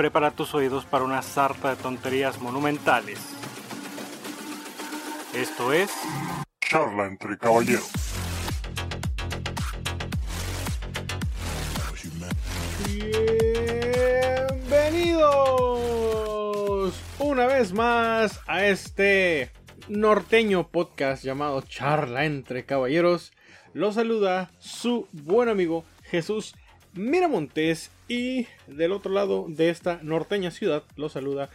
prepara tus oídos para una sarta de tonterías monumentales. Esto es... Charla entre caballeros. Bienvenidos una vez más a este norteño podcast llamado Charla entre caballeros. Los saluda su buen amigo Jesús Miramontes y del otro lado de esta norteña ciudad los saluda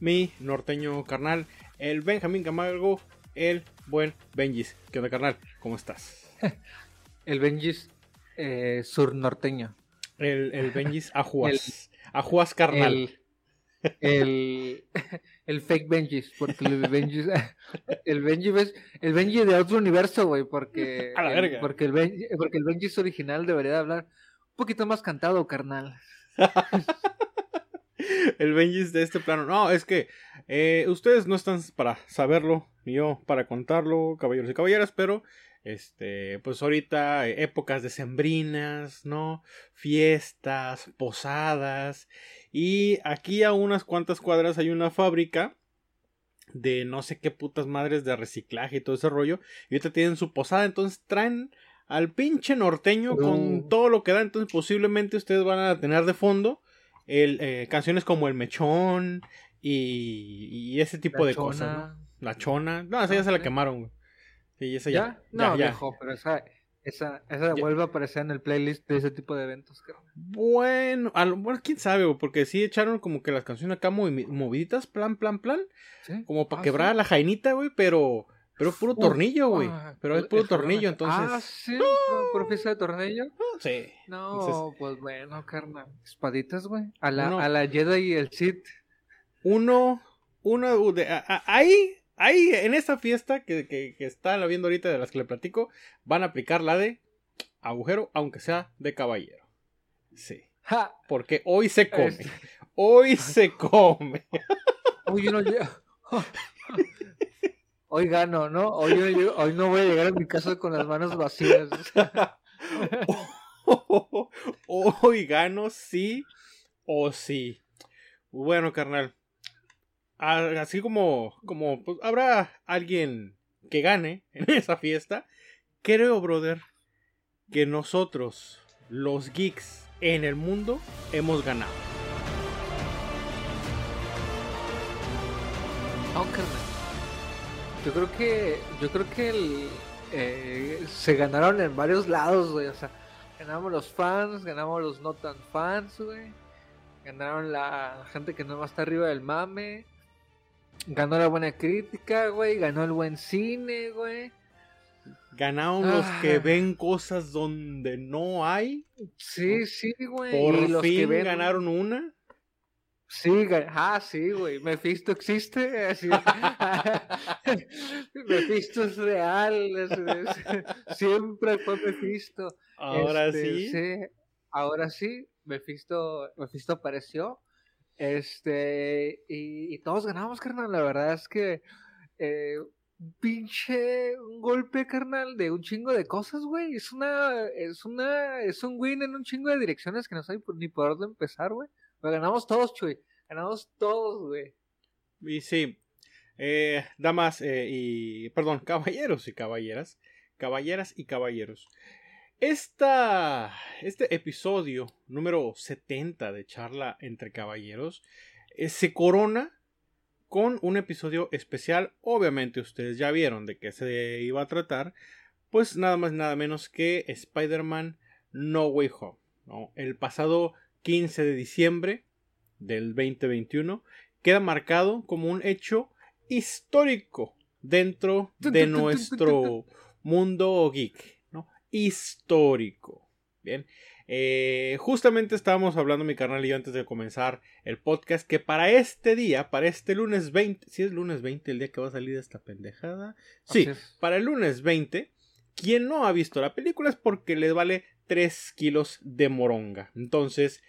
mi norteño carnal, el Benjamín Camargo, el buen Benjis. ¿Qué onda carnal? ¿Cómo estás? El Benjis eh, surnorteño. El, el Benjis Ajuas. Ajuas carnal. El, el, fake Benjis, porque el Benjis, el Benji es el Benji de otro universo, güey, porque, A la verga. el, porque el Benji, porque el Benjis original debería de hablar poquito más cantado, carnal. el Benjis de este plano. No, es que eh, ustedes no están para saberlo, ni yo para contarlo, caballeros y caballeras, pero este, pues ahorita eh, épocas decembrinas, ¿no? Fiestas, posadas. Y aquí a unas cuantas cuadras hay una fábrica de no sé qué putas madres de reciclaje y todo ese rollo. Y ahorita tienen su posada, entonces traen al pinche norteño con todo lo que da. Entonces posiblemente ustedes van a tener de fondo el, eh, canciones como El Mechón y, y ese tipo La de cosas. La chona. No, esa ya se la quemaron, güey. Sí, esa ¿Ya? ya. No, ya, ya. viejo, pero esa, esa, esa vuelve a aparecer en el playlist de ese tipo de eventos, carnal. Bueno, a lo- bueno, quién sabe, güey, porque sí echaron como que las canciones acá movi- moviditas, plan, plan, plan, ¿Sí? como para Ah, quebrar ¿sí? la jainita, güey, pero, pero puro Uf, tornillo, güey, ah, pero es puro tornillo, entonces, Ah, sí, puro, puro fiesta de tornillo. sí, No, Entonces- pues bueno, carnal. Espaditas, güey. A la, Uno- a la Jedi y el Sith. uno, uno, de, a- a- ahí, ahí, en esta fiesta que, que, que están viendo ahorita de las que le platico, van a aplicar la de agujero, aunque sea de caballero, sí, ¡Ja! porque hoy se come, Este- hoy se come, Hoy no. Hoy gano, ¿no? Hoy, no llego- hoy no voy a llegar a mi casa con las manos vacías. Hoy gano sí o sí. Bueno, carnal. Así como, como pues, habrá alguien que gane en esa fiesta, creo, brother, que nosotros, los geeks en el mundo, hemos ganado. No, carnal. Yo creo que. Yo creo que el, eh, se ganaron en varios lados, güey. O sea, ganamos los fans, ganamos los no tan fans, güey. Ganaron la gente que no está arriba del mame. Ganó la buena crítica, güey. Ganó el buen cine, güey. Ganaron los que Ah. ven cosas donde no hay. Sí, sí, güey. Por y los que fin ven- ganaron una. Sí, ah, sí, güey. Mephisto existe. Así. Mephisto es real. siempre fue Mephisto. Ahora Este, sí. Ahora sí. Mephisto, Mephisto apareció. Este. Y, y todos ganamos, carnal. La verdad es que. eh, pinche un golpe, carnal, de un chingo de cosas, güey. Es una. Es una. Es un win en un chingo de direcciones que no sé ni por dónde empezar, güey. Pero ganamos todos, Chuy. Ganamos todos, güey. Y sí, eh, damas eh, y, perdón, caballeros y caballeras, caballeras y caballeros. Esta, este episodio número 70 de charla entre caballeros eh, se corona con un episodio especial. Obviamente ustedes ya vieron de qué se iba a tratar. Pues nada más nada menos que Spider-Man No Way Home. El pasado 15 de diciembre del 2021 queda marcado como un hecho histórico dentro de nuestro mundo geek, ¿no? Histórico. Bien. Eh, justamente estábamos hablando mi carnal y yo antes de comenzar el podcast que para este día, para este lunes 20, si es lunes 20 el día que va a salir esta pendejada, sí, para el lunes 20, quien no ha visto la película es porque le vale 3 kilos de moronga. Entonces,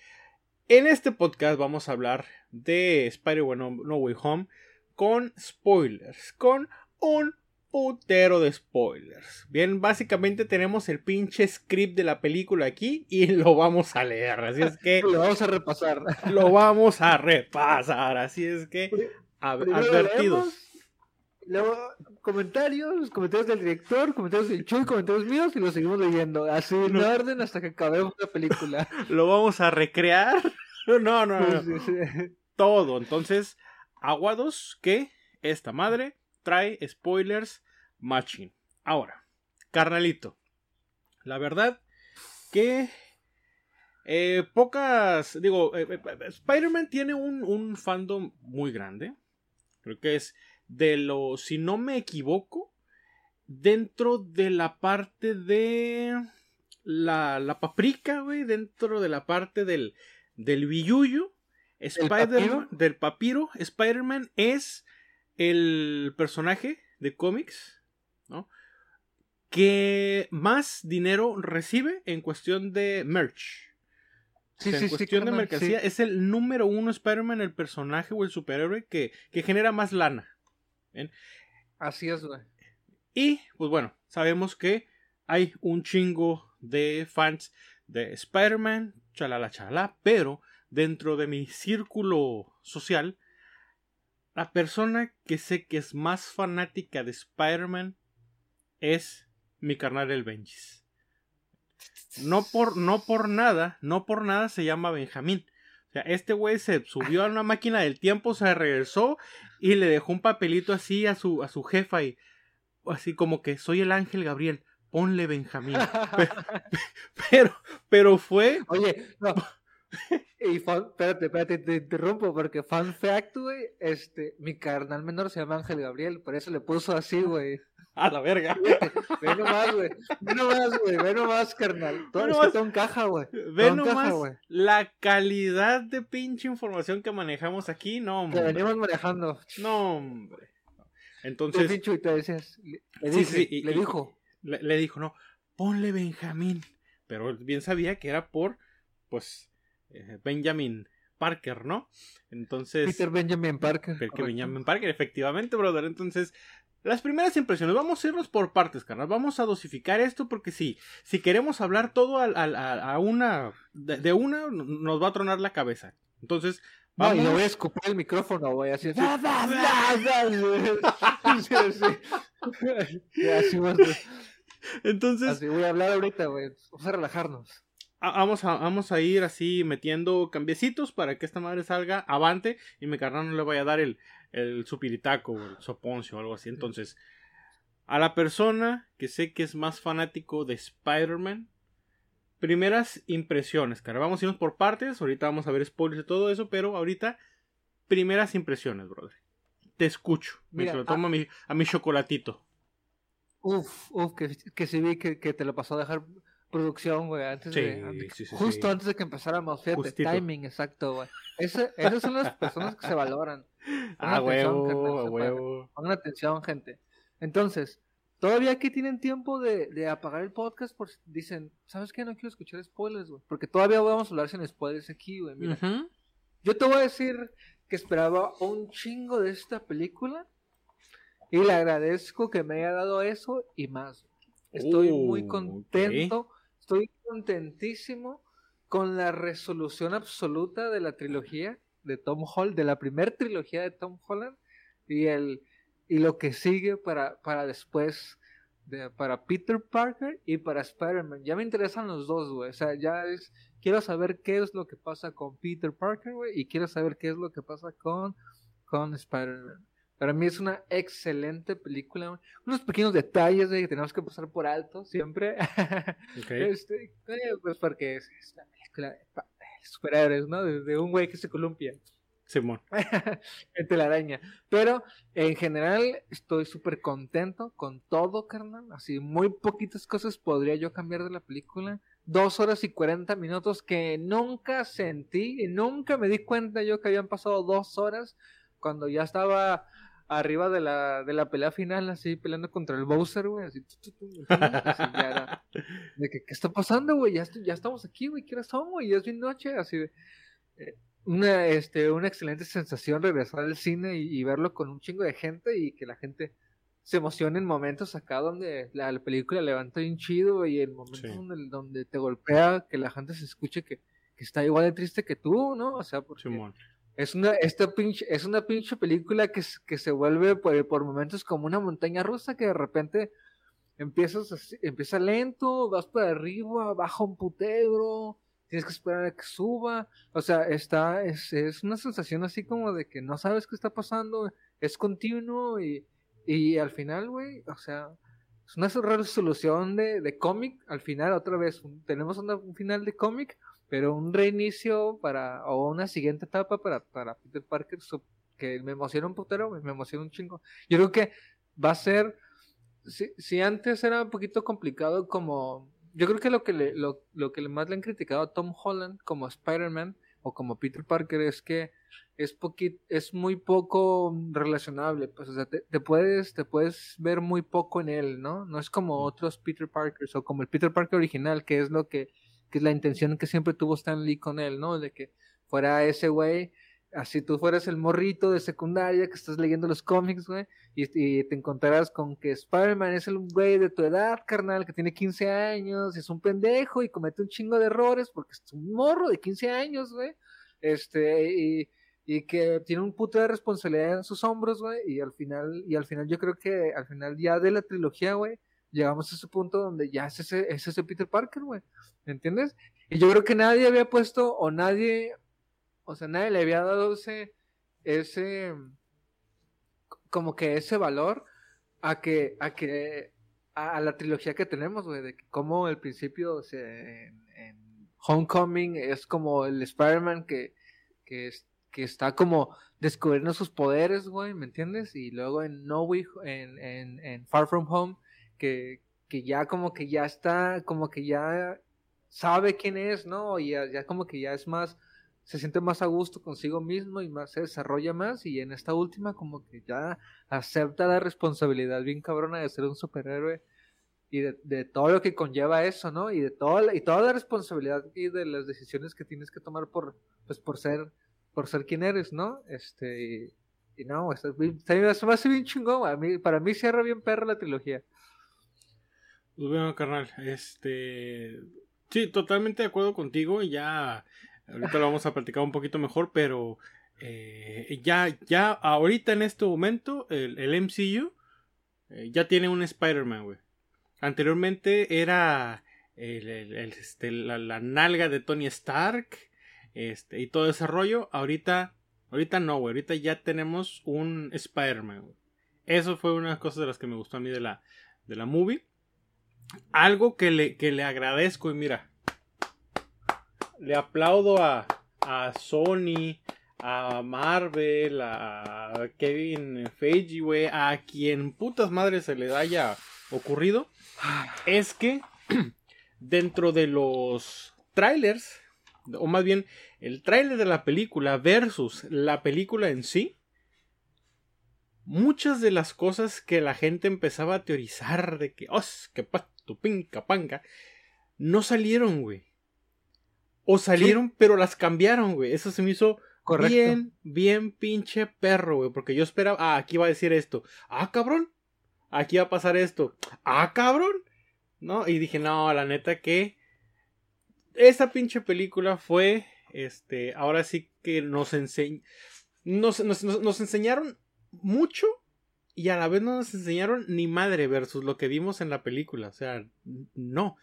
en este podcast vamos a hablar de Spider-Man No, No Way Home con spoilers, con un putero de spoilers. Bien, básicamente tenemos el pinche script de la película aquí y lo vamos a leer. Así es que. lo vamos a repasar. Lo vamos a repasar. Así es que. advertidos. Luego, comentarios, comentarios del director, comentarios del Chuy, comentarios míos y lo seguimos leyendo. Así en orden hasta que acabemos la película. Lo vamos a recrear. No, no, no. Todo. Entonces, aguados que esta madre trae spoilers matching. Ahora, carnalito. La verdad que eh, pocas, digo, eh, eh, Spider-Man tiene un, un fandom muy grande. Creo que es de lo, si no me equivoco, dentro de la parte de la, la paprika, güey, dentro de la parte del, del billuyo, Spider del papiro, Spider-Man es el personaje de cómics, ¿no? Que más dinero recibe en cuestión de merch. Sí, en cuestión de mercancía, es el número uno Spider-Man, el personaje o el superhéroe que, que genera más lana. Así es, güey. Y, pues bueno, sabemos que hay un chingo de fans de Spider-Man, chalala chalala, pero dentro de mi círculo social, la persona que sé que es más fanática de Spider-Man es mi carnal el Benjis. No por, no por nada, no por nada se llama Benjamín. O sea, este güey se subió a una máquina del tiempo, se regresó y le dejó un papelito así a su, a su jefa y así como que soy el ángel Gabriel, ponle Benjamín. pero, pero, fue. Oye, no. Y espérate, espérate, te interrumpo porque fun fact, güey, este, mi carnal menor se llama Ángel Gabriel, por eso le puso así, güey. A la verga. Ve nomás, güey. Ve nomás, güey. Ve nomás, carnal. Todo es que todo encaja, güey. Ve nomás la calidad de pinche información que manejamos aquí. No, hombre. Que venimos manejando. No, hombre. Entonces. y te decías, le, sí, sí, le dijo. Le, dijo, no, ponle Benjamín. Pero bien sabía que era por, pues, eh, Benjamin Parker, ¿no? Entonces. Peter Benjamin Parker. Peter Benjamin Parker, efectivamente, brother. Entonces, las primeras impresiones, vamos a irnos por partes, carnal. Vamos a dosificar esto porque sí, si queremos hablar todo a, a, una, de, una, nos va a tronar la cabeza. Entonces, vamos. No, y le voy a escupir el micrófono, güey, así así. Entonces. Así voy a hablar ahorita, güey. Vamos a relajarnos. Vamos a, vamos a ir así metiendo cambiecitos para que esta madre salga avante y mi carnal no le vaya a dar el, el supiritaco o el soponcio o algo así. Entonces, a la persona que sé que es más fanático de Spider-Man, primeras impresiones, cara. Vamos a irnos por partes. Ahorita vamos a ver spoilers y todo eso, pero ahorita, primeras impresiones, brother. Te escucho. Mira, lo tomo a, mi, a mi chocolatito. Uf, uf, que, que sí vi que, que te lo pasó a dejar producción, güey, antes de, justo antes de que empezáramos, fíjate, timing exacto, güey. esas son las personas que se valoran. Ah, huevo, huevo. Pongan atención, gente. Entonces, todavía aquí tienen tiempo de, de apagar el podcast por dicen, ¿sabes qué? No quiero escuchar spoilers, güey. Porque todavía vamos a hablar sin spoilers aquí, güey. Mira, yo te voy a decir que esperaba un chingo de esta película y le agradezco que me haya dado eso y más. Estoy muy uh, contento estoy contentísimo con la resolución absoluta de la trilogía de Tom Holland, de la primera trilogía de Tom Holland y el y lo que sigue para, para después de, para Peter Parker y para Spider-Man. Ya me interesan los dos, güey. O sea, ya es quiero saber qué es lo que pasa con Peter Parker, güey, y quiero saber qué es lo que pasa con con Spider-Man. Para mí es una excelente película. Unos pequeños detalles de que tenemos que pasar por alto siempre. este, pues porque es, película de, superhéroes, ¿no? De, un güey que se columpia. Simón. Entre la araña. Pero en general estoy súper contento con todo, carnal. Así, muy poquitas cosas podría yo cambiar de la película. Dos horas y cuarenta minutos que nunca sentí y nunca me di cuenta yo que habían pasado dos horas cuando ya estaba arriba de la, de la pelea final, así peleando contra el Bowser, güey, así, de que, ¿qué está pasando, güey? Ya, ya estamos aquí, güey, ¿qué hora son, güey? Ya es bien noche, así de, eh, una, este, una excelente sensación regresar al cine y, verlo con un chingo de gente y que la gente se emociona en momentos acá donde la, la película levanta bien chido y en momentos Sí. donde, donde te golpea que la gente se escuche que, que está igual de triste que tú, ¿no? O sea, porque Simón. Es una, esta pinche, es una pinche película que, que se vuelve por, por momentos como una montaña rusa que de repente empiezas así- empieza lento, vas para arriba, baja un putero, tienes que esperar a que suba. O sea, está, es, es una sensación así como de que no sabes qué está pasando, es continuo y, y al final, güey, o sea, es una resolución de, de cómic. Al final, otra vez, tenemos una- un final de cómic, pero un reinicio para, o una siguiente etapa para, para Peter Parker que me emociona un putero, me emociona un chingo. Yo creo que va a ser, si, si antes era un poquito complicado como, yo creo que lo que le, lo, lo que más le han criticado a Tom Holland como Spider-Man o como Peter Parker es que es poquito, es muy poco relacionable, pues, o sea, te, te puedes, te puedes ver muy poco en él, ¿no? No es como otros Peter Parkers o como el Peter Parker original, que es lo que, que es la intención que siempre tuvo Stan Lee con él, ¿no? De que fuera ese güey, así tú fueras el morrito de secundaria que estás leyendo los cómics, güey, y, y te encontrarás con que Spider-Man es el güey de tu edad, carnal, que tiene 15 años, es un pendejo y comete un chingo de errores porque es un morro de 15 años, güey, este, y, y que tiene un puto de responsabilidad en sus hombros, güey, y al final, y al final yo creo que al final ya de la trilogía, güey, llegamos a ese punto donde ya es ese, es ese Peter Parker, güey, ¿me entiendes? Y yo creo que nadie había puesto, o nadie, o sea, nadie le había dado ese, ese, como que ese valor a que, a que, a, la trilogía que tenemos, güey, de como el principio, o sea, en, en Homecoming es como el Spider-Man que, que, es- que está como descubriendo sus poderes, güey, ¿me entiendes? Y luego en No Way, en, en, en Far From Home, que, que ya como que ya está, como que ya sabe quién es, ¿no? Y ya, como que ya es más, se siente más a gusto consigo mismo y más se desarrolla más. Y en esta última, como que ya acepta la responsabilidad bien cabrona de ser un superhéroe y de, todo lo que conlleva eso, ¿no? Y de toda la, y toda la responsabilidad y de las decisiones que tienes que tomar por, pues, por ser, por ser quien eres, ¿no? Este, y, no, está está me hace bien chingón, a mí, para mí cierra bien perra la trilogía. Pues bueno, carnal, este... Sí, totalmente de acuerdo contigo. Ya ahorita lo vamos a platicar un poquito mejor, pero eh, ya, ya ahorita en este momento el, el MCU eh, ya tiene un Spider-Man. Anteriormente era el- el- este, la, la nalga de Tony Stark este, y todo ese rollo. Ahorita, ahorita no, güey. Ahorita ya tenemos un Spider-Man. Eso fue una de las cosas de las que me gustó a mí de la, de la movie. Algo que le, que le agradezco y mira, le aplaudo a, a Sony, a Marvel, a Kevin Feige, a quien putas madres se le haya ocurrido, es que dentro de los trailers, o más bien el trailer de la película versus la película en sí, muchas de las cosas que la gente empezaba a teorizar de que, os, que pa, tu pinca panga, no salieron, güey. O salieron, pero las cambiaron, güey. Eso se me hizo Correcto. bien, bien pinche perro, güey. Porque yo esperaba, ah, aquí va a decir esto. Ah, cabrón. Aquí va a pasar esto. Ah, cabrón. ¿No? Y dije, no, la neta que esa pinche película fue, este, ahora sí que nos enseñó, nos, nos, nos- nos enseñaron mucho y a la vez no nos enseñaron ni madre versus lo que vimos en la película. O sea, no.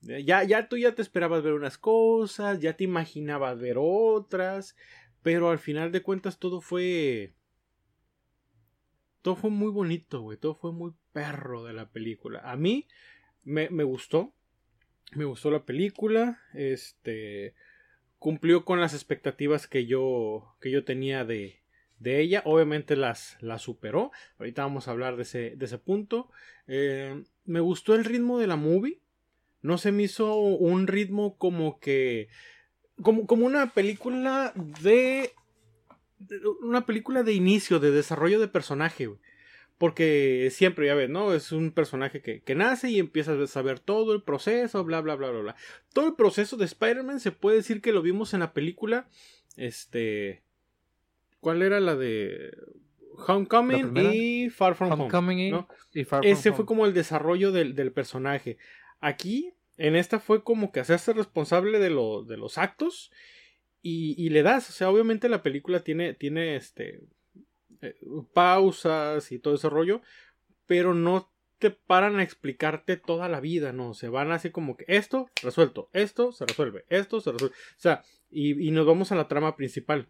Ya, ya tú ya te esperabas ver unas cosas, ya te imaginabas ver otras, pero al final de cuentas todo fue... Todo fue muy bonito, güey. Todo fue muy perro de la película. A mí me, me gustó. Me gustó la película. Este. Cumplió con las expectativas que yo. que yo tenía de. De ella. Obviamente las, las superó. Ahorita vamos a hablar de ese, de ese punto. Eh, me gustó el ritmo de la movie. No se me hizo un ritmo como que. Como, como una película de. Una película de inicio, de desarrollo de personaje. Porque siempre, ya ves, ¿no? Es un personaje que, que nace y empiezas a saber todo el proceso, bla, bla, bla, bla, bla. Todo el proceso de Spider-Man se puede decir que lo vimos en la película. Este. ¿Cuál era la de. Homecoming La y Far From Home. Homecoming y, ¿no? y Far From Ese fue Home. como el desarrollo del, del personaje. Aquí, en esta fue como que hacerse responsable de, lo- de los actos y, y le das. O sea, obviamente la película tiene, tiene este eh, pausas y todo ese rollo, pero no te paran a explicarte toda la vida, no, se van así como que esto resuelto, esto se resuelve, esto se resuelve, o sea, y, y nos vamos a la trama principal.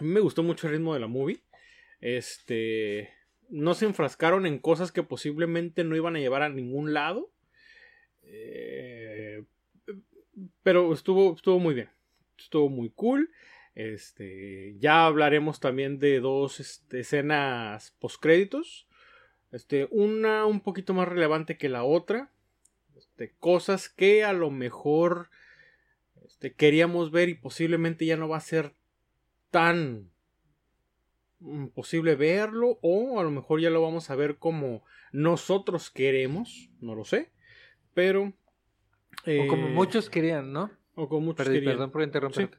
Me gustó mucho el ritmo de la movie, este, no se enfrascaron en cosas que posiblemente no iban a llevar a ningún lado, eh, pero estuvo, estuvo muy bien, estuvo muy cool. Este, ya hablaremos también de dos este, escenas postcréditos. Este, una un poquito más relevante que la otra. Este, cosas que a lo mejor este, queríamos ver y posiblemente ya no va a ser tan mm, posible verlo o a lo mejor ya lo vamos a ver como nosotros queremos, no lo sé, pero O como eh, muchos querían, ¿no? o como muchos Perdí, querían. perdón por interrumpirte.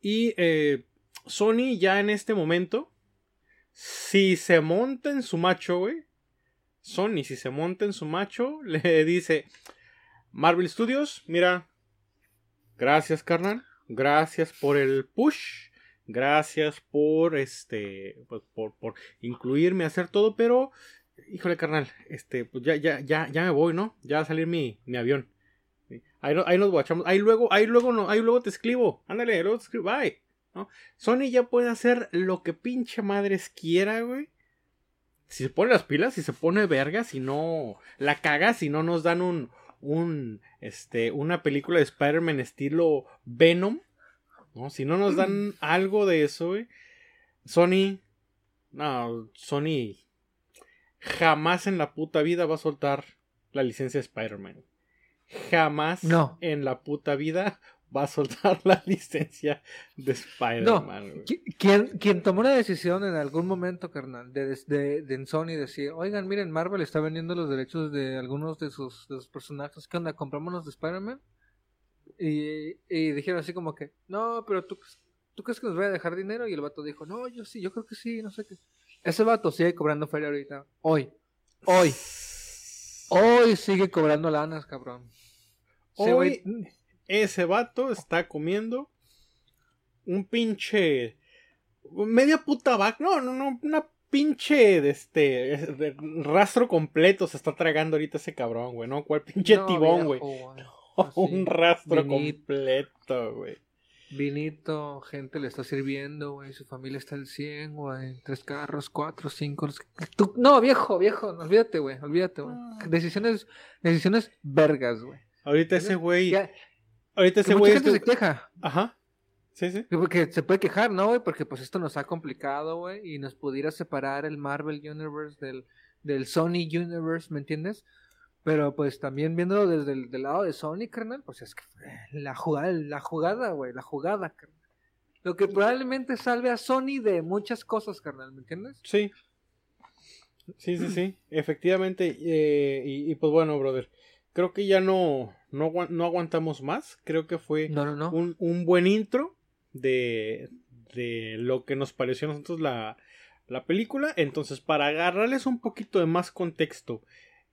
Y eh, Sony ya en este momento, si se monta en su macho, güey, Sony, si se monta en su macho, le dice, Marvel Studios, mira, gracias carnal, gracias por el push, gracias por este, pues, por, por incluirme hacer todo, pero, híjole carnal, este, pues ya, ya, ya, ya me voy, ¿no? Ya va a salir mi, mi avión. Ahí, ahí nos guachamos. Ahí luego, ahí luego no, ahí luego te escribo. Ándale, luego te escribo. Bye. ¿no? Sony ya puede hacer lo que pinche madres quiera, güey. Si se pone las pilas, si se pone verga, si no la caga, si no nos dan un, un, este, una película de Spider-Man estilo Venom, ¿no? Si no nos dan algo de eso, güey. Sony, no, Sony jamás en la puta vida va a soltar la licencia de Spider-Man. Jamás No. en la puta vida va a soltar la licencia de Spider-Man. Qui- Quien, quien tomó la decisión en algún momento, carnal, de, de, de en Sony decir, oigan, miren, Marvel está vendiendo los derechos de algunos de sus, de sus personajes, ¿qué onda? ¿Comprámonos de Spider-Man? Y, y dijeron así como que, no, pero tú, ¿tú crees que nos va a dejar dinero? Y el vato dijo, no, yo sí, yo creo que sí, no sé qué. Ese vato sigue cobrando feria ahorita, hoy, hoy, hoy sigue cobrando lanas, cabrón. Hoy güey- ese vato está comiendo un pinche media puta vaca, no, no, no, una pinche de este de rastro completo se está tragando ahorita ese cabrón, güey, ¿no? ¿Cuál pinche No, tibón, güey? viejo, güey. un Así. rastro Vinito. completo, güey. Vinito, gente le está sirviendo, güey. Su familia está al 100, güey. Tres carros, cuatro, cinco. Tú- No, viejo, viejo. Olvídate, güey. Olvídate, güey. Ah. Decisiones, decisiones vergas, güey. Ahorita ese güey, ahorita ese mucha güey gente es se queja. Ajá. Sí, sí. Porque se puede quejar, ¿no, güey? Porque pues esto nos ha complicado, güey. Y nos pudiera separar el Marvel Universe del, del Sony Universe, ¿me entiendes? Pero pues también viéndolo desde el del lado de Sony, carnal, pues es que la jugada, la jugada, güey, la jugada, carnal. Lo que probablemente salve a Sony de muchas cosas, carnal, ¿me entiendes? Sí. Sí, sí, sí. Efectivamente. eh, y, y, pues bueno, brother. Creo que ya no, no, agua- no aguantamos más. Creo que fue No, no, no. un, un buen intro de, de lo que nos pareció a nosotros la, la película. Entonces, para agarrarles un poquito de más contexto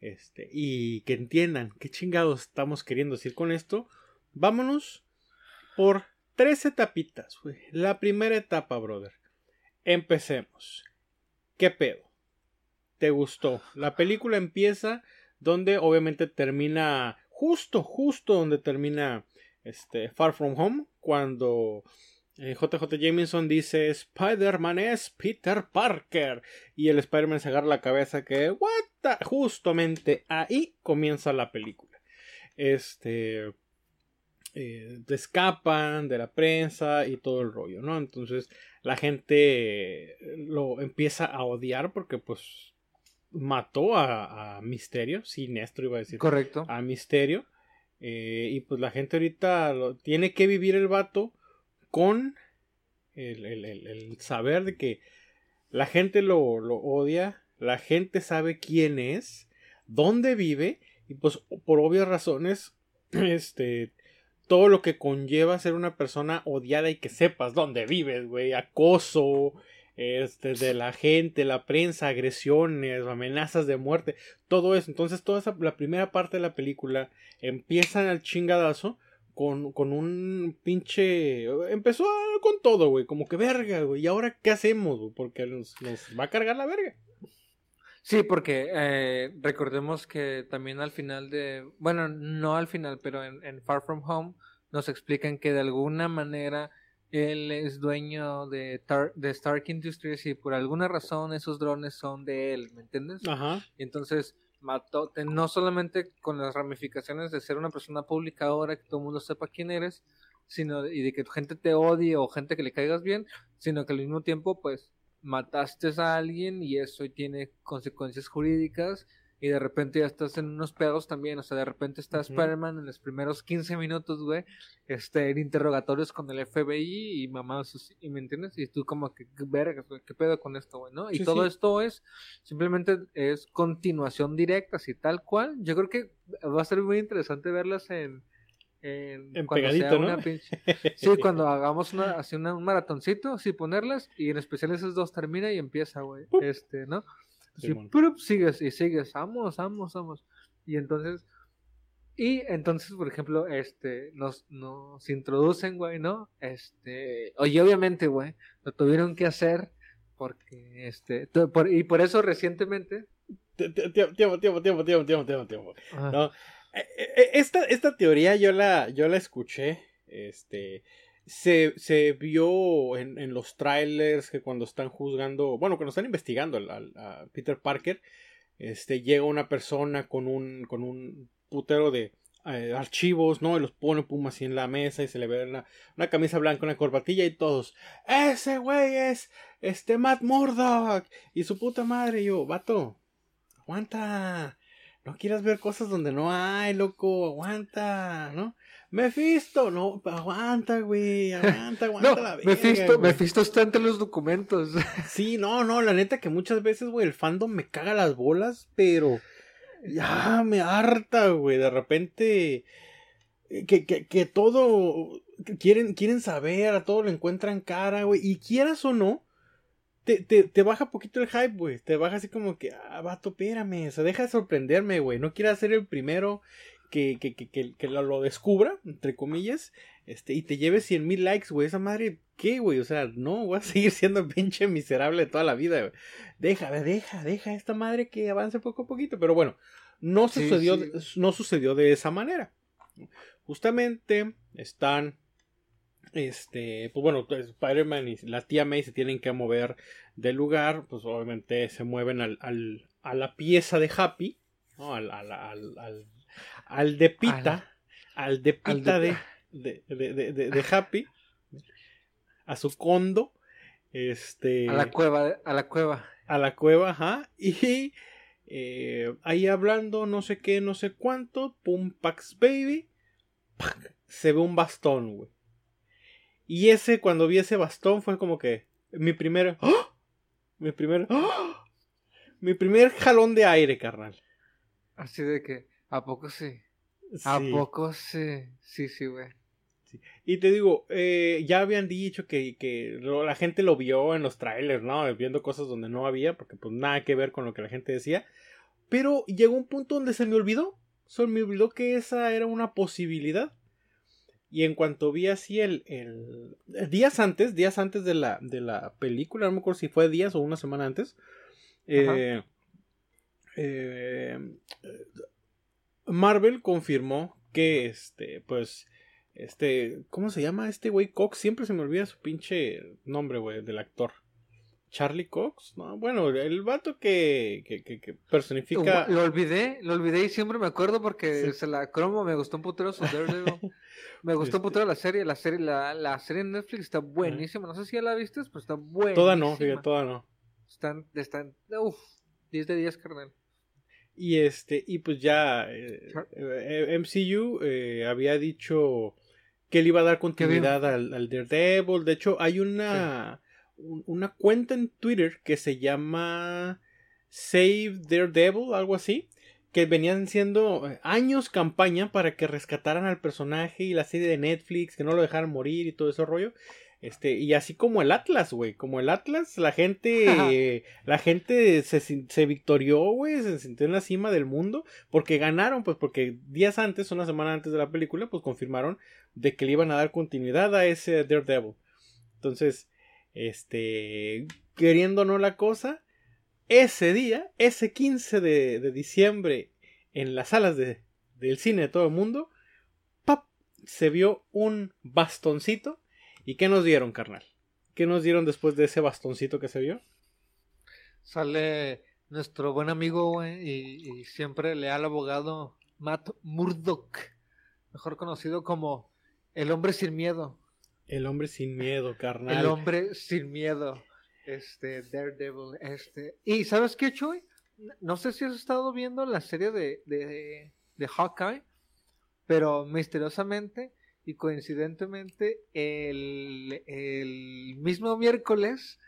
este, y que entiendan qué chingados estamos queriendo decir con esto, vámonos por tres etapitas. La primera etapa, brother. Empecemos. ¿Qué pedo? ¿Te gustó? La película empieza donde obviamente termina justo, justo donde termina este, Far From Home, cuando eh, JJ Jameson dice Spider-Man es Peter Parker y el Spider-Man se agarra la cabeza que, what the-?" justamente ahí comienza la película. Este, eh, escapan de la prensa y todo el rollo, ¿no? Entonces la gente eh, lo empieza a odiar porque pues mató a, a Misterio, Sinestro iba a decir Correcto. a Misterio. eh, y pues la gente ahorita lo- tiene que vivir el vato con el, el- el- el saber de que la gente lo, lo odia, la gente sabe quién es, dónde vive, y pues por obvias razones, este, todo lo que conlleva ser una persona odiada y que sepas dónde vives, güey, acoso, este, de la gente, la prensa, agresiones, amenazas de muerte, todo eso. Entonces, toda esa, la primera parte de la película empiezan al chingadazo con, con un pinche... Empezó con todo, güey, como que verga, güey. ¿Y ahora qué hacemos? Porque nos va a cargar la verga. Sí, porque eh, recordemos que también al final de, bueno, no al final, pero en, en, Far From Home nos explican que de alguna manera él es dueño de, de Stark Industries y por alguna razón esos drones son de él, ¿me entiendes? Ajá. Y entonces mató, no solamente con las ramificaciones de ser una persona pública ahora, que todo el mundo sepa quién eres, sino y de que tu gente te odie o gente que le caigas bien, sino que al mismo tiempo, pues, mataste a alguien y eso tiene consecuencias jurídicas y de repente ya estás en unos pedos también, o sea, de repente está Spider-Man en los primeros 15 minutos, güey, este, en interrogatorios con el FBI y mamás, y me entiendes, y tú como que, verga, qué pedo con esto, güey, ¿no? Y todo esto es, simplemente es continuación directa, así tal cual, yo creo que va a ser muy interesante verlas en... En, pegadito, ¿no? Sí, cuando hagamos una, así un maratoncito, así ponerlas, y en especial esos dos termina y empieza, güey, este, ¿no? Sí, sigues y sigues, vamos, vamos, vamos. Y entonces, y entonces, por ejemplo, este, nos, nos introducen, güey, ¿no? Este, oye, obviamente, güey, lo tuvieron que hacer porque, este, por, y por eso recientemente. Tiempo, tiempo, tiempo, tiempo, tiempo, tiempo, tiempo. No, esta, esta teoría yo la, yo la escuché, este, se, se vio en, en, los trailers que cuando están juzgando, bueno, cuando están investigando a Peter Parker, este, llega una persona con un, con un putero de eh, archivos, ¿no? Y los pone pum así en la mesa y se le ve una, una camisa blanca, una corbatilla y todos, ese güey es, este Matt Murdock y su puta madre, y yo, vato, aguanta, no quieras ver cosas donde no hay, loco, aguanta, ¿no? Mephisto, no, aguanta, güey, aguanta, aguanta no, la verga. Mephisto, Mephisto está entre los documentos. Sí, no, no, la neta que muchas veces, güey, el fandom me caga las bolas, pero ya me harta, güey, de repente eh, que, que, que todo quieren, quieren saber, a todo lo encuentran cara, güey, y quieras o no, te, te, te, baja poquito el hype, güey. Te baja así como que, ah, vato, espérame. O sea, deja de sorprenderme, güey. No quieras ser el primero que, que, que, que, lo, descubra, entre comillas, este, y te lleves cien mil likes, güey, esa madre, ¿qué, güey? O sea, no, voy a seguir siendo pinche miserable toda la vida, güey. Deja, deja, deja esta madre que avance poco a poquito, pero bueno, no sucedió, no sucedió de esa manera. Justamente están, este, pues bueno, Spider-Man y la tía May se tienen que mover del lugar, pues obviamente se mueven al, al a la pieza de Happy, ¿no? al, al, al al de Pita, al de Pita de, de, de, de, Happy, a su condo, este... A la cueva, a la cueva. A la cueva, ajá, y eh, ahí hablando no sé qué, no sé cuánto, pum, Pax Baby, se ve un bastón, güey. Y ese, cuando vi ese bastón, fue como que mi primer... ¡oh! Mi primer... ¡oh! Mi primer jalón de aire, carnal. Así de que... ¿A poco sí? ¿A poco sí? Sí, sí, güey. Y te digo, eh, ya habían dicho que, que la gente lo vio en los trailers, ¿no? Viendo cosas donde no había, porque pues nada que ver con lo que la gente decía. Pero llegó un punto donde se me olvidó. Se me olvidó que esa era una posibilidad. Y en cuanto vi así el, el, días antes, días antes de la, de la película, no me acuerdo si fue días o una semana antes, eh, eh, Marvel confirmó que este, pues, este, ¿cómo se llama este güey? Cox, siempre se me olvida su pinche nombre, güey, del actor. Charlie Cox, no, bueno, el vato que, que, que, personifica. Lo, olvidé, lo olvidé y siempre me acuerdo porque se la cromo, me gustó un putero su Me gustó un putero la serie, la serie, la, la serie en Netflix está buenísima. No sé si ya la viste, pero está buena. Toda no, fíjate, toda no. Están, están, uff, 10 de 10, carnal. Y este, y pues ya eh, eh, MCU eh, había dicho que él iba a dar continuidad al, al, Daredevil. De hecho, hay una, una cuenta en Twitter que se llama Save Daredevil, algo así. Que venían siendo años campaña para que rescataran al personaje y la serie de Netflix, que no lo dejaran morir y todo ese rollo. Este, y así como el Atlas, güey. Como el Atlas, la gente. la gente se, se victorió, güey. Se sintió en la cima del mundo. Porque ganaron, pues, porque días antes, una semana antes de la película, pues confirmaron de que le iban a dar continuidad a ese Daredevil. Entonces, este. Queriendo no la cosa. Ese día, ese 15 de, diciembre, en las salas de, del cine de todo el mundo, ¡pap! se vio un bastoncito ¿Y qué nos dieron, carnal? ¿Qué nos dieron después de ese bastoncito que se vio? Sale nuestro buen amigo, güey, y, siempre leal abogado Matt Murdock, mejor conocido como el hombre sin miedo. El hombre sin miedo, carnal. El hombre sin miedo. Este, Daredevil, este. Y ¿sabes qué, Chuy? No sé si has estado viendo la serie de, de, de Hawkeye, pero misteriosamente y coincidentemente el, el mismo miércoles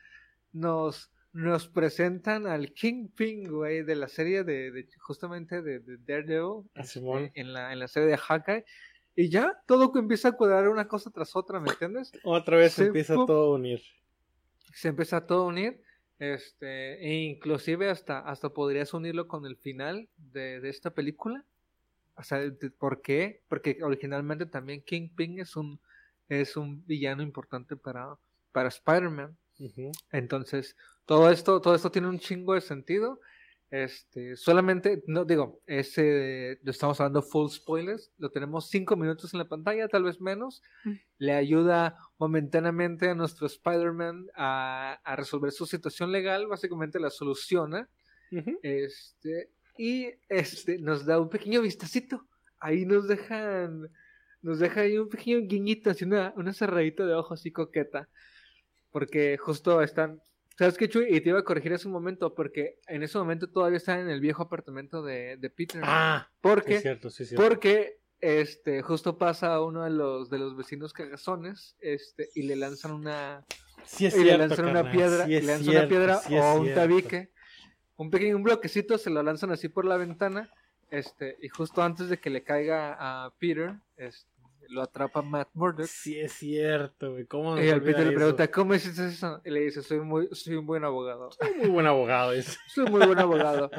nos, nos presentan al Kingpin, güey, de la serie de, justamente de, Daredevil este, en, la, en la serie de Hawkeye. Y ya todo empieza a cuadrar una cosa tras otra, ¿me entiendes? Otra vez se empieza todo a unir. Se empieza a todo unir. Este, e inclusive hasta, hasta podrías unirlo con el final de, de esta película. O sea, ¿por qué? Porque originalmente también Kingpin es un, es un villano importante para, para Spider-Man. Entonces, todo esto, todo esto tiene un chingo de sentido. Este, solamente, no digo, ese, estamos hablando full spoilers, lo tenemos cinco minutos en la pantalla, tal vez menos. Mm. Le ayuda momentáneamente a nuestro Spider-Man a, a, resolver su situación legal, básicamente la soluciona. Este, y este nos da un pequeño vistacito. Ahí nos dejan, nos deja ahí un pequeño guiñito, así una, una cerradita de ojos así coqueta. Porque justo están, ¿sabes qué, Chuy? Y te iba a corregir ese momento, porque en ese momento todavía están en el viejo apartamento de, de Peter. Ah, porque, es cierto, sí, cierto. Porque este, justo pasa a uno de los, de los vecinos cagazones, este, y le lanzan una, sí es y cierto, le lanzan una piedra, le lanzan una piedra o un tabique un pequeño un bloquecito, se lo lanzan así por la ventana, este, y justo antes de que le caiga a Peter, este, lo atrapa Matt Murdock. Sí, es cierto, güey. ¿Cómo y el Peter le pregunta, ¿cómo es eso? Y le dice, soy muy, soy un buen abogado. Soy muy buen abogado. soy muy buen abogado.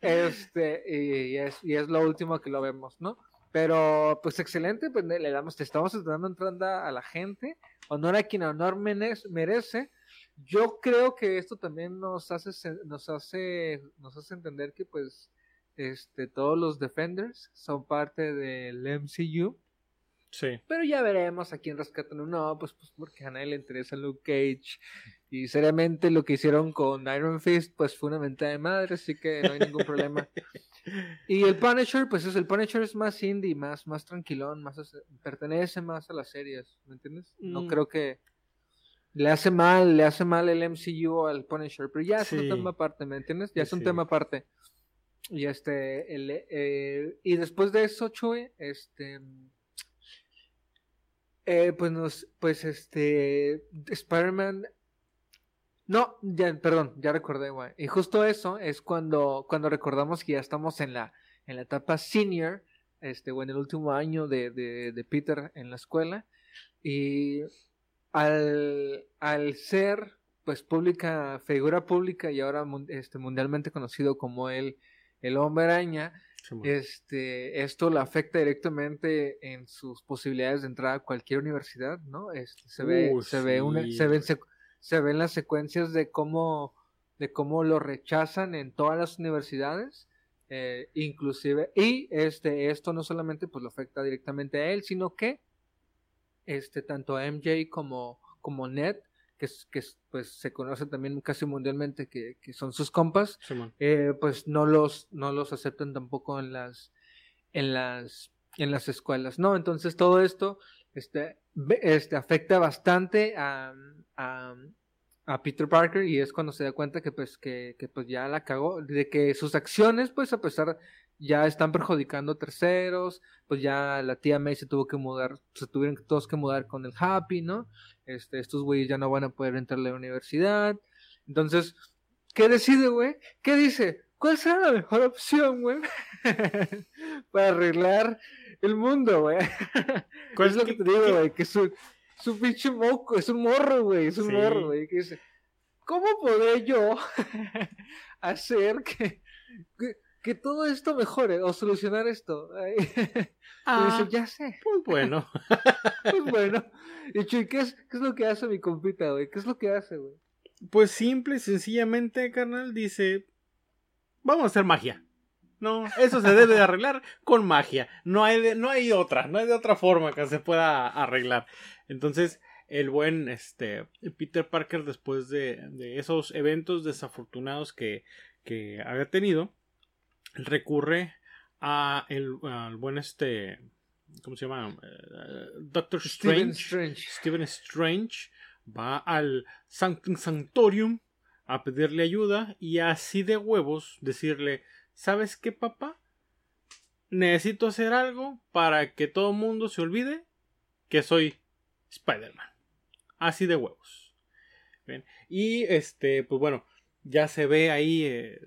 Este, y, es, y es lo último que lo vemos, ¿no? Pero, pues excelente, pues le damos, te estamos dando entrada a la gente. Honor a quien honor merece. Yo creo que esto también nos hace, nos hace, nos hace entender que pues este, todos los Defenders son parte del MCU. Sí. Pero ya veremos a quién rescatan o no, pues, pues porque a nadie le interesa Luke Cage. Y seriamente lo que hicieron con Iron Fist, pues fue una venta de madre, así que no hay ningún problema. Y el Punisher, pues es el Punisher es más indie, más, más tranquilón, más pertenece más a las series, ¿me entiendes? No mm. creo que le hace mal, le hace mal el MCU al Punisher, pero ya es un tema aparte, ¿me entiendes? Ya es un tema aparte. Y este, el, eh, y después de eso, Chue, este, eh, pues nos, pues este, Spider-Man, no, ya, perdón, ya recordé, güey. Y justo eso es cuando, cuando recordamos que ya estamos en la, en la etapa senior, este, o en el último año de, de, de Peter en la escuela. Y al, al ser pues pública, figura pública y ahora este, mundialmente conocido como el, el hombre araña, este, esto le afecta directamente en sus posibilidades de entrar a cualquier universidad, ¿no? Este, se ve, se ve una, se ven, se, ven las secuencias de cómo, de cómo lo rechazan en todas las universidades, eh, inclusive, y este, esto no solamente pues lo afecta directamente a él, sino que este, tanto a MJ como, como Ned, que, que pues se conocen también casi mundialmente que, son sus compas, eh, pues no los, no los aceptan tampoco en las, en las, en las escuelas, ¿no? Entonces todo esto, este, este afecta bastante a, a, a Peter Parker y es cuando se da cuenta que pues que, que, pues ya la cagó de que sus acciones pues a pesar ya están perjudicando terceros, pues ya la tía May se tuvo que mudar, se tuvieron todos que mudar con el Happy, ¿no? Este, estos güeyes ya no van a poder entrar a la universidad. Entonces, ¿qué decide, güey? ¿Qué dice? ¿Cuál será la mejor opción, güey? Para arreglar el mundo, güey. ¿Cuál es lo que te digo, güey? Que su, su pinche moco, es un morro, güey, es un Sí. morro, güey, que dice, ¿cómo podré yo hacer que, que, que todo esto mejore o solucionar esto? Y Ah, dice, ya sé, pues bueno. pues bueno. Y Chuy, ¿qué es, ¿qué es lo que hace mi compita, güey? ¿Qué es lo que hace, güey? Pues simple y sencillamente, carnal, dice, vamos a hacer magia. No, eso se debe de arreglar con magia. No hay, de- no hay otra, no hay de otra forma que se pueda arreglar. Entonces, el buen este, Peter Parker, después de, de esos eventos desafortunados que, que había tenido, recurre a el, al buen este, ¿cómo se llama? Eh, Doctor Strange. Strange. Stephen Strange va al Sanctum Sanctorium a pedirle ayuda y así de huevos decirle, ¿sabes qué, papá? Necesito hacer algo para que todo el mundo se olvide que soy Spider-Man. Así de huevos. Bien. Y este, pues bueno, ya se ve ahí eh,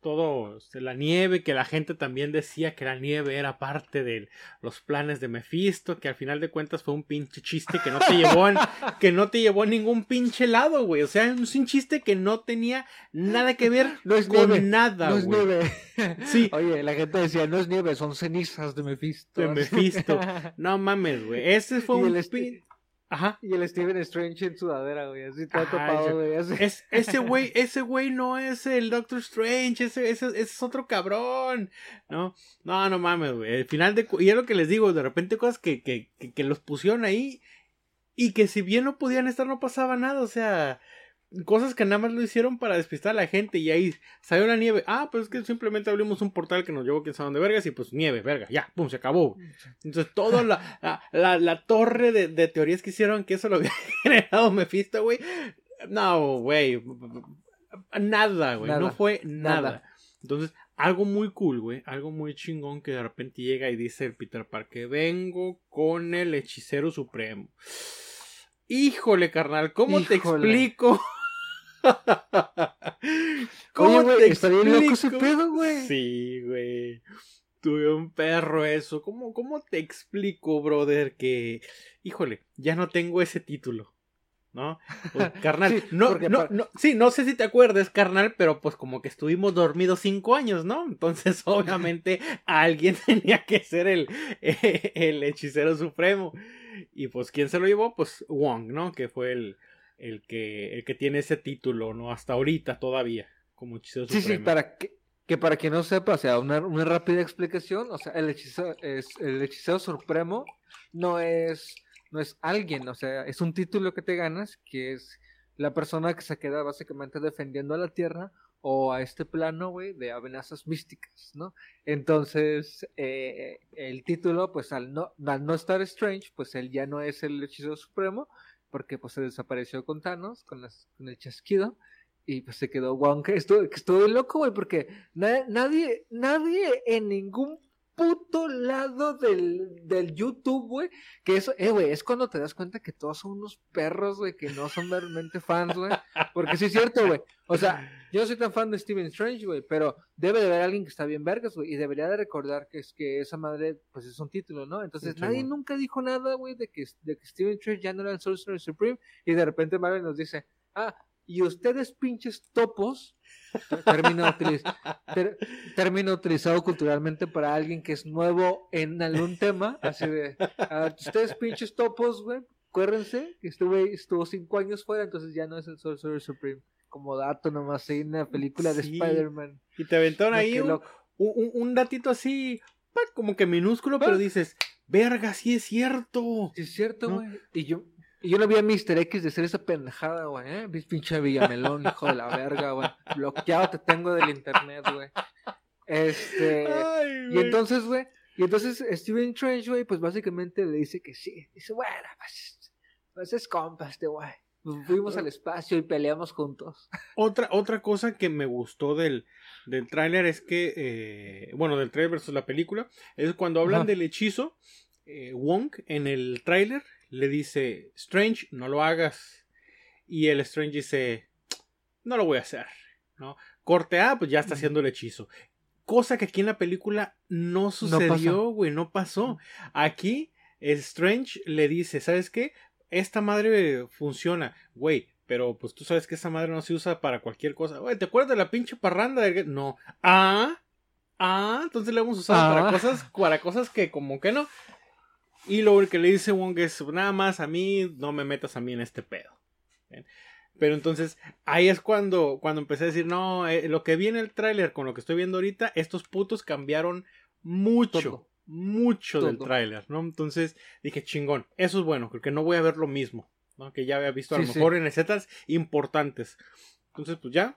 todo este, la nieve, que la gente también decía que la nieve era parte de los planes de Mephisto, que al final de cuentas fue un pinche chiste que no te llevó en, que no te llevó a ningún pinche lado, güey. O sea, es un chiste que no tenía nada que ver No es con nieve, nada, No es güey. nieve. Sí. Oye, la gente decía, no es nieve, son cenizas de Mephisto. De Mephisto. No mames, güey. Ese fue un este- Ajá. Y el Steven Strange en sudadera, güey, así todo topado, yo- güey, así. Es, ese güey, ese güey no es el Doctor Strange, ese, ese, ese es otro cabrón. No, no, no mames, güey. Al final de y es lo que les digo, de repente cosas que, que, que, que los pusieron ahí y que si bien no podían estar, no pasaba nada. O sea, cosas que nada más lo hicieron para despistar a la gente y ahí salió la nieve. Ah, pues es que simplemente abrimos un portal que nos llevó quién sabe dónde vergas y pues nieve, verga, ya, pum, se acabó. Entonces, toda la, la, la, la torre de, de teorías que hicieron que eso lo había generado Mephisto, güey. No, güey. Nada, güey. No fue nada. nada. Entonces, algo muy cool, güey. Algo muy chingón que de repente llega y dice el Peter Parker: Vengo con el hechicero supremo. Híjole, carnal, ¿cómo te Híjole. explico? Oye, güey, está bien loco ese pedo, güey. Sí, güey. Tuve un perro eso. ¿Cómo, ¿Cómo te explico, brother? Que, híjole, ya no tengo ese título. ¿No? Pues, carnal, Sí, no, no, no, sí, no sé si te acuerdas, carnal, pero pues como que estuvimos dormidos cinco años, ¿no? Entonces, obviamente, alguien tenía que ser el, el hechicero supremo. Y pues, ¿quién se lo llevó? Pues Wong, ¿no? Que fue el, el que, el que tiene ese título, ¿no? Hasta ahorita todavía, como hechicero Sí, supremo. sí, para que, que para que no sepa, o sea, una, una rápida explicación, o sea, el hechicero, es, el hechicero supremo no es, no es alguien, o sea, es un título que te ganas, que es la persona que se queda básicamente defendiendo a la Tierra o a este plano, güey, de amenazas místicas, ¿no? Entonces, eh, el título, pues al no, al no estar Strange, pues él ya no es el hechicero supremo, porque pues se desapareció con Thanos, con, las, con el chasquido, y pues se quedó Wong, que estuvo, estuvo loco, güey, porque na- nadie, nadie en ningún puto lado del, del YouTube, güey, que eso, eh, güey, es cuando te das cuenta que todos son unos perros, güey, que no son realmente fans, güey, porque sí es cierto, güey, o sea, yo no soy tan fan de Steven Strange, güey, pero debe de haber alguien que está bien vergas, güey, y debería de recordar que es que esa madre, pues es un título, ¿no? Entonces, Sí, nadie bueno. nunca dijo nada, güey, de que, de que Steven Strange ya no era el Sorcerer Supreme, y de repente Marvel nos dice, ah, y ustedes pinches topos, término, utiliz- ter- término utilizado culturalmente para alguien que es nuevo en algún tema, así de, ustedes pinches topos, güey, acuérdense que este güey estuvo cinco años fuera, entonces ya no es el Sorcerer Supreme. Como dato nomás, en la película de Sí. Spider-Man. Y te aventaron ahí un, un, datito así, como que minúsculo, pero dices, verga, sí es cierto. Sí, es cierto, ¿No? güey. Y yo, yo no vi a Mr. X de hacer esa pendejada, güey, ¿eh? Vis pinche Villamelón, hijo de la verga, güey. Bloqueado te tengo del internet, güey. Este. Ay, Y entonces, güey, y entonces Steven Strange, güey, pues básicamente le dice que sí. Dice, bueno, pues, pues es compa este güey. Fuimos al espacio y peleamos juntos. Otra, otra cosa que me gustó del, del tráiler es que, eh, bueno, del tráiler versus la película, es cuando hablan Ajá. del hechizo, eh, Wong en el tráiler le dice, Strange, no lo hagas. Y el Strange dice, no lo voy a hacer, ¿no? Corte A, pues ya está haciendo el hechizo. Cosa que aquí en la película no sucedió, güey, no pasó. Aquí, Strange le dice, ¿sabes qué? esta madre funciona, güey, pero pues tú sabes que esa madre no se usa para cualquier cosa. Güey, ¿te acuerdas de la pinche parranda? Del... No. Ah, ah, entonces le hemos usado para Ah. cosas, para cosas que como que no. Y lo que le dice Wong es, nada más a mí, no me metas a mí en este pedo. ¿Bien? Pero entonces, ahí es cuando, cuando empecé a decir, no, eh, lo que vi en el tráiler con lo que estoy viendo ahorita, estos putos cambiaron mucho, Todo. mucho del tráiler, ¿no? Entonces dije, chingón, eso es bueno, porque no voy a ver lo mismo, ¿no? Que ya había visto a lo sí. mejor en recetas importantes. Entonces, pues ya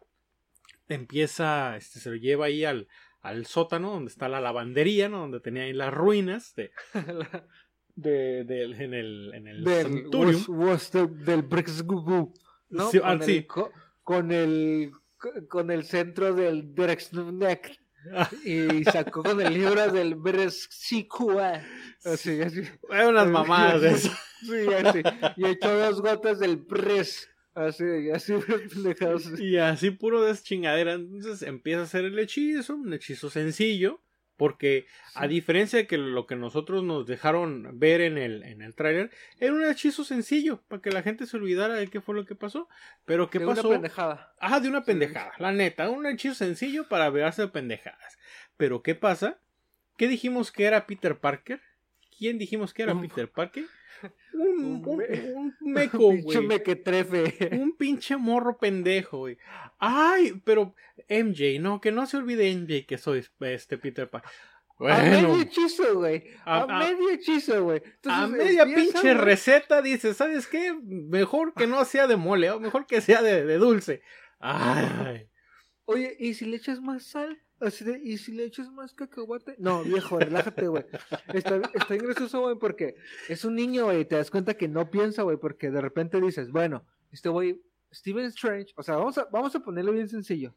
empieza, este, se lo lleva ahí al, al sótano donde está la lavandería, ¿no? Donde tenía ahí las ruinas de, de, de- en el, en el del, Centurium. was- was the- del Brix Gugu, ¿no? Sí, con, ah, el, sí. co- con el co- con el centro del Drexneck y sacó con el libro del Brexicua. Así, así. Hay unas mamadas de eso. Sí, así. Y echó dos gotas del Pres. Así, y así. Y así puro de chingadera. Entonces empieza a hacer el hechizo, un hechizo sencillo. Porque a diferencia de que lo que nosotros nos dejaron ver en el, en el tráiler, era un hechizo sencillo, para que la gente se olvidara de qué fue lo que pasó. Pero ¿qué De pasó? Una pendejada. Ajá, de una pendejada, la neta, un hechizo sencillo para verse de pendejadas. Pero ¿qué pasa? ¿Qué dijimos que era Peter Parker? ¿Quién dijimos que era Un- Peter Parker? Un, un un, un meco, Pinche güey. mequetrefe. Un pinche morro pendejo, güey. Ay, pero MJ, no, que no se olvide MJ que soy este Peter Parker. A medio hechizo, güey. A, medio hechizo, güey. a media empieza, pinche receta dice, ¿sabes qué? Mejor que no sea de mole, o mejor que sea de, de dulce. Ay. Oye, ¿y si le echas más sal? Así de, ¿y si le echas más cacahuate? No, viejo, relájate, güey. Está, está gracioso, güey, porque es un niño, güey, y te das cuenta que no piensa, güey, porque de repente dices, bueno, este güey, Steven Strange, o sea, vamos a, vamos a ponerlo bien sencillo.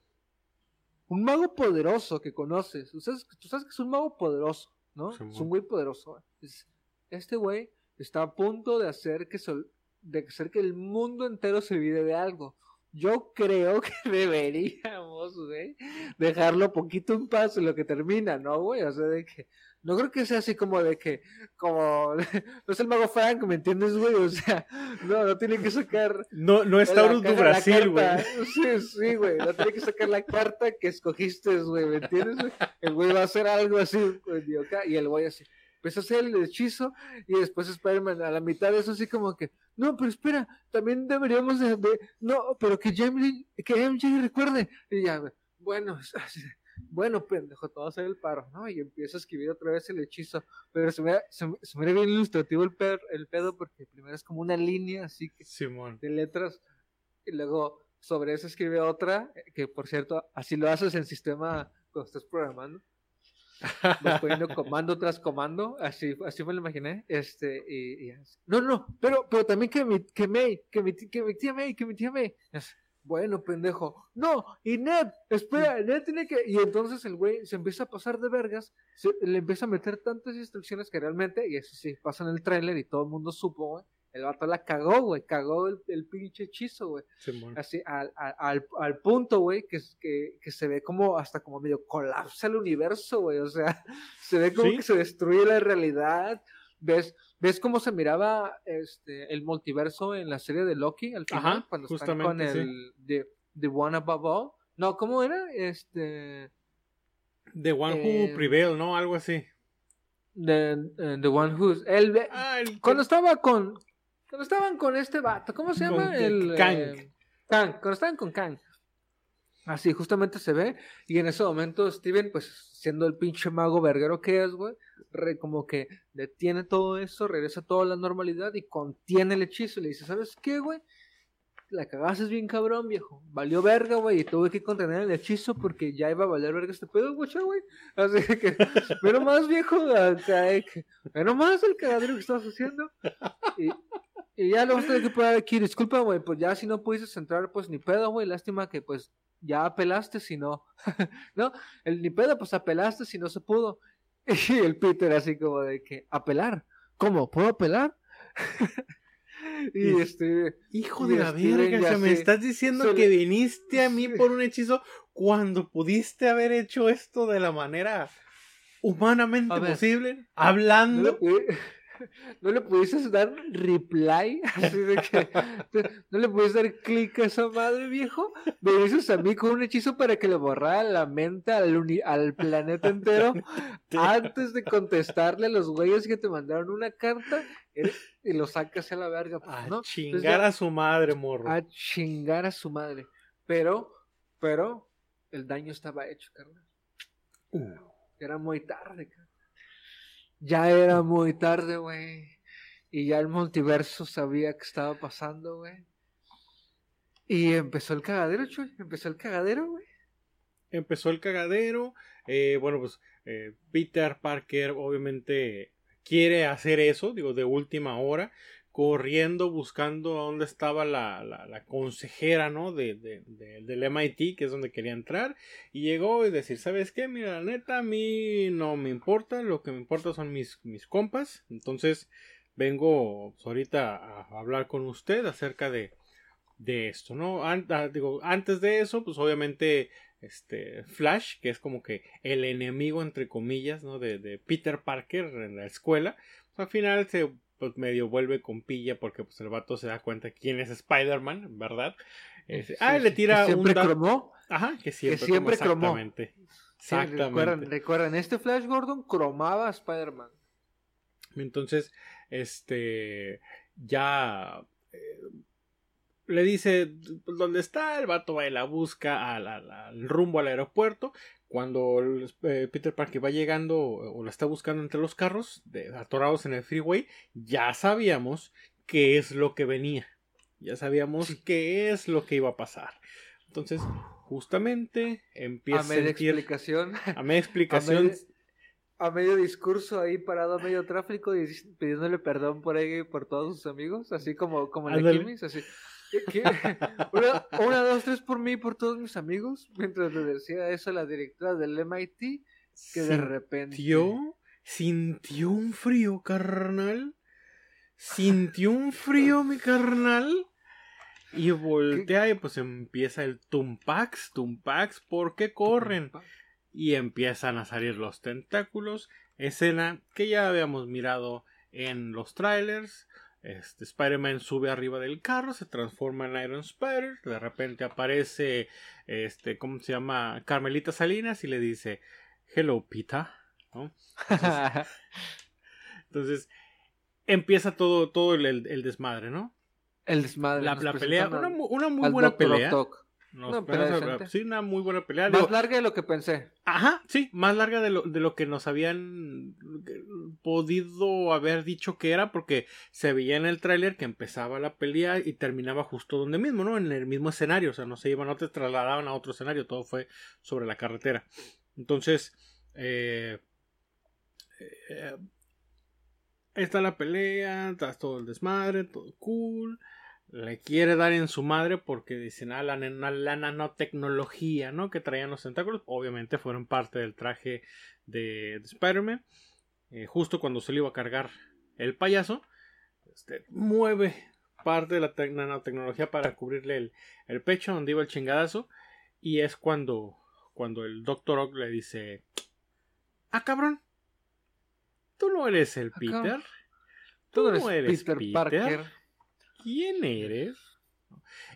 Un mago poderoso que conoces, tú sabes, tú sabes que es un mago poderoso, ¿no? Sí, es un güey poderoso, güey. Es- Este güey está a punto de hacer que, sol- de hacer que el mundo entero se olvide de algo. Yo creo que deberíamos, güey, dejarlo poquito en paz en lo que termina, ¿no, güey? O sea, de que, no creo que sea así como de que, como, no es el mago Frank, ¿me entiendes, güey? O sea, no, no tiene que sacar No, no do la Brasil, güey. Sí, sí, güey, no tiene que sacar la carta que escogiste, güey, ¿me entiendes? El güey va a hacer algo así, güey, y el güey así. Empieza a hacer el hechizo y después Spider-Man a la mitad de eso así como que, no, pero espera, también deberíamos de, de- no, pero que MJ, que MJ recuerde. Y ya, bueno, bueno, pendejo, a hacer el paro, ¿no? Y empieza a escribir otra vez el hechizo. Pero se me, se, se ve bien ilustrativo el, per- el pedo porque primero es como una línea así que Simón. de letras y luego sobre eso escribe otra, eh, que por cierto, así lo haces en sistema cuando estás programando. Vas poniendo comando tras comando, así, así me lo imaginé. Este, y, y así. No, no, pero, pero también que mi, que May, que mi, que mi tía May, que mi tía May. Bueno, pendejo. No, y Ned, espera, Ned tiene que. Y entonces el güey se empieza a pasar de vergas, se- le empieza a meter tantas instrucciones que realmente, y eso sí, pasa en el tráiler y todo el mundo supo, güey. El vato la cagó, güey, cagó el, el pinche hechizo, güey así al, al, al, punto, güey, que, que, que se ve como hasta como medio colapsa el universo, güey, o sea, se ve como Sí. que se destruye la realidad, ves, ves cómo se miraba este el multiverso en la serie de Loki al final, Ajá, cuando están con justamente, sí. el the, the One Above All, no, ¿cómo era? Este, The One Eh, Who Prevail, ¿no? Algo así. the, eh, the One Who's, el, Ah, el- cuando estaba con, cuando estaban con este vato, ¿cómo se Con llama? que- el Kang. eh, Kang, cuando estaban con Kang. Así justamente se ve, y en ese momento Steven, pues siendo el pinche mago verguero que es, güey, re- como que detiene todo eso, regresa toda la normalidad y contiene el hechizo y le dice, ¿sabes qué, güey? La cagaste bien cabrón, viejo. Valió verga, güey, y tuve que contener el hechizo porque ya iba a valer verga este pedo, güey. Así que, pero más viejo, acá, eh, que- pero más el cagadero que estabas haciendo. Y, y ya lo vamos a tener que poner aquí. Disculpa, güey, pues ya si no pudiste entrar, pues ni pedo, güey. Lástima que pues ya apelaste si no. no, el ni pedo, pues apelaste si no se pudo. Y el Peter así como de que, ¿apelar? ¿Cómo? ¿Puedo apelar? y este, Hijo Y de la Steven verga, o sea, me estás diciendo se que viniste a mí por un hechizo cuando pudiste haber hecho esto de la manera humanamente ver. posible, hablando. no le pudiste dar reply, así de que no le pudiste dar clic a esa madre, viejo. Me dices a mí con un hechizo para que le borrara la mente al, uni- al planeta entero antes de contestarle a los güeyes que te mandaron una carta y lo sacas a la verga. pues, A ¿no? Entonces chingar ya- a su madre, morro. a chingar a su madre. Pero, pero, el daño estaba hecho, carnal. Uh. Era muy tarde, carnal. Ya era muy tarde, güey. Y ya el multiverso sabía que estaba pasando, güey. Y empezó el cagadero, chuy. Empezó el cagadero, güey. empezó el cagadero. eh, bueno, pues eh, Peter Parker obviamente quiere hacer eso, digo, de última hora, corriendo, buscando dónde estaba la, la, consejera, ¿no? De, de- de- del MIT, que es donde quería entrar, y llegó y decir, ¿sabes qué? Mira, la neta, a mí no me importa, lo que me importa son mis, mis compas, entonces vengo pues, ahorita a hablar con usted acerca de, de esto, ¿no? Ah, digo, antes de eso, pues obviamente este Flash, que es como que el enemigo entre comillas, ¿no? De, de Peter Parker en la escuela, pues al final se pues, medio vuelve con pilla porque pues el vato se da cuenta quién es Spider-Man, ¿verdad? Este, Sí, ah, le que tira un siempre da- cromó. Ajá, que siempre, siempre cromó, exactamente. Sí, Exactamente. recuerdan, este Flash Gordon cromaba a Spider-Man. Entonces, este, ya eh, le dice dónde está, el vato va y la busca al, al- al rumbo al aeropuerto. Cuando el- eh, Peter Parker va llegando o la está buscando entre los carros, de- atorados en el freeway, ya sabíamos qué es lo que venía. Ya sabíamos Sí. qué es lo que iba a pasar. Entonces, justamente empieza A media sentir explicación. a media explicación. A medio, a medio discurso ahí parado a medio tráfico y pidiéndole perdón por ahí por todos sus amigos, así como, como en la Ándale. Kimis, así. ¿Qué- una, dos, tres por mí y por todos mis amigos. Mientras le decía eso a la directora del MIT, que de repente. sintió, sintió un frío, carnal. Sintió un frío, mi carnal. Y voltea y pues empieza el Tumpax, Tumpax, ¿por qué corren? Y empiezan a salir los tentáculos. Escena que ya habíamos mirado en los trailers. Este, Spider-Man sube arriba del carro, se transforma en Iron Spider. De repente aparece, este, ¿cómo se llama? Carmelita Salinas y le dice, Hello, Pita. ¿no? Entonces, empieza todo, todo el, desmadre, ¿no? el desmadre. La, la pelea, una, una muy buena pelea. Nos a- decente. sí, una muy buena pelea. Más Digo, larga de lo que pensé. Ajá, sí, más larga de lo, de lo que nos habían podido haber dicho que era, porque se veía en el tráiler que empezaba la pelea y terminaba justo donde mismo, ¿no? En el mismo escenario, o sea, no se iban, no te trasladaban a otro escenario, todo fue sobre la carretera. Entonces, eh, eh, está la pelea, está todo el desmadre, todo cool. Le quiere dar en su madre porque dicen, ah, la, la nanotecnología, ¿no? Que traían los tentáculos. Obviamente fueron parte del traje de, de Spider-Man. Eh, justo cuando se le iba a cargar el payaso, este, mueve parte de la tec- nanotecnología para cubrirle el, el pecho donde iba el chingadazo. Y es cuando, cuando el Doctor Ock le dice, ah, cabrón, tú no eres el Ah, Peter. Tú no eres eres Peter, Peter. Parker. ¿Quién eres?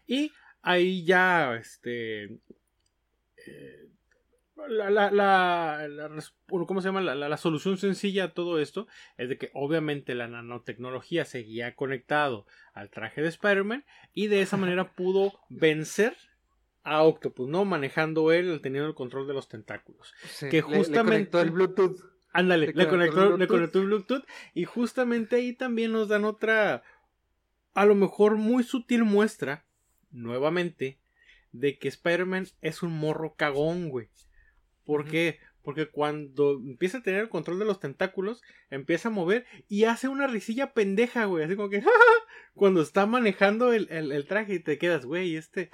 Y ahí ya, este, eh, la, la, la, ¿cómo se llama? La, solución sencilla a todo esto es de que obviamente la nanotecnología seguía conectado al traje de Spider-Man y de esa manera pudo vencer a Octopus, ¿no? Manejando él, teniendo el control de los tentáculos. Sí, Que le- le justamente- conectó el Bluetooth. Ándale, Le le conectó el le Bluetooth. conectó el Bluetooth y justamente ahí también nos dan otra, a lo mejor muy sutil muestra, nuevamente, de que Spider-Man es un morro cagón, güey. ¿Por qué? Porque cuando empieza a tener el control de los tentáculos, empieza a mover y hace una risilla pendeja, güey. Así como que, cuando está manejando el, el- el traje y te quedas, güey, este,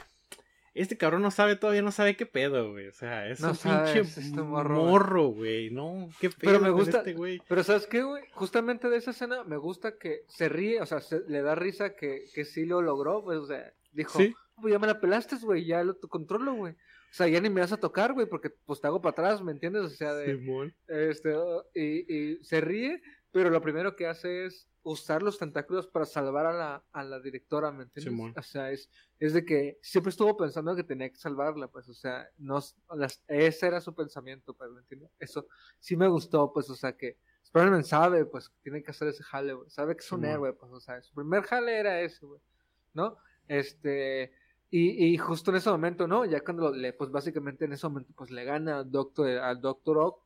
este cabrón no sabe, todavía no sabe qué pedo, güey. O sea, es No un pinche es este morro, güey. morro, güey. No, qué pedo Pero me gusta- este güey. Pero ¿sabes qué, güey? Justamente de esa escena me gusta que se ríe, o sea, se- le da risa que, que sí lo logró, pues, o sea, dijo, Sí. pues ya me la pelaste, güey, ya lo controlo, güey. O sea, ya ni me vas a tocar, güey, porque pues te hago para atrás, ¿me entiendes? O sea, de, Simón. este, y, y se ríe, pero lo primero que hace es usar los tentáculos para salvar a la, a la directora, ¿me entiendes? Simón. O sea, es, es de que siempre estuvo pensando que tenía que salvarla, pues, o sea, no, las, ese era su pensamiento, pues, ¿me entiendes? Eso sí me gustó, pues, o sea, que Spider-Man sabe, pues, que tiene que hacer ese jale, güey, sabe que es un Simón. héroe, pues, o sea, su primer jale era ese, güey, ¿no? Este, y, y justo en ese momento, ¿no? Ya cuando le, pues, básicamente en ese momento, pues, le gana al Doctor, al Doctor Ock,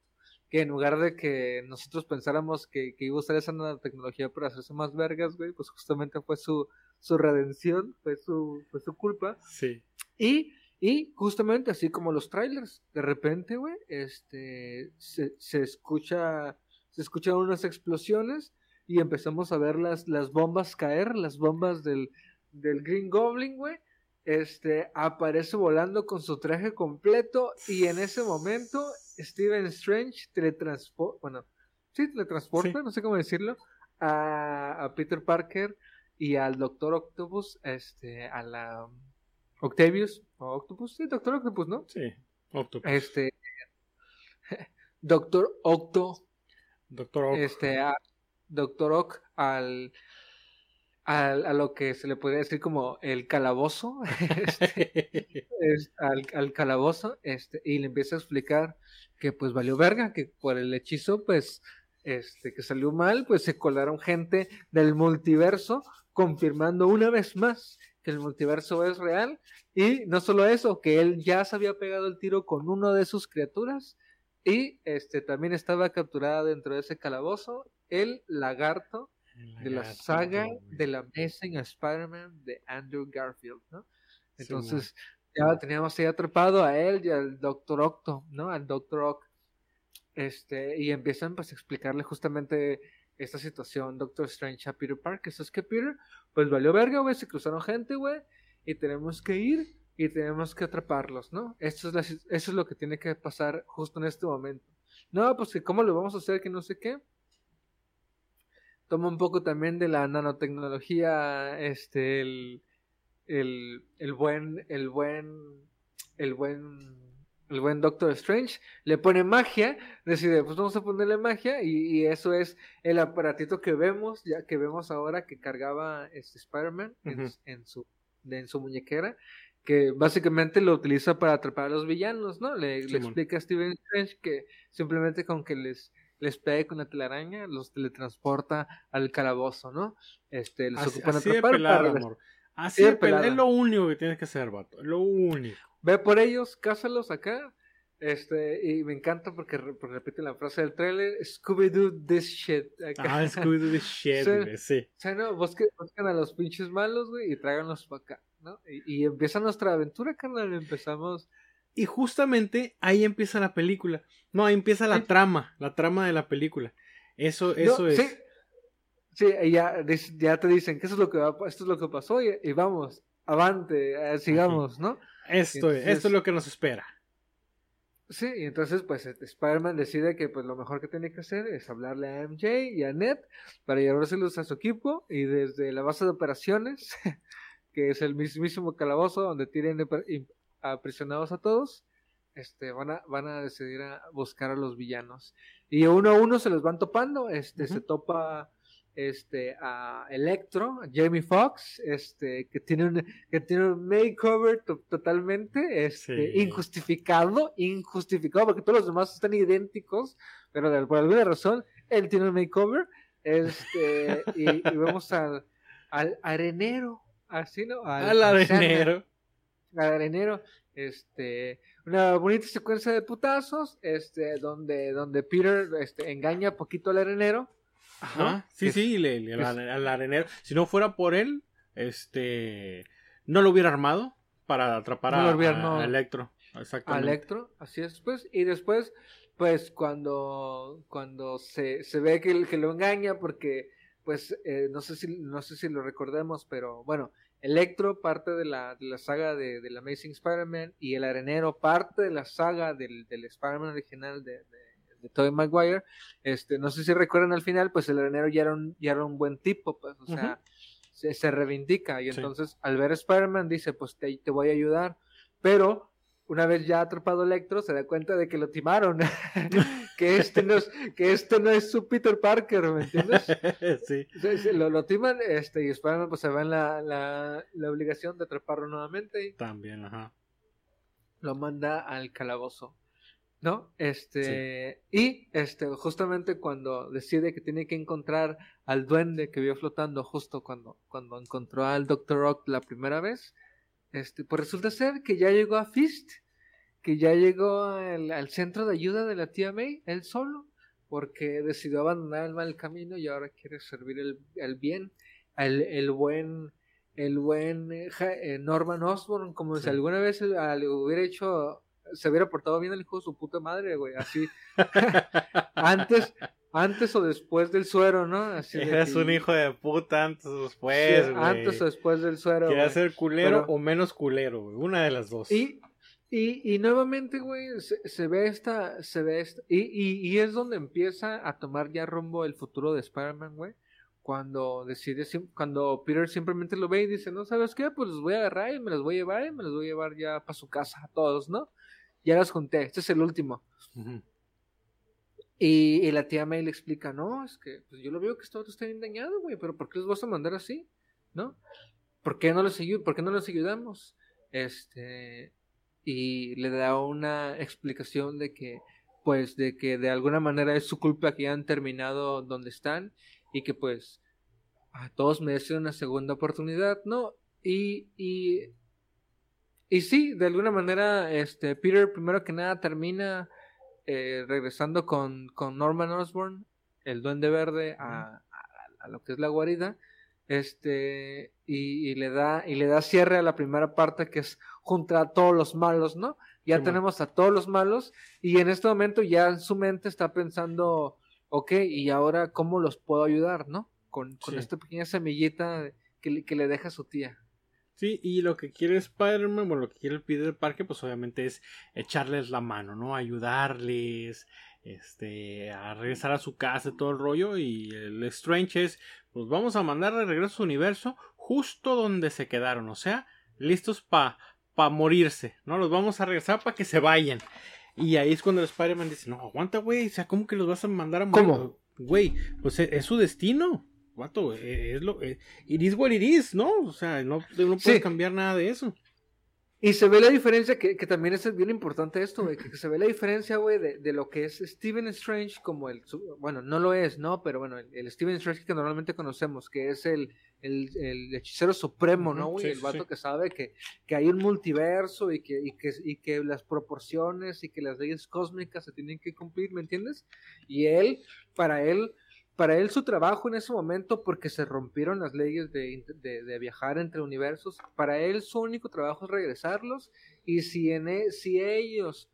que en lugar de que nosotros pensáramos que, que iba a usar esa nanotecnología para hacerse más vergas, güey, pues justamente fue su, su redención, fue su, fue su culpa. Sí. Y, y justamente así como los trailers, de repente, güey, este, se, se escucha, se escuchan unas explosiones y empezamos a ver las, las bombas caer, las bombas del, del Green Goblin, güey. Este, aparece volando con su traje completo y en ese momento Steven Strange teletransporta, bueno, sí, teletransporta, Sí. no sé cómo decirlo, a, a Peter Parker y al Doctor Octopus, este, a la Octavius, o Octopus, sí, Doctor Octopus, ¿no? Sí. Octopus. Este, Doctor Octo, Doctor Ock. este, a Doctor Ock al, al, a lo que se le podría decir como el calabozo, este, es- al, al calabozo, este, y le empieza a explicar que pues valió verga, que por el hechizo, pues, este, que salió mal, pues se colaron gente del multiverso, confirmando una vez más que el multiverso es real, y no solo eso, que él ya se había pegado el tiro con uno de sus criaturas, y este también estaba capturada dentro de ese calabozo el lagarto de la saga de la Amazing Spider-Man de Andrew Garfield, ¿no? Sí, Ya teníamos ahí atrapado a él y al Doctor Octo, ¿no? Al Doctor Ock. Este, y empiezan pues a explicarle justamente esta situación Doctor Strange a Peter Parker. Es que Peter, pues valió verga, güey, se cruzaron gente, güey, y tenemos que ir y tenemos que atraparlos, ¿no? Esto es la eso es lo que tiene que pasar justo en este momento. No, pues que cómo lo vamos a hacer, que no sé qué. Toma un poco también de la nanotecnología, este, el, el, el buen, el buen, el buen, el buen Doctor Strange, le pone magia, decide, pues vamos a ponerle magia, y, y eso es el aparatito que vemos, ya que vemos ahora que cargaba este Spider-Man en, su, de- en su muñequera, que básicamente lo utiliza para atrapar a los villanos, ¿no? Le, explica a Steven Strange que simplemente con que les les pegue con la telaraña, los teletransporta al calabozo, ¿no? Este, los Así, ocupan así de atrapar para amor. Así pelada. Es pelada. lo único que tienes que hacer, vato. Es lo único. Ve por ellos, cásalos acá. Este, y me encanta porque, porque repite la frase del trailer, Scooby-Doo this shit. Acá. Ah, Scooby-Doo the shit, güey. Sí. O sea, no, busquen, busquen a los pinches malos, güey, y tráiganlos para acá, ¿no? Y, y empieza nuestra aventura, carnal. Empezamos. Y justamente ahí empieza la película. No, ahí empieza la trama, la trama de la película. Eso, eso No, es. Sí, sí y ya, ya te dicen que eso es lo que va, esto es lo que pasó y, y vamos, avante, eh, sigamos, ¿no? Esto, Entonces- esto es lo que nos espera. Sí, y entonces pues este, Spider-Man decide que pues lo mejor que tiene que hacer es hablarle a MJ y a Ned para llevárselos a su equipo y desde la base de operaciones, que es el mismísimo calabozo donde tienen aprisionados a todos, este, van a, van a decidir a buscar a los villanos. Y uno a uno se los van topando, este, se topa este a Electro, a Jamie Foxx, este, que tiene un, que tiene un makeover to- totalmente este, Sí. injustificado, injustificado, porque todos los demás están idénticos, pero de- por alguna razón él tiene un makeover, este, y, y vemos al, al arenero, así, ¿no? Al al arenero. al arenero, este, una bonita secuencia de putazos, este, donde, donde Peter, este, engaña poquito al arenero, Ajá. ¿no? Sí, sí, le- le- al, al arenero. Si no fuera por él, este. No lo hubiera armado para atrapar No a, hubiera, a- no. a Electro. a Exactamente. Electro, así es, pues, y después, pues, cuando, cuando se, se ve que, que lo engaña, porque, pues, eh, no sé si, no sé si lo recordemos, pero, bueno, Electro parte de la, de la saga de, del Amazing Spider-Man, y el arenero parte de la saga del, del Spider-Man original de, de, de Tobey Maguire, este, no sé si recuerdan al final, pues, el arenero ya era un, ya era un buen tipo, pues, o sea, se, se reivindica, y Sí. entonces, al ver Spider-Man, dice, pues, te, te voy a ayudar, pero una vez ya atrapado Electro, se da cuenta de que lo timaron, que este no es, que este no es su Peter Parker, ¿me entiendes? sí. Sí, sí, lo, lo timan este, y Spider-Man pues se va en la, la, la obligación de atraparlo nuevamente y También, ajá. lo manda al calabozo. ¿No? Este, y este, justamente cuando decide que tiene que encontrar al duende que vio flotando justo cuando, cuando encontró al Dr. Rock la primera vez, este, pues resulta ser que ya llegó a Fist, que ya llegó al, al centro de ayuda de la tía May, él solo, porque decidió abandonar el mal camino y ahora quiere servir el, el bien, el, el buen, el buen eh, eh, Norman Osborn, como Sí. si alguna vez hubiera hecho, se hubiera portado bien el hijo de su puta madre, güey, así, antes, antes o después del suero, ¿no? Así Eres que- un hijo de puta antes o sí, después, güey. antes o después del suero. Quería ser culero Pero- o menos culero, güey. Una de las dos. Y, y, y nuevamente, güey, se, se ve esta, se ve esta, y, y, y es donde empieza a tomar ya rumbo el futuro de Spider-Man, güey. Cuando decide, cuando Peter simplemente lo ve y dice, no, ¿sabes qué? Pues los voy a agarrar y me los voy a llevar y me los voy a llevar ya para su casa a todos, ¿no? Ya los junté, este es el último. Y, y la tía May le explica, no, es que pues yo lo veo que otro está bien dañado, güey, pero ¿por qué los vas a mandar así? ¿No? ¿Por qué no ayu- ¿por qué no les ayudamos? Este, y le da una explicación de que, pues, de que de alguna manera es su culpa que han terminado donde están y que, pues, a todos merecen una segunda oportunidad, ¿no? Y, y, y sí, de alguna manera, este, Peter primero que nada termina eh, regresando con, con Norman Osborn, el Duende Verde, a, a- a lo que es la guarida, este, y, y le da, y le da cierre a la primera parte que es junto a todos los malos, ¿no? Ya tenemos a todos los malos, y en este momento ya en su mente está pensando, ok, y ahora cómo los puedo ayudar, ¿no? Con, con Sí. esta pequeña semillita que, le- que le deja su tía. Sí, y lo que quiere Spider-Man, bueno, lo que quiere el Peter Parker, pues obviamente es echarles la mano, ¿no? Ayudarles, este, a regresar a su casa y todo el rollo. Y el Strange es, pues vamos a mandar de regreso a su universo justo donde se quedaron, o sea, listos para pa morirse, ¿no? Los vamos a regresar para que se vayan. Y ahí es cuando el Spider-Man dice, no, aguanta, güey, o sea, ¿cómo que los vas a mandar a morir? ¿Cómo? Güey, pues es, es su destino. Vato, eh, es lo, eh, it is what it is, ¿no? O sea, no, no puedes Sí. cambiar nada de eso. Y se ve la diferencia, que, que también es bien importante esto, güey, que se ve la diferencia, güey, de, de lo que es Stephen Strange como el, bueno, no lo es, ¿no? Pero bueno, el, el Stephen Strange que normalmente conocemos, que es el, el, el hechicero supremo, ¿no, güey? sí, el vato sí. que sabe que, que hay un multiverso y que, y, que, y que las proporciones y que las leyes cósmicas se tienen que cumplir, ¿me entiendes? Y él, para él, para él su trabajo en ese momento, porque se rompieron las leyes de, int- de- de viajar entre universos, para él su único trabajo es regresarlos y si, en e- si ellos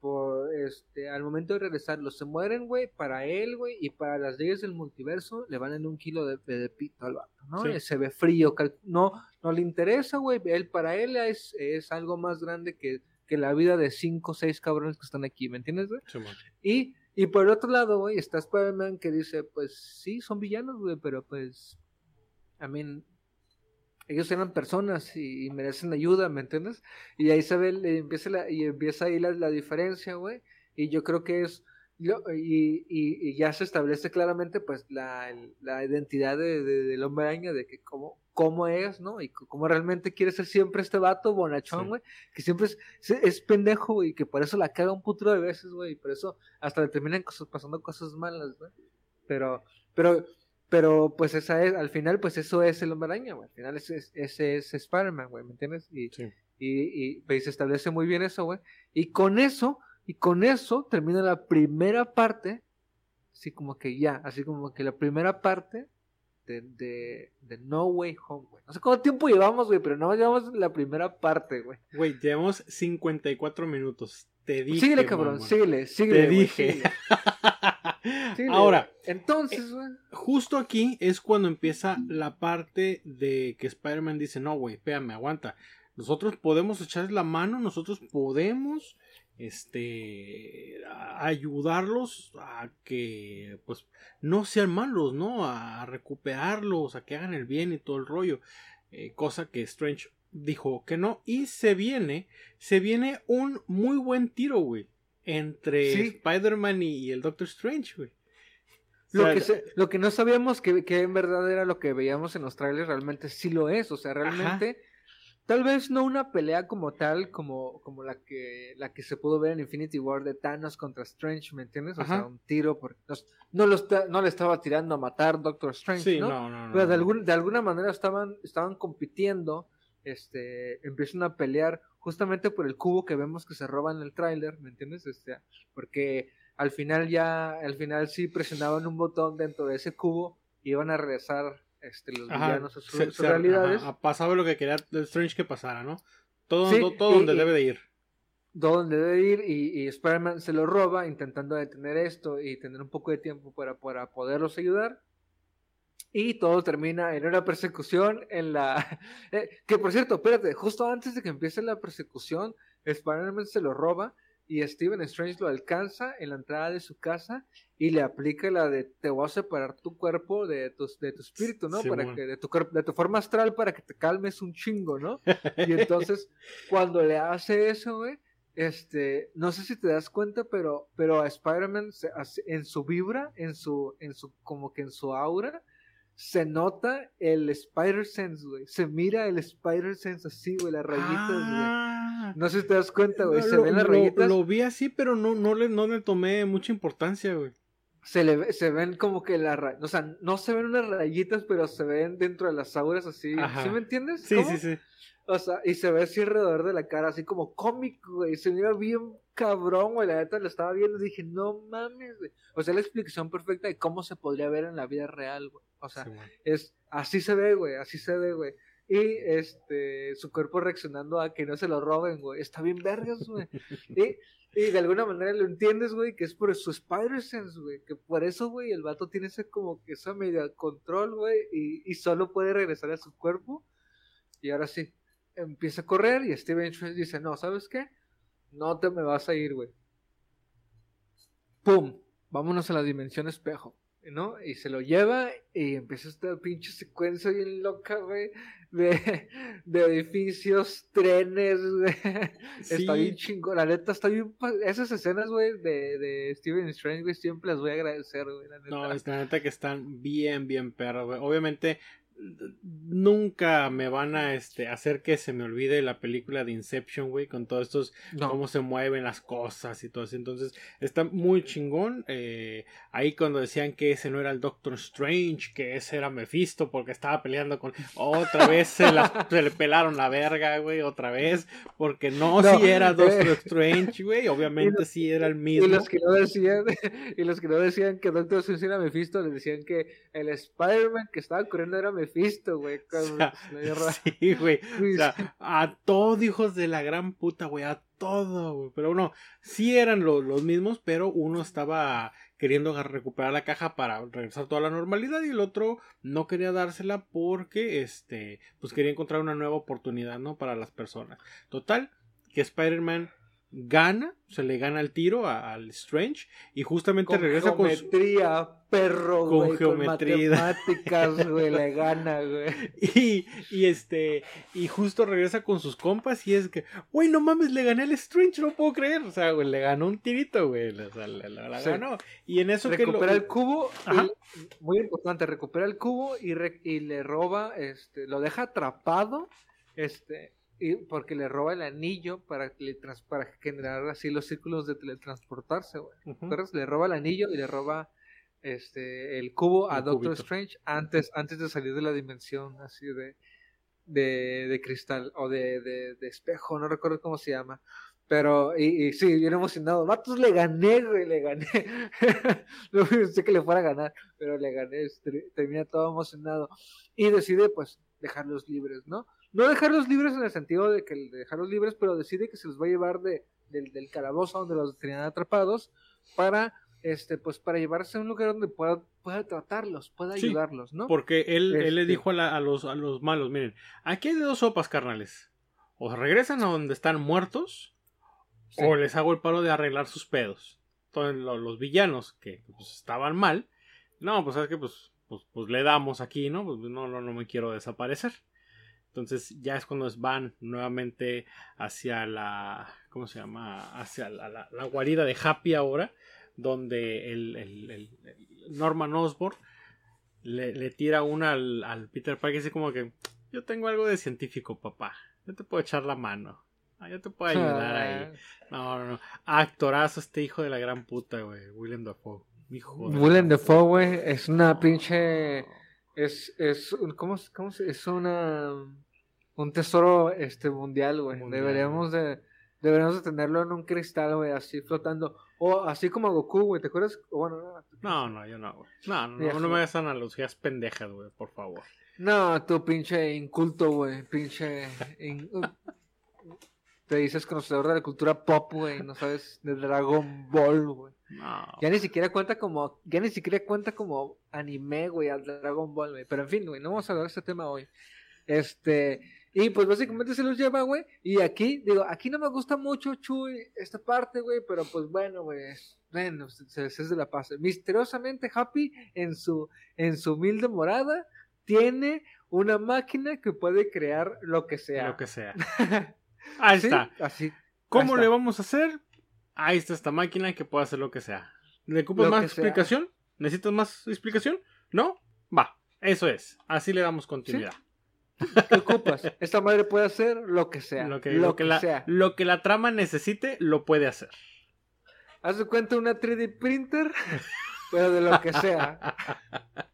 por, este, al momento de regresarlos se mueren, güey, para él, güey, y para las leyes del multiverso le van en un kilo de, de, de pito al vato, ¿no? Sí. Se ve frío, no, no le interesa, güey, él, para él es, es algo más grande que, que la vida de cinco o seis cabrones que están aquí, ¿me entiendes, güey? Y, y por otro lado, güey, está Spider-Man que dice, pues sí, son villanos, güey, pero pues, I mean, ellos eran personas y, merecen ayuda, ¿me entiendes? Y ahí se ve, le empieza la, y empieza ahí la, la diferencia, güey, y yo creo que es, y, y, y ya se establece claramente, pues, la, la identidad de, de- del hombre araña, de que cómo, cómo es, ¿no? Y cómo realmente quiere ser siempre este vato bonachón, Sí. güey, que siempre es, es, pendejo, güey, y que por eso la caga un putro de veces, güey, y por eso hasta le terminan cosas, pasando cosas malas, güey. Pero, pero, pero, pues esa es, al final, pues eso es el hombre araña, güey. Al final ese es, ese es Spider-Man, güey, ¿me entiendes? Y, Sí. y, y pues, se establece muy bien eso, güey. Y con eso, y con eso termina la primera parte, así como que ya, así como que la primera parte de, de, de No Way Home, güey. No sé cuánto tiempo llevamos, güey, pero no llevamos la primera parte, güey. Güey, llevamos 54 minutos. Te dije. Síguele, cabrón, mamón. síguele, síguele. Te güey, dije. síguele, síguele, Ahora, güey. entonces, güey. justo aquí es cuando empieza la parte de que Spider-Man dice, no, güey, espérame, aguanta. Nosotros podemos echarles la mano, nosotros podemos este ayudarlos a que pues no sean malos, ¿no? A recuperarlos, a que hagan el bien y todo el rollo. Eh, cosa que Strange dijo que no. Y se viene, se viene un muy buen tiro, güey. entre Sí. Spider-Man y, el Doctor Strange, güey. O Lo sea, que, se- lo que no sabíamos que, que en verdad era lo que veíamos en los trailers, realmente sí lo es. O sea, realmente, tal vez no una pelea como tal, como, como la que la que se pudo ver en Infinity War de Thanos contra Strange, ¿me entiendes? O sea, un tiro, porque no, no, lo está- no le estaba tirando a matar Doctor Strange, Sí, ¿no? no, no. Pero de, algún, de alguna manera estaban, estaban compitiendo, este, empiezan a pelear justamente por el cubo que vemos que se roba en el tráiler, ¿me entiendes? Este, porque al final ya, al final sí presionaban un botón dentro de ese cubo y iban a regresar este, los Ajá, villanos a su- se- sus realidades, ajá, pasaba lo que quería Strange que pasara, ¿no? Todo, Sí, todo, todo y- donde y- debe de ir. donde debe ir y, y Spider-Man se lo roba intentando detener esto y tener un poco de tiempo para, para poderlos ayudar. Y todo termina en una persecución en la... eh, que por cierto, espérate, justo antes de que empiece la persecución, Spider-Man se lo roba y Stephen Strange lo alcanza en la entrada de su casa y le aplica la de te voy a separar tu cuerpo de tu, de tu espíritu, ¿no? para que, de, tu, de tu forma astral para que te calmes un chingo, ¿no? Y entonces, cuando le hace eso, güey, este, no sé si te das cuenta, pero, pero a Spider-Man en su vibra, en su, en su, como que en su aura, se nota el Spider-Sense, güey. Se mira el Spider-Sense así, güey, las rayitas, güey. Ah, No sé si te das cuenta, güey. Se lo, ven las lo- rayitas. lo vi así, pero no, no, le, no le tomé mucha importancia, güey. Se, le, se ven como que las rayitas. O sea, no se ven unas rayitas, pero se ven dentro de las auras así. Ajá. ¿Sí me entiendes? Sí, ¿Cómo? sí, sí. O sea, y se ve así alrededor de la cara, así como cómic, güey. Se mira bien cabrón, güey. La neta lo estaba viendo y dije, no mames, güey. O sea, la explicación perfecta de cómo se podría ver en la vida real, güey. O sea, es así se ve, güey, así se ve, güey. Y este, su cuerpo reaccionando a que no se lo roben, güey. Está bien vergas, güey. y, y de alguna manera lo entiendes, güey, que es por su Spider-Sense, güey. Que por eso, güey, el vato tiene ese como que esa media control, güey. Y, y solo puede regresar a su cuerpo. Y ahora sí, empieza a correr y Steven Strange dice, no, ¿sabes qué? No te me vas a ir, güey. ¡Pum! Vámonos a la dimensión espejo. ¿No? Y se lo lleva y empieza esta pinche secuencia bien loca, güey, de, de edificios, trenes, güey. Está bien chingón, la neta, está bien... Esas escenas, güey, de, de Steven Strange, güey, siempre las voy a agradecer, güey, la neta. No, es la neta que están bien, bien perros, güey. Obviamente, nunca me van a este, hacer que se me olvide la película de Inception, güey, con todos estos, No. cómo se mueven las cosas y todo eso. Entonces, está muy chingón. Eh, ahí cuando decían que ese no era el Doctor Strange, que ese era Mephisto porque estaba peleando con... Otra vez se, la- se le pelaron la verga, güey, otra vez. Porque no, No, si era Doctor eh. Strange, güey. Obviamente sí era el Y mismo. los que no decían, y los que no decían que Doctor Strange era Mephisto, les decían que el Spider-Man que estaba corriendo era Mephisto, güey. O sea, sí, güey. O sea, a todos hijos de la gran puta, güey, a todo, güey. Pero uno, sí eran lo- los mismos, pero uno estaba queriendo recuperar la caja para regresar toda la normalidad y el otro no quería dársela porque, este, pues quería encontrar una nueva oportunidad, ¿no? Para las personas. Total, que Spider-Man gana, se le gana el tiro al Strange y justamente con regresa con su... geometría, perro, Con güey. geometría. Con matemáticas, güey, le gana, güey. Y, y este, y justo regresa con sus compas y es que, güey, no mames, le gané al Strange, no puedo creer. O sea, güey, le ganó un tirito, güey. O sea, le- la, la Sí. ganó. Y en eso que recupera lo. el cubo y, muy importante recupera el cubo y, re- y le roba este lo deja atrapado este y porque le roba el anillo para le trans- para generar así los círculos de teletransportarse güey. ¿Recuerdas? le roba el anillo y le roba este el cubo a Doctor cubito. Strange antes antes de salir de la dimensión así de de, de cristal o de, de, de espejo no recuerdo cómo se llama pero, y, y sí, bien emocionado. Matos le gané, güey, le gané. no pensé que le fuera a ganar, pero le gané. este, Termina todo emocionado. Y decide, pues, dejarlos libres, ¿no? No dejarlos libres en el sentido de que dejarlos libres, pero decide que se los va a llevar de, del, del calabozo donde los tenían atrapados para, este, pues, para llevarse a un lugar donde pueda, pueda tratarlos, pueda Sí, ayudarlos, ¿no? Porque él, él le Este. dijo a, la- a los, a los malos: Miren, aquí hay de dos sopas, carnales. O regresan a donde están muertos, Sí. o les hago el paro de arreglar sus pedos. Entonces, lo- los villanos que pues, estaban mal, no, pues es que pues, pues, pues le damos aquí, ¿no? Pues no, no, no me quiero desaparecer. Entonces ya es cuando van nuevamente hacia la, ¿cómo se llama? Hacia la, la- la guarida de Happy ahora, donde el, el- el- el Norman Osborn le, le tira una al, al Peter Parker y dice como que yo tengo algo de científico, papá. Yo te puedo echar la mano. Ah, yo te puedo ayudar ahí. No, no, no. Actorazo este hijo de la gran puta, güey. William Dafoe. Hijo de Willem Dafoe, güey, es una pinche. Es, es, un- ¿cómo, se- cómo se- es una. Un tesoro este mundial, güey. Deberíamos de. Deberíamos de tenerlo en un cristal, güey, así flotando. O así como Goku, güey, ¿te acuerdas? Bueno, no, No, no, yo no, güey. No, no, no, me hagas analogías pendejas, güey, por favor. no, tú pinche inculto, güey, pinche... in- Te dices conocedor de la cultura pop, güey, no sabes de Dragon Ball, güey. No. Ya ni siquiera cuenta como, ya ni siquiera cuenta como anime, güey, al Dragon Ball, güey. Pero en fin, güey, no vamos a hablar de este tema hoy. Este, y pues básicamente se los lleva, güey. Y aquí, digo, aquí no me gusta mucho, Chuy, esta parte, güey, pero pues bueno, güey. Bueno, se, se, la paz. Misteriosamente, Happy, en su, en su humilde morada, tiene una máquina que puede crear lo que sea. Lo que sea. Ahí Sí, está. Así. ¿Cómo está. le vamos a hacer? Ahí está esta máquina que puede hacer lo que sea. ¿Le ocupas más sea. explicación? ¿Necesitas más explicación? ¿No? Va. Eso es. Así le damos continuidad. ¿Qué ocupas? Esta madre puede hacer lo que sea. Lo que, lo que la, sea. lo que la trama necesite, lo puede hacer. Haz de cuenta una 3D printer, pero de lo que sea.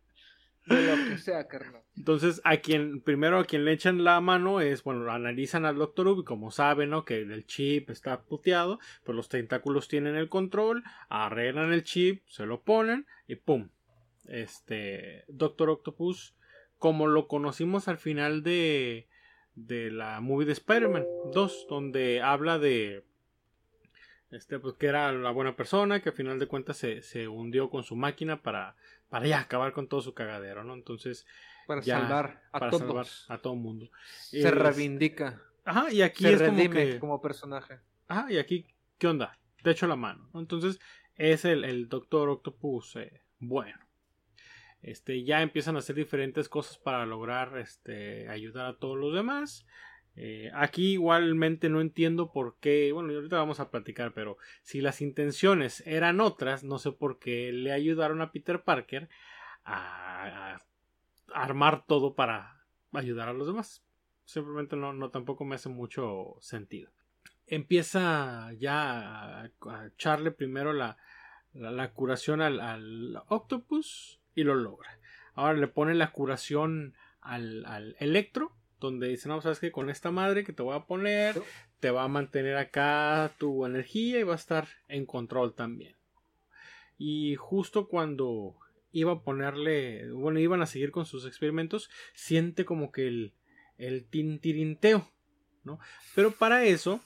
Entonces, a quien, primero a quien le echan la mano es, bueno, analizan al Doctor Who como saben, ¿no? Que el chip está puteado, pues los tentáculos tienen el control, arreglan el chip, se lo ponen y ¡pum! Este, Doctor Octopus, como lo conocimos al final de, de la movie de Spider-Man 2, donde habla de, este, pues que era la buena persona, que al final de cuentas se, se hundió con su máquina para, para ya acabar con todo su cagadero, ¿no? Entonces, Para Ya, salvar a para todos. salvar a todo mundo. Se reivindica. Ajá, y aquí Se es como que. como personaje. Ajá, y aquí, ¿qué onda? Te echo la mano. ¿no? Entonces, es el, el Doctor Octopus. eh, bueno. Este, ya empiezan a hacer diferentes cosas para lograr este, ayudar a todos los demás. Eh, aquí igualmente no entiendo por qué, bueno, ahorita vamos a platicar, pero si las intenciones eran otras, no sé por qué le ayudaron a Peter Parker a, armar todo para ayudar a los demás. Simplemente no, no tampoco me hace mucho sentido. Empieza ya a, echarle primero la, la, la curación al, al Octopus y lo logra. Ahora le pone la curación al, al Electro, donde dice, no, sabes que con esta madre que te voy a poner, te va a mantener acá tu energía y va a estar en control también. Y justo cuando iba a ponerle, bueno, iban a seguir con sus experimentos, siente como que el, el tintirinteo, ¿no? Pero para eso,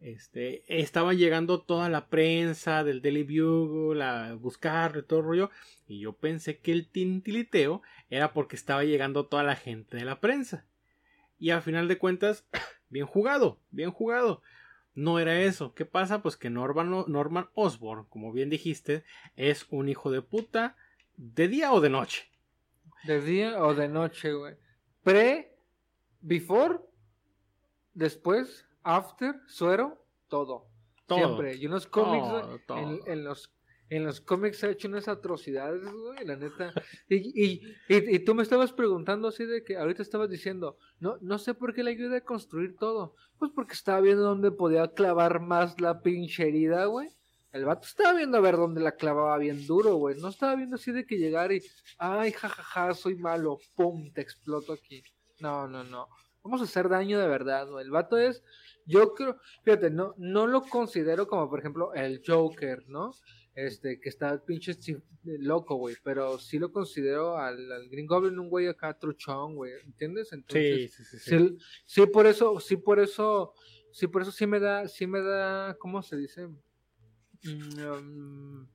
este, estaba llegando toda la prensa del Daily Bugle a buscarlo y todo el rollo, y yo pensé que el tintiliteo era porque estaba llegando toda la gente de la prensa. Y al final de cuentas, bien jugado, bien jugado. No era eso. ¿Qué pasa? Pues que Norman, Norman Osborn, como bien dijiste, es un hijo de puta de día o de noche. De día o de noche, güey. Pre, before, después, after, suero, todo. Todo. Siempre. Y en los cómics, Todo, güey, todo. En, en los en los cómics ha hecho unas atrocidades, güey, la neta. Y, y, y, tú me estabas preguntando así de que ahorita estabas diciendo, no, no sé por qué le ayuda a construir todo. Pues porque estaba viendo dónde podía clavar más la pinche herida, güey. El vato estaba viendo a ver dónde la clavaba bien duro, güey. No estaba viendo así de que llegar y, ay, jajaja, soy malo, pum, te exploto aquí. No, no, no. Vamos a hacer daño de verdad, güey. El vato es, yo creo, fíjate, no, no lo considero como, por ejemplo, el Joker, ¿no? Este, que está pinche chi- loco, güey. Pero sí lo considero al, al Green Goblin un güey acá truchón, güey. ¿Entiendes? Entonces, sí, sí. sí. sí, sí, por eso, sí, por eso, sí, por eso sí me da, sí me da, ¿cómo se dice? Mm, um,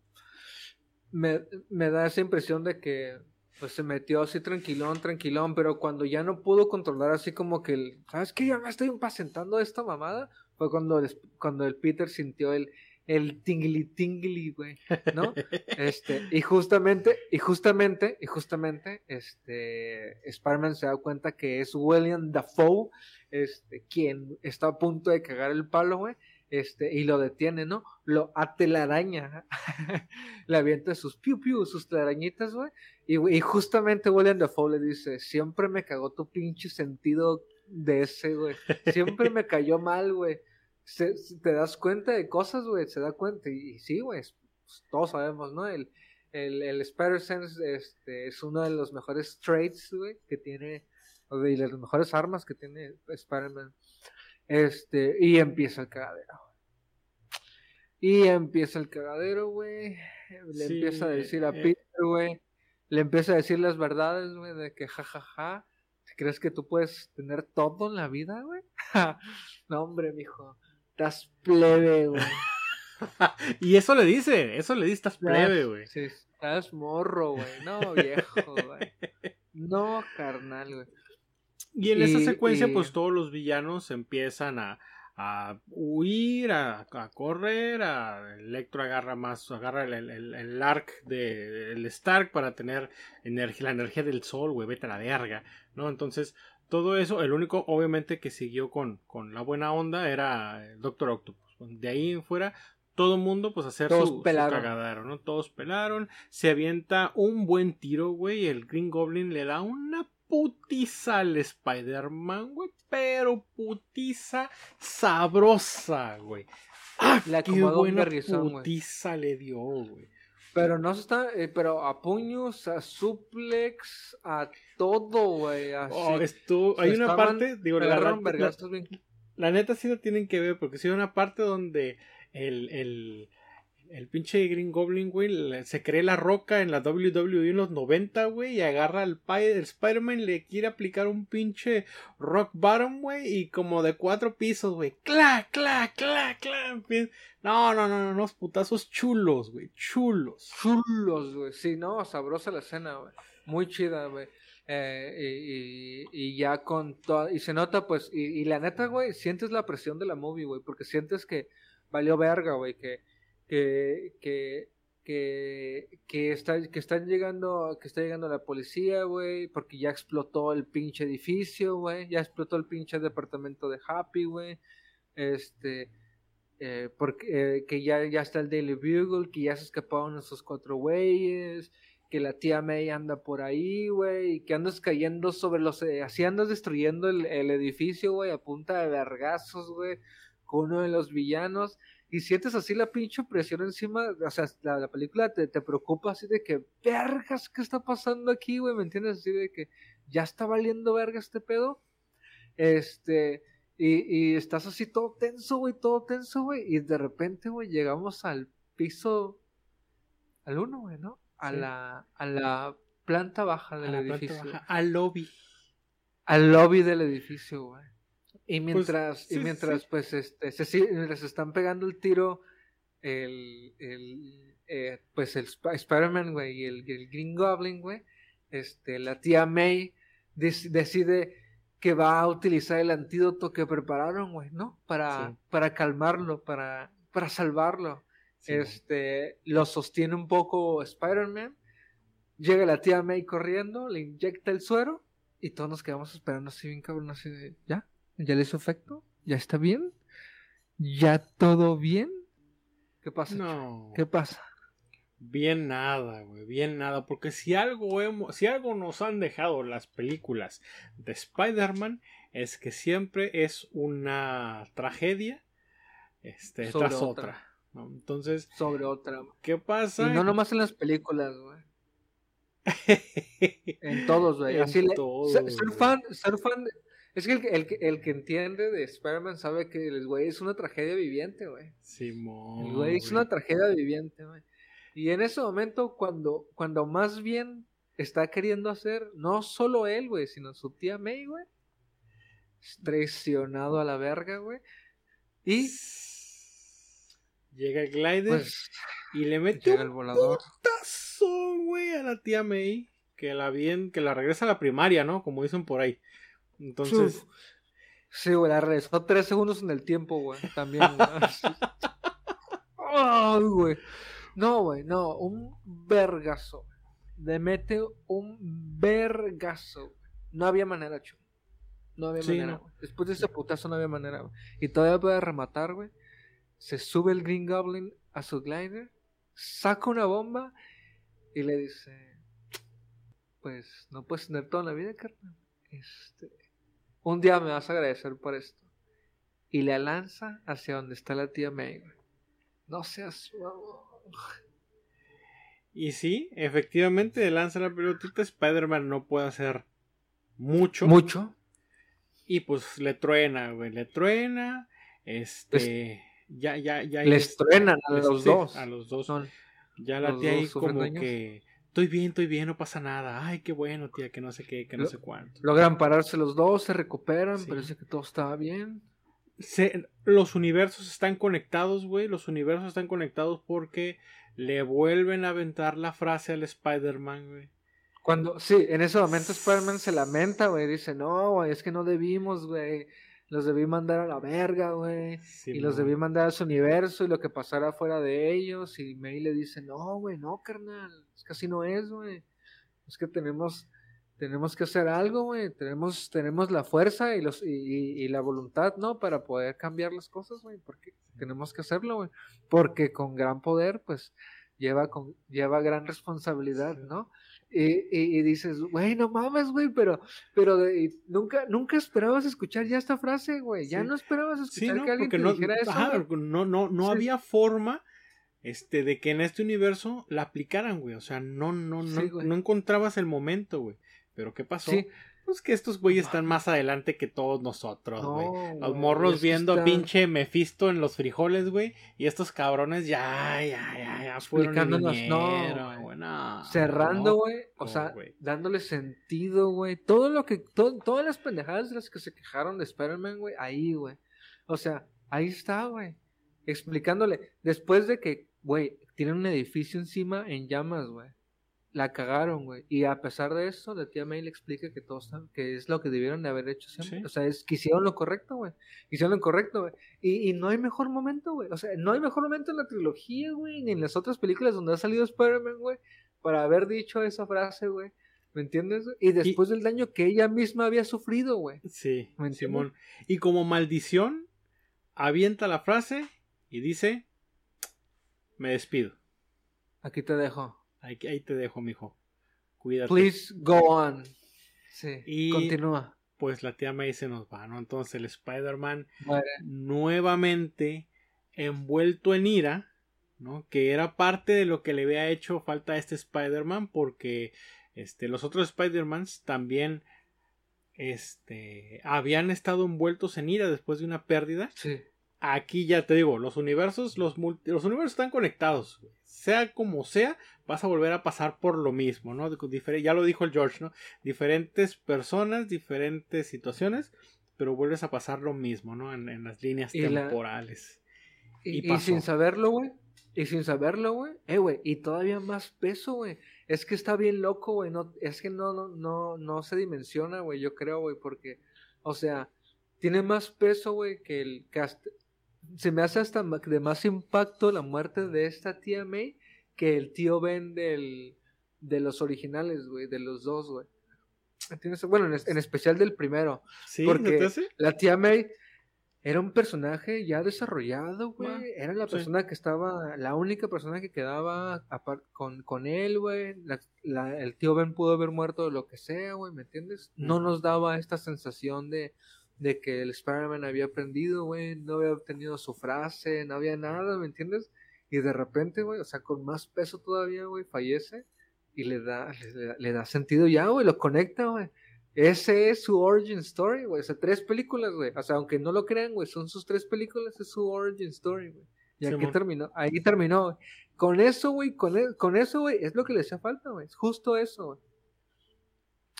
me, me da esa impresión de que pues se metió así tranquilón, tranquilón, pero cuando ya no pudo controlar así como que el, ¿sabes qué? Ya me estoy impacientando de esta mamada, fue cuando, des- cuando el Peter sintió el, el tingly tingly, güey, ¿no? Este, y justamente, y justamente, y justamente, este, Spider-Man se da cuenta que es William Dafoe, este, quien está a punto de cagar el palo, güey, este, y lo detiene, ¿no? Lo atelaraña, le avienta sus piu piu, sus telarañitas, güey, y, y justamente William Dafoe le dice, siempre me cagó tu pinche sentido de ese, güey, siempre me cayó mal, güey, se, te das cuenta de cosas, güey, se da cuenta, y, sí, güey, pues, todos sabemos, ¿no? El, el, el Spider-Sense este, es uno de los mejores traits, güey, que tiene, o de las mejores armas que tiene Spider-Man. Este, y empieza el cagadero. Y empieza el cagadero, güey. Le empieza a decir a eh. Peter, güey. Le empieza a decir las verdades, güey, de que jajaja. Ja, ja, ¿Crees que tú puedes tener todo en la vida, güey? no, hombre, mijo. Estás plebe, güey. y eso le dice, eso le dice, estás plebe, güey. Sí, estás morro, güey. No, viejo, güey. No, carnal, güey. Y en esa secuencia, pues todos los villanos empiezan a, a huir, a, correr, a Electro agarra más, agarra el, el, el arc de el Stark para tener energía, la energía del sol, güey, vete a la verga, ¿no? Entonces, todo eso, el único, obviamente, que siguió con, con la buena onda era el Doctor Octopus. De ahí en fuera, todo el mundo, pues, hacer su, cagadero, ¿no? Todos pelaron, se avienta un buen tiro, güey, el Green Goblin le da una putiza al Spider-Man, güey. Pero putiza sabrosa, güey. ¡Ah, qué buena putiza le dio, güey! Pero no está, eh, pero a puños, a suplex, a todo, güey. Oh, hay una parte, digo, la, la, neta sí lo tienen que ver, porque si hay una parte donde el, el el pinche Green Goblin, güey, se cree la roca en la WWE en los 90, güey, y agarra al Spider-Man le quiere aplicar un pinche rock bottom, güey, y como de cuatro pisos, güey. ¡Cla, cla, cla, cla! No, no, no, no, unos putazos chulos, güey, chulos. Chulos, güey, sí, no, sabrosa la escena, güey. Muy chida, güey. Eh, y, y, ya con todo, y se nota pues, y, y la neta, güey, sientes la presión de la movie, güey, porque sientes que valió verga, güey, que que, que, que, que, está, que están llegando, que está llegando la policía, güey, porque ya explotó el pinche edificio, güey, ya explotó el pinche departamento de Happy, güey, este, eh, porque eh, que ya, ya está el Daily Bugle, que ya se escaparon esos cuatro güeyes, que la tía May anda por ahí, güey, y que andas cayendo sobre los, eh, así andas destruyendo el, el edificio, güey, a punta de vergazos, güey, con uno de los villanos, y sientes así la pinche presión encima, o sea, la, película te, preocupa así de que, vergas, ¿qué está pasando aquí, güey? ¿Me entiendes? Así de que ya está valiendo verga este pedo. Este, y, y estás así todo tenso, güey, todo tenso, güey, y de repente, güey, llegamos al piso, al uno, güey, ¿no? A, la, a la planta baja del edificio. al lobby. Al lobby del edificio, güey. Y pues, mientras, y mientras pues, este, se, mientras están pegando el tiro, el, el eh, pues el Spider-Man, güey, y el, Green Goblin, güey, este, la tía May decide que va a utilizar el antídoto que prepararon, güey, ¿no? Para, para calmarlo, para, para salvarlo. este, lo sostiene un poco Spider-Man. Llega la tía May corriendo, le inyecta el suero y todos nos quedamos esperando así bien cabrón, así de, ¿ya? ¿Ya le hizo efecto? ¿Ya está bien? ¿Ya todo bien? ¿Qué pasa? No. ¿Qué pasa? Bien nada, güey, bien nada, porque si algo hemos, si algo nos han dejado las películas de Spider-Man es que siempre es una tragedia este tras otra. Entonces, sobre otra. ¿Qué pasa? Y no nomás en las películas, güey. en todos, güey. Así ser, fan, ser fan es que el, el, el, que entiende de Spider-Man sabe que el güey es una tragedia viviente, güey. Simón. El güey es una tragedia viviente, güey. Y en ese momento, cuando, cuando más bien está queriendo hacer, no solo él, güey, sino su tía May, güey. Traicionado a la verga, güey. Y. Llega el glider pues, y le mete el volador. putazo, güey, a la tía May. Que la bien, que la regresa a la primaria, ¿no? Como dicen por ahí. Entonces. Sí, güey, la regresó tres segundos en el tiempo, güey. También, güey. No, güey, no, un vergazo. Le mete un vergazo. No había manera, chu. No había Sí, manera. no. güey. Después de ese putazo no había manera, güey. Y todavía puede rematar, güey. Se sube el Green Goblin a su glider, saca una bomba y le dice: Pues no puedes tener toda la vida, carnal. Este, un día me vas a agradecer por esto. Y le lanza hacia donde está la tía May. No seas. Y sí, efectivamente, le lanza la pelotita. Spider-Man no puede hacer mucho. Mucho. Y pues le truena, güey. Le truena. Este. ya, ya, ya. Les este, truenan a los dos. A los dos. Son Ya la tía ahí como daños. que. Estoy bien, estoy bien, no pasa nada. Ay, qué bueno, tía, que no sé qué, que no Lo- sé cuánto. Logran pararse los dos, se recuperan, Sí. parece que todo estaba bien. Se- los universos están conectados, güey. Los universos están conectados porque le vuelven a aventar la frase al Spider-Man, güey. Cuando, sí, en ese momento Spider-Man se lamenta, güey, dice, no, güey, es que no debimos, güey. Los debí mandar a la verga, güey. y los debí mandar a su universo y lo que pasara fuera de ellos. Y May le dice, no, güey, no, carnal. Es que así no es, güey. Es que tenemos, tenemos que hacer algo, güey. Tenemos, tenemos la fuerza y, los, y, y- y la voluntad, ¿no? Para poder cambiar las cosas, güey. Porque tenemos que hacerlo, güey. Porque con gran poder, pues, lleva, con, lleva gran responsabilidad, Sí. ¿no? Y, y- y dices, güey, no mames, güey, pero, pero de- nunca, nunca esperabas escuchar ya esta frase, güey. Ya Sí. no esperabas Sí, escuchar no, que alguien porque te no, dijera eso. ajá, no, no, no Sí. había forma este, de que en este universo la aplicaran, güey. O sea, no, no, no, Sí, no encontrabas el momento, güey. Pero ¿qué pasó? Pues que estos güeyes están más adelante que todos nosotros, güey. No, Los morros viendo está pinche Mefisto en los frijoles, güey. Y estos cabrones ya, ya, ya, ya fueron Explicándonos, no, no, Cerrando, no, güey. o sea, dándole sentido, güey. Todo lo que, to- todas las pendejadas de las que se quejaron de Spider-Man, güey, ahí, güey. O sea, ahí está, güey. Explicándole. Después de que, güey, tienen un edificio encima en llamas, güey. La cagaron, güey. Y a pesar de eso, la tía May le explica que todo está, que es lo que debieron de haber hecho siempre. Sí. O sea, es que hicieron lo correcto, güey. Hicieron lo correcto, güey. Y, y no hay mejor momento, güey. O sea, no hay mejor momento en la trilogía, güey, ni en las otras películas donde ha salido Spider-Man, güey, para haber dicho esa frase, güey. ¿Me entiendes? Y después del daño que ella misma había sufrido, güey. Sí. Simón. Y como maldición, avienta la frase y dice: Me despido. Aquí te dejo. Ahí, ahí te dejo, mijo. Cuídate. Please go on. Sí. Y- Continúa. Pues la tía May se nos va, ¿no? Entonces el Spider-Man nuevamente envuelto en ira, ¿no? Que era parte de lo que le había hecho falta a este Spider-Man porque este, los otros Spider-Mans también este, habían estado envueltos en ira después de una pérdida. Sí. Aquí ya te digo, los universos, los, multi- los universos están conectados. güey. Sea como sea, vas a volver a pasar por lo mismo, ¿no? Difer- ya lo dijo el George, ¿no? Diferentes personas, diferentes situaciones, pero vuelves a pasar lo mismo, ¿no? En, en las líneas Y la- temporales. Y Y, y pasó. sin saberlo, güey. Y sin saberlo, güey. Eh, güey. Y todavía más peso, güey. Es que está bien loco, güey. No, es que no, no, no, no se dimensiona, güey. Yo creo, güey. Porque, o sea, tiene más peso, güey, que el cast. Se me hace hasta de más impacto la muerte de esta tía May que el tío Ben del, de los originales, güey. De los dos, güey. ¿Entiendes? Bueno, en, es- en especial del primero. ¿Sí? porque-. La tía May era un personaje ya desarrollado, güey. Ah, Era la sí. persona que estaba, la única persona que quedaba con, con él, güey. El tío Ben pudo haber muerto de lo que sea, güey, ¿me entiendes? No nos daba esta sensación de, de que el Spider-Man había aprendido, güey. No había obtenido su frase, no había nada, ¿me entiendes? Y de repente, güey, o sea, con más peso todavía, güey, fallece y le da, le, da- le da sentido ya, güey, lo conecta, güey. Ese es su origin story, güey. O sea, tres películas, güey. O sea, aunque no lo crean, güey, son sus tres películas, es su origin story, güey. Y aquí terminó, ahí terminó, güey. Con eso, güey, con, e- con eso, güey, es lo que le hacía falta, güey. Es justo eso, güey.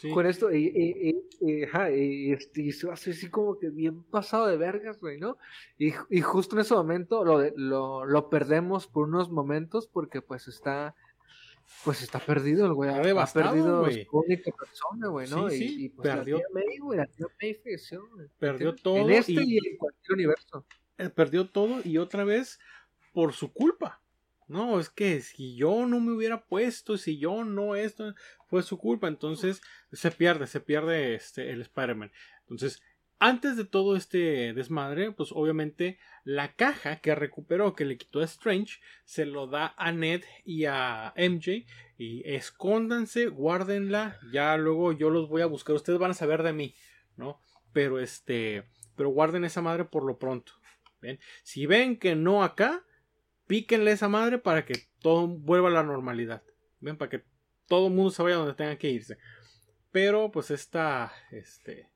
Sí. Con esto, y, y, y, y, este, y se así como que bien pasado de vergas, güey, ¿no? Y, y justo en ese momento lo, de- lo, lo perdemos por unos momentos porque pues está, pues está perdido el güey. Ha- devastado, ha perdido su única persona, güey, ¿no? Sí, y, sí, y, pues perdió- May, tía May falleció, Perdió todo En este y- y... en cualquier universo. Eh, Perdió todo y otra vez por su culpa. No, es que si yo no me hubiera puesto, si yo no esto, fue su culpa. Entonces se pierde, se pierde este, el Spider-Man. Entonces, antes de todo este desmadre, pues obviamente la caja que recuperó, que le quitó a Strange, se lo da a Ned y a MJ. Y escóndanse, guárdenla. Ya luego yo los voy a buscar. Ustedes van a saber de mí, ¿no? Pero este, pero guarden esa madre por lo pronto. ¿Ven? Si ven que no acá, píquenle esa madre para que todo vuelva a la normalidad. Ven, para que todo el mundo se vaya donde tenga que irse. Pero pues esta, este,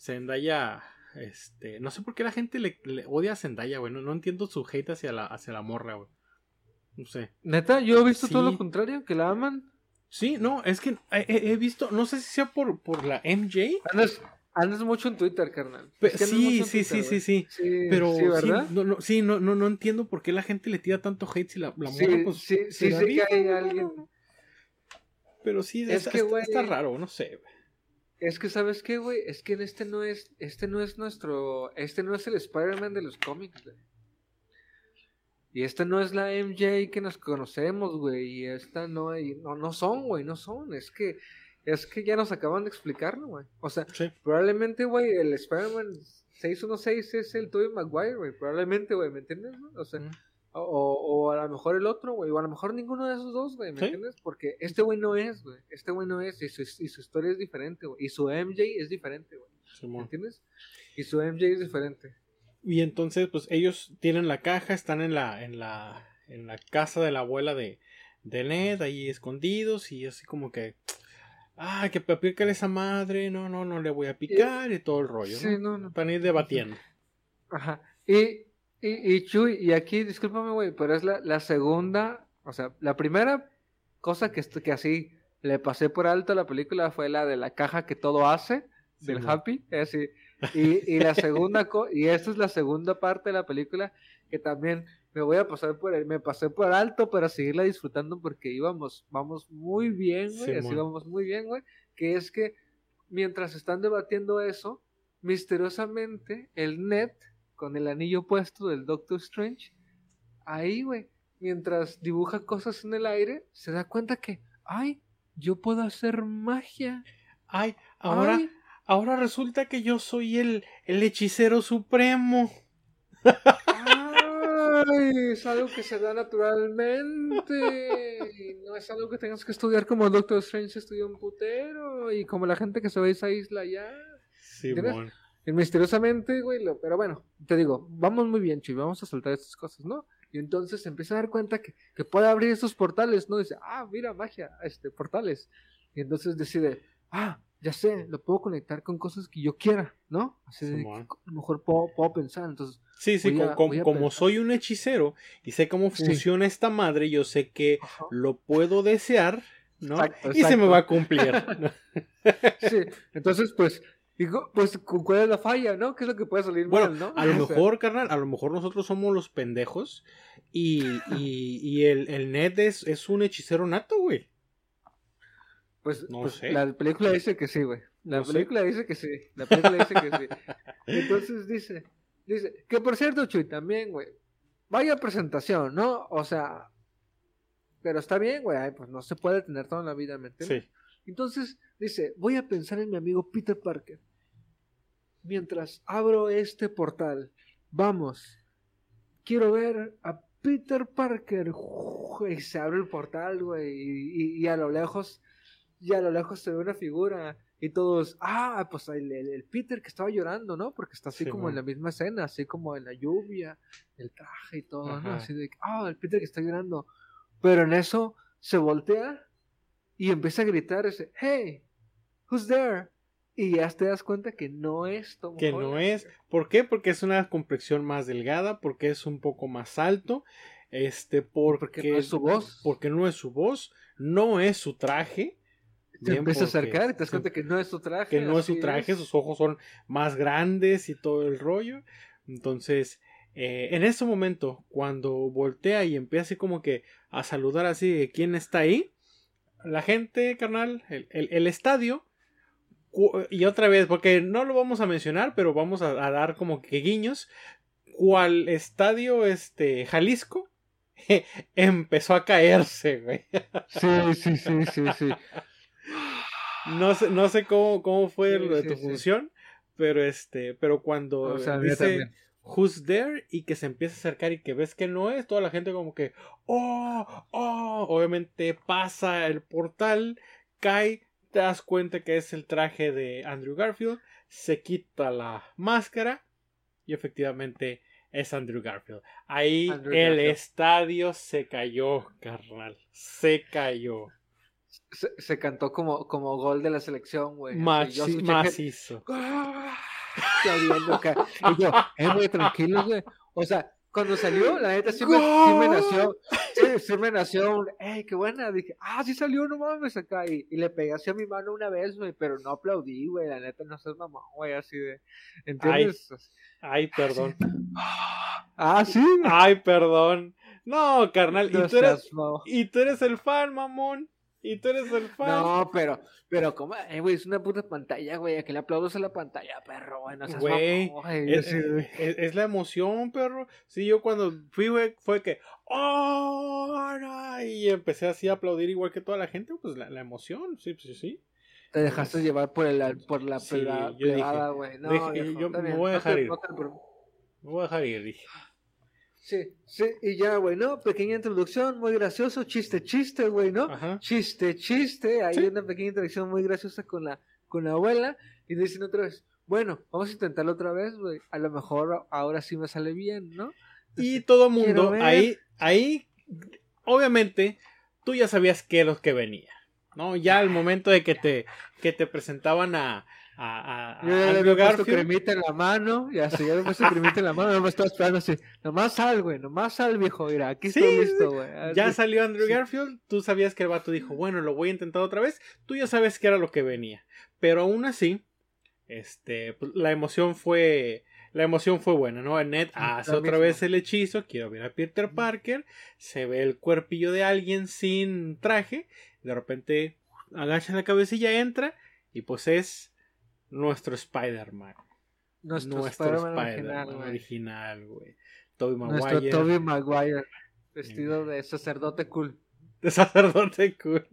Zendaya, este, no sé por qué la gente le, odia a Zendaya, güey. No, entiendo su hate hacia la, hacia la morra, güey. No sé. Neta, yo he visto todo lo contrario, que la aman. Sí, no, es que he, visto, no sé si sea por, por la MJ. Andas, mucho en Twitter, carnal. sí, sí, sí, sí, sí, Pero sí, ¿verdad? no, no, sí no, no, no entiendo por qué la gente le tira tanto hate si la, la morra, pues. Sí, sí, sí, que hay alguien. Pero sí, es que, está, está, raro, no sé. Es que, ¿sabes qué, güey? Es que este no es, este no es nuestro, este no es el Spider-Man de los cómics, güey. Y esta no es la MJ que nos conocemos, güey. Y esta no, no, no son, güey, no son. Es que, es que ya nos acaban de explicarlo, güey. O sea, probablemente, güey, el Spider-Man 616 es el Tobey Maguire, güey. Probablemente, güey, ¿me entiendes? O sea, o, a lo mejor el otro, güey. O a lo mejor ninguno de esos dos, güey. ¿Me entiendes? Porque este güey no es, güey. Este güey no es. Y su, y su historia es diferente, güey. Y su MJ es diferente, güey. ¿Me entiendes? Y su MJ es diferente. Y entonces, pues ellos tienen la caja, están en la, en la, en la casa de la abuela de, de Ned, ahí escondidos, y así como que. Ah, que pícale esa madre, no, no, no le voy a picar y todo el rollo, sí, no, no. Para ir debatiendo. Ajá. Y y, y Chuy, y aquí, discúlpame, güey, pero es la, la, segunda, o sea, la primera cosa que, que así le pasé por alto a la película fue la de la caja que todo hace, del Happy, así. Y, y la segunda, y esta es la segunda parte de la película que también me voy a pasar por me pasé por alto para seguirla disfrutando porque íbamos, vamos muy bien, güey, así vamos muy bien, güey, que es que mientras están debatiendo eso, misteriosamente el net con el anillo puesto del Doctor Strange, ahí, güey, mientras dibuja cosas en el aire, se da cuenta que, ay, yo puedo hacer magia. Ay, ahora, ahora resulta que yo soy el, el hechicero supremo. Ay, es algo que se da naturalmente. Y no es algo que tengas que estudiar como Doctor Strange estudió un putero. Y como la gente que se ve esa isla ya. Sí, y misteriosamente, güey, pero bueno, te digo, vamos muy bien, Chuy, vamos a soltar estas cosas, ¿no? Y entonces se empieza a dar cuenta que, que puede abrir esos portales, ¿no? Dice, ah, mira, magia, este, portales. Y entonces decide, ah, ya sé, lo puedo conectar con cosas que yo quiera, ¿no? Así de, a lo mejor puedo, puedo, pensar, entonces... Sí, sí, como soy un hechicero y sé cómo funciona esta madre, yo sé que lo puedo desear, ¿no? Y se me va a cumplir. sí, entonces pues Digo, pues, ¿cuál es la falla, no? ¿Qué es lo que puede salir bueno, mal, no? A lo mejor, carnal, a lo mejor nosotros somos los pendejos y, y, y el, el Ned es, es un hechicero nato, güey. Pues, no pues, sé. la película dice que sí, güey. La película dice que sí. La película dice que sí. Entonces dice, dice, que por cierto, Chuy, también, güey, vaya presentación, ¿no? O sea, pero está bien, güey, pues no se puede tener toda la vida, ¿me entiendes? Sí. Entonces dice, voy a pensar en mi amigo Peter Parker. Mientras abro este portal, vamos, quiero ver a Peter Parker. Y se abre el portal, güey, y, a lo lejos, y a lo lejos se ve una figura. Y todos, ah, pues el, Peter que estaba llorando, ¿no? Porque está así como en la misma escena, así como en la lluvia, el traje y todo, ¿no? Así de, ah, el Peter que está llorando. Pero en eso se voltea y empieza a gritar ese, hey, who's there? Y ya te das cuenta que no es Tom Que no es. ¿Por qué? Porque es una complexión más delgada, porque es un poco más alto, este, porque, no es su voz. Porque no es su voz, no es su traje. Te empieza a acercar y te das cuenta que no es su traje. Que no es su traje, sus ojos son más grandes y todo el rollo. Entonces, eh, en ese momento, cuando voltea y empieza así como que a saludar así de quién está ahí, la gente, carnal, el, estadio, y otra vez, porque no lo vamos a mencionar, pero vamos a, dar como que guiños, cual estadio, este, Jalisco, empezó a caerse, güey. Sí, sí, sí, sí, sí. No sé, no sé cómo, cómo fue Sí, lo de sí, tu sí. función, pero este, pero cuando O sea, dice también. Who's there y que se empieza a acercar y que ves que no es, toda la gente como que, oh, oh, obviamente pasa el portal, cae, te das cuenta que es el traje de Andrew Garfield, se quita la máscara y efectivamente es Andrew Garfield. Ahí Andrew el Garfield. estadio se cayó, carnal, se cayó. Se, se cantó como, como gol de la selección, güey. macizo. Acá. Y yo, eh, güey, tranquilo, güey. O sea, cuando salió, la neta sí me, sí me nació, sí, sí me nació un, ey, qué buena. Dije, ah, sí salió, no mames, acá. Y, y le pegué así a mi mano una vez, güey, pero no aplaudí, güey. La neta no seas mamón, güey, así de, ¿entiendes? Ay, perdón. Ah, sí. Ay, perdón. No, carnal. No y, tú eres, seas y tú eres el fan, mamón. Y tú eres el fan. No, pero, pero, ¿cómo? Eh, güey, es una puta pantalla, güey. ¿A que le aplaudas a la pantalla, perro? Güey, no seas Güey, mamón, güey. Yo Es, la emoción, perro. Sí, yo cuando fui, güey, fue que. ¡Oh! no", Y empecé así a aplaudir igual que toda la gente. Pues la, la emoción, sí, sí, sí. Te dejaste llevar por, el, por la Sí, güey. No, dije, viejo, yo me voy a dejar ir. Me voy a dejar ir, dije. Sí, sí, y ya, güey, ¿no? Pequeña introducción, muy gracioso, chiste, chiste, güey, ¿no? Ajá. Chiste, chiste, hay Sí. una pequeña introducción muy graciosa con la, con la abuela, y dicen otra vez, bueno, vamos a intentarlo otra vez, güey, a lo mejor ahora sí me sale bien, ¿no? Y todo mundo, ahí, ahí, obviamente, tú ya sabías qué es lo que venía. ¿No? Ya al momento de que te, que te presentaban a, a, a- Yo a ya le Andrew había puesto cremita en la mano, y así, ya le puesto cremita en la mano, no me estaba esperando así, nomás sal, güey, nomás sal, viejo, mira, aquí Sí, estoy listo, güey. Ya salió Andrew. Garfield, tú sabías que el vato dijo, bueno, lo voy a intentar otra vez, tú ya sabes que era lo que venía. Pero aún así, este, pues, la emoción fue, la emoción fue buena, ¿no? Ned hace otra vez el hechizo, quiero ver a Peter Parker, se ve el cuerpillo de alguien sin traje, de repente agacha la cabecilla, entra, y pues es nuestro Spider-Man. Nuestro, Nuestro Spider-Man original, güey. güey. Tobey Nuestro Maguire. Tobey Maguire, vestido de sacerdote cool. de sacerdote cool.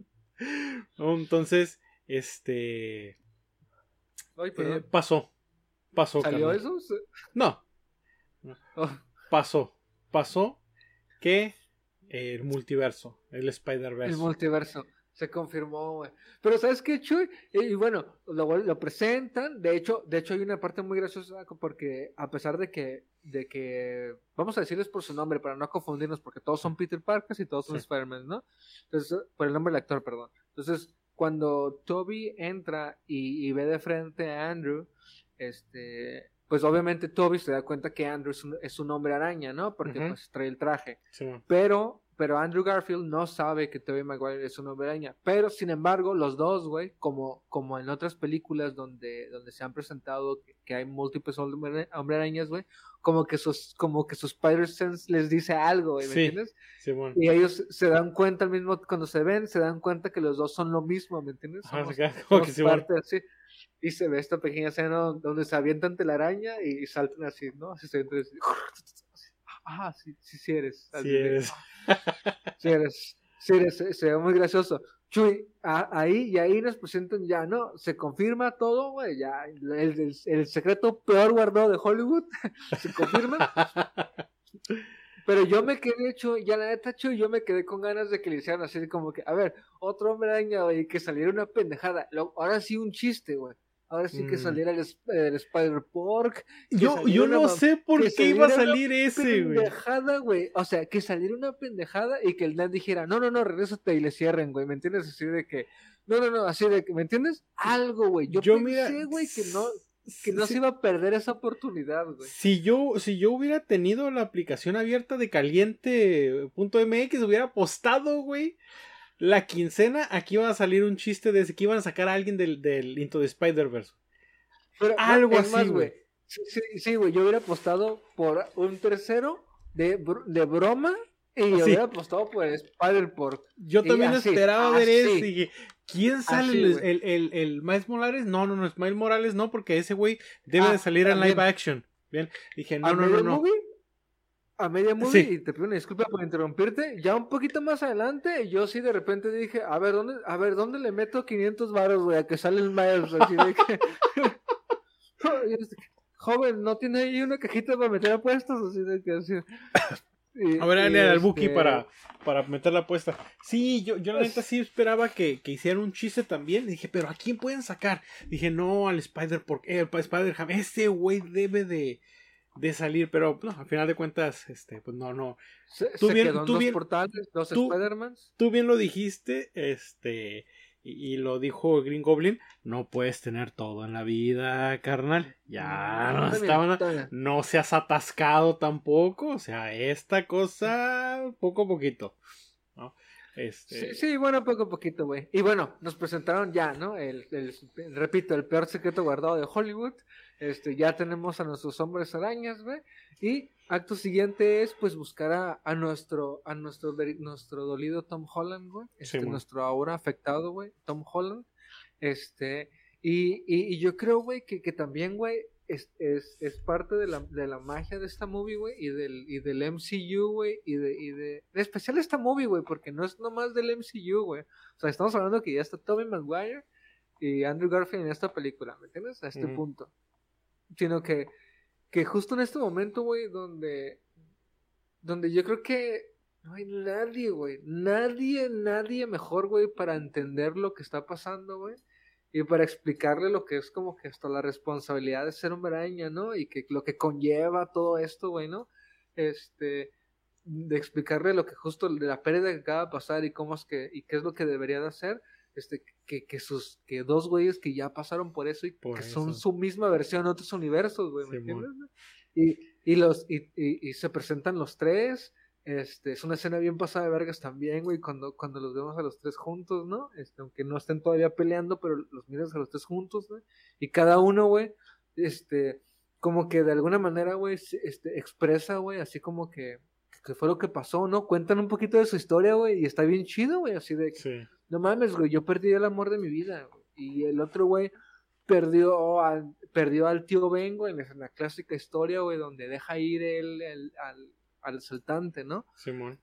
Entonces, este Ay, eh, pasó. Pasó. ¿Salió carnal. eso? No, Oh, pasó. Pasó que el multiverso, el Spider-Verse. el multiverso. Se confirmó, güey. Pero ¿sabes qué, Chuy? Y, y bueno, lo, lo presentan. De hecho, de hecho hay una parte muy graciosa porque a pesar de que, de que, vamos a decirles por su nombre para no confundirnos, porque todos son Peter Parker y todos son Sí. Spider-Man, ¿no? Entonces, por el nombre del actor, perdón. Entonces, cuando Toby entra y, y ve de frente a Andrew, este, pues obviamente Toby se da cuenta que Andrew es un, es un hombre araña, ¿no? Porque pues trae el traje. Sí. Pero, pero Andrew Garfield no sabe que Tobey Maguire es una hombre araña. Pero, sin embargo, los dos, güey, como, como en otras películas donde, donde se han presentado que, que hay múltiples hombre, hombre arañas, güey, como que sus, como que su Spider-Sense les dice algo, güey, ¿me Sí. entiendes? Sí, man. Y ellos se dan cuenta al mismo, cuando se ven, se dan cuenta que los dos son lo mismo, ¿me entiendes? Somos- queda como somos que sí, parte así. Y se ve esta pequeña escena donde se avientan telaraña y saltan así, ¿no? Así se. Ah, sí, sí, sí eres. Sí de- eres. Sí eres, sí eres, se, se ve muy gracioso. Chuy, a- ahí y ahí nos presentan ya, ¿no? Se confirma todo, güey, ya, el, el- el secreto peor guardado de Hollywood, se confirma, pero yo me quedé, Chuy, ya la neta, Chuy, yo me quedé con ganas de que le hicieran así como que, a ver, otro hombre araña, güey, y que saliera una pendejada, Lo- ahora sí un chiste, güey. Ahora sí que Mm. saliera el, Sp- el Spider-Pork. Yo, yo no sé por qué iba a salir ese, güey. pendejada, güey. O sea, que saliera una pendejada y que el Ned dijera, no, no, no, regrésate y le cierren, güey. ¿Me entiendes? Así de que, no, no, no, así de que, ¿me entiendes? Algo, güey. Yo, Yo, pensé, mira, güey, que no, que no se iba a perder esa oportunidad, güey. Si yo, si yo hubiera tenido la aplicación abierta de caliente.mx, hubiera apostado, güey. La quincena, aquí iba a salir un chiste de que iban a sacar a alguien del, del Into the Spider-Verse. No, Algo así, güey. Sí, sí, sí, güey. Yo hubiera apostado por un tercero de, br- de broma y yo Sí. hubiera apostado por el Spider-Pork. Yo también así, esperaba ver eso. y dije, ¿quién sale? Así, el, el, el, el Miles Morales? No, no, no, es Miles Morales, no, porque ese güey debe Ah, de salir en live action. Bien, dije, no, ¿A no, no, no. movie? A media movie Sí. y te pido una disculpa por interrumpirte. Ya un poquito más adelante, yo sí de repente dije, a ver, ¿dónde, a ver, ¿dónde le meto 500 varos, güey? A que sale el Miles, así de que... Y es de que, Joven, ¿no tiene ahí una cajita para meter apuestas? Así de que así... Y- A ver, y, dale al Buki este, para, para meter la apuesta. Sí, yo, yo la Pues- neta sí esperaba que, que hicieran un chiste también. Dije, pero ¿a quién pueden sacar? Dije, no, al Spider, porque eh, al Spider-Ham. Ese güey debe de, de salir. Pero no, al final de cuentas, este, pues no, no. Se, tú se bien- quedó en tú dos bien- portales, dos tú-. Tú bien lo dijiste, este, y, y lo dijo Green Goblin. No puedes tener todo en la vida, carnal. Ya no estaban. bien. no seas atascado tampoco. O sea, esta cosa poco a poquito. ¿no? Este, Sí, sí, bueno, poco a poquito, güey. Y bueno, nos presentaron ya, ¿no? El, el- repito, el peor secreto guardado de Hollywood. Este, ya tenemos a nuestros hombres arañas, güey. Y acto siguiente es, pues, buscar a, a nuestro, a nuestro, nuestro dolido Tom Holland, güey. Este, nuestro ahora afectado, güey, Tom Holland. Este, y, y, y yo creo, güey, que, que también, güey, es, es, es parte de la, de la magia de esta movie, güey, y del, y del MCU, güey, y de, y de, en especial esta movie, güey, porque no es nomás del MCU, güey. O sea, estamos hablando que ya está Tobey Maguire y Andrew Garfield en esta película, ¿me entiendes? A este punto. Sino que, que justo en este momento, güey, donde, donde yo creo que no hay nadie, güey, nadie, nadie mejor, güey, para entender lo que está pasando, güey. Y para explicarle lo que es como que hasta la responsabilidad de ser araña, ¿no? Y que lo que conlleva todo esto, güey, ¿no? Este, de explicarle lo que justo de la pérdida que acaba de pasar y cómo es que, y qué es lo que debería de hacer, este, que, que sus, que dos güeyes que ya pasaron por eso y Por que son su misma versión en otros universos, güey, ¿me entiendes? Y, y los, y, y, y se presentan los tres, este, es una escena bien pasada de vergas también, güey, cuando, cuando los vemos a los tres juntos, ¿no? Este, aunque no estén todavía peleando, pero los miras a los tres juntos, güey. Y cada uno, güey, este, como que de alguna manera, güey, este, expresa, güey, así como que, que fue lo que pasó, ¿no? Cuentan un poquito de su historia, güey, y está bien chido, güey, así de que, sí. No mames, güey, yo perdí el amor de mi vida. Y el otro, güey, perdió perdió al tío Ben, güey, en la clásica historia, güey, donde deja ir el- al, al asaltante, ¿no? Simón.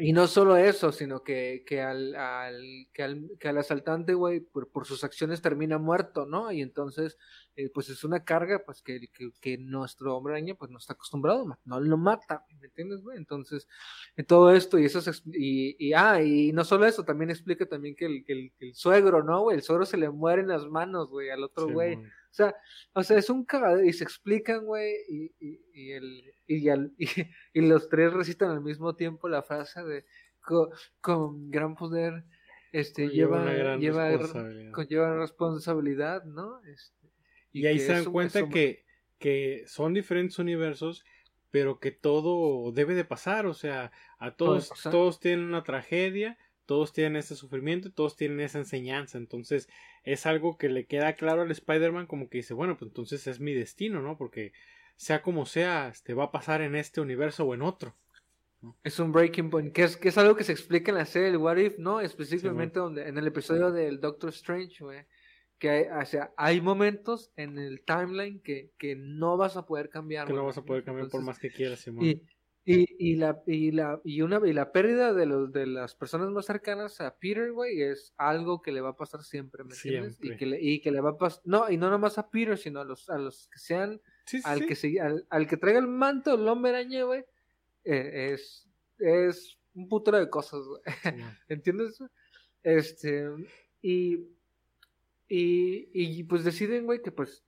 Y no solo eso, sino que, que, al, al, que, al, que al asaltante, güey, por, por sus acciones termina muerto, ¿no? Y entonces, eh, pues es una carga, pues que, que, que nuestro hombre araña, pues no está acostumbrado, no lo mata, ¿me entiendes, güey? Entonces, en todo esto, y eso es, y, y, ah, y no solo eso, también explica también que el, que el, el suegro, ¿no, güey? El suegro se le muere en las manos, güey, al otro güey. O sea, o sea, es un cagadero y se explican, güey, y, y, y, el, y, al- y, y los tres recitan al mismo tiempo la frase de "Co- con, gran poder este lleva, lleva responsabilidad. conlleva responsabilidad, ¿no? Este, Y ahí se dan cuenta que, que son diferentes universos, pero que todo debe de pasar. O sea, a todos, todos tienen una tragedia, todos tienen ese sufrimiento, y todos tienen esa enseñanza. Entonces, es algo que le queda claro al Spider-Man, como que dice, bueno, pues entonces es mi destino, ¿no? Porque sea como sea, este va a pasar en este universo o en otro. Es un breaking point, que es, que es algo que se explica en la serie del What If, ¿no? Específicamente donde, en el episodio del Doctor Strange, güey. Que hay, o sea, hay momentos en el timeline que, que no vas a poder cambiar. Que no vas a poder cambiar por más que quieras, Simón. Y, y, y la y la y una y la pérdida de los de las personas más cercanas a Peter, güey, es algo que le va a pasar siempre, ¿me entiendes? Y que le, y que le va a pasar no, y no nomás a Peter, sino a los a los que sean Sí, sí, al sí. que se al, al que traiga el manto del hombre araña, güey, eh, es es un putero de cosas, güey. Simón. ¿Entiendes? Este, y, y, y pues deciden, güey, que pues,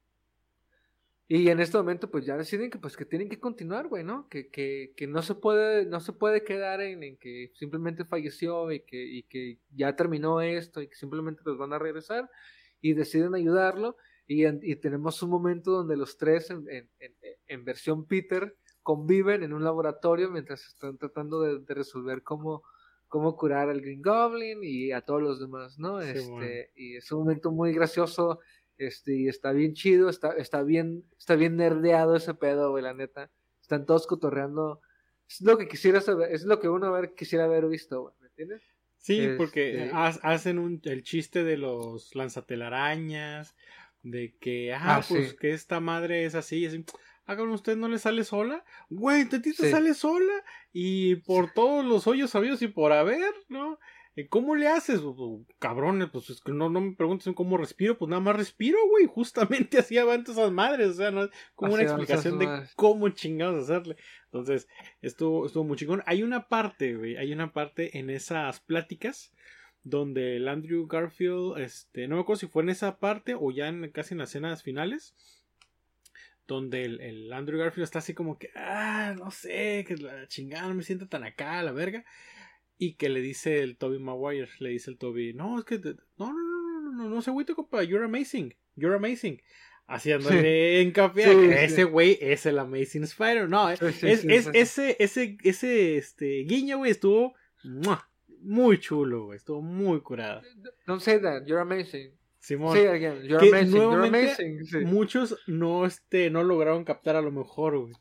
y en este momento pues ya deciden que pues que tienen que continuar, güey, ¿no? Que, que, que no se puede, no se puede quedar en, en que simplemente falleció y que, y que ya terminó esto y que simplemente los van a regresar y deciden ayudarlo y, en- y tenemos un momento donde los tres en, en, versión Peter conviven en un laboratorio mientras están tratando de, de resolver cómo, cómo curar al Green Goblin y a todos los demás, ¿no? Sí, este, bueno. Y es un momento muy gracioso, este, y está bien chido, está, está bien, está bien nerdeado ese pedo, güey, la neta. Están todos cotorreando. Es lo que quisiera saber, es lo que uno ver, quisiera haber visto, güey, ¿me entiendes? Sí, porque Este- ha- hacen un, el chiste de los lanzatelarañas, de que, ah, Ah, pues sí. que esta madre es así, así. hagan usted no le sale sola. Güey, te te Sí. sale sola y por todos los hoyos sabidos y por haber, ¿no? Eh, ¿Cómo le haces? Pues, pues, Cabrones, pues es que no, no me preguntes cómo respiro, pues nada más respiro, güey. Justamente así avanto esas madres, o sea, no es como una Así explicación de cómo chingados hacerle. Entonces, estuvo, estuvo muy chingón. Hay una parte, güey, hay una parte en esas pláticas donde el Andrew Garfield, este, no me acuerdo si fue en esa parte o ya en, casi en las escenas finales, donde el, el Andrew Garfield está así como que, ah, no sé, que la chingada no me siento tan acá, la verga. Y que le dice el Toby Maguire, le dice el Toby, no, es que, no, no, no, no, no, no, no se agüite, compa, you're amazing, you're amazing. Haciéndole hincapié a Sí, que sí. ese güey es el Amazing Spider. No, Sí, sí, es, sí, es- sí. ese, ese, ese, este, guiño, güey, estuvo ¡mua! muy chulo, güey, estuvo muy curado. Don't say that, you're amazing. Simón, it again, you're Que amazing, you're nuevamente amazing. sí. muchos no, este, no lograron captar a lo mejor, güey.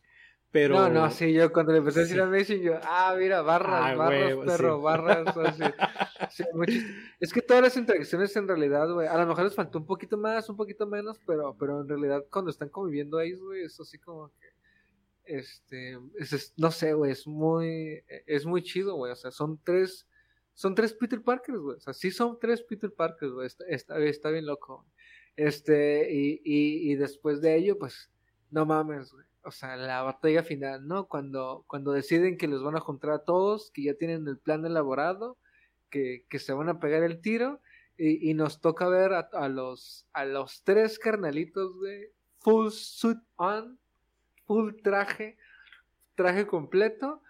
Pero. No, no, sí, yo cuando le empecé a decir Sí. amazing, yo, ah, mira, barras, Ah, barras, perro, sí. barras, así. Sí, Es que todas las interacciones en realidad, güey, a lo mejor les faltó un poquito más, un poquito menos, pero, pero en realidad cuando están conviviendo ahí, güey, es así como que, este, es- es- no sé, güey, es muy, es muy chido, güey, o sea, son tres, son tres Peter Parkers, güey, o sea, sí son tres Peter Parkers, güey, está, está, está bien loco, güey. Este, y, y, y después de ello, pues, no mames, güey. O sea, la batalla final, ¿no? Cuando, cuando deciden que los van a juntar a todos, que ya tienen el plan elaborado, que, que se van a pegar el tiro, y, y nos toca ver a, a los, a los tres carnalitos, güey, full suit on, full traje, traje completo,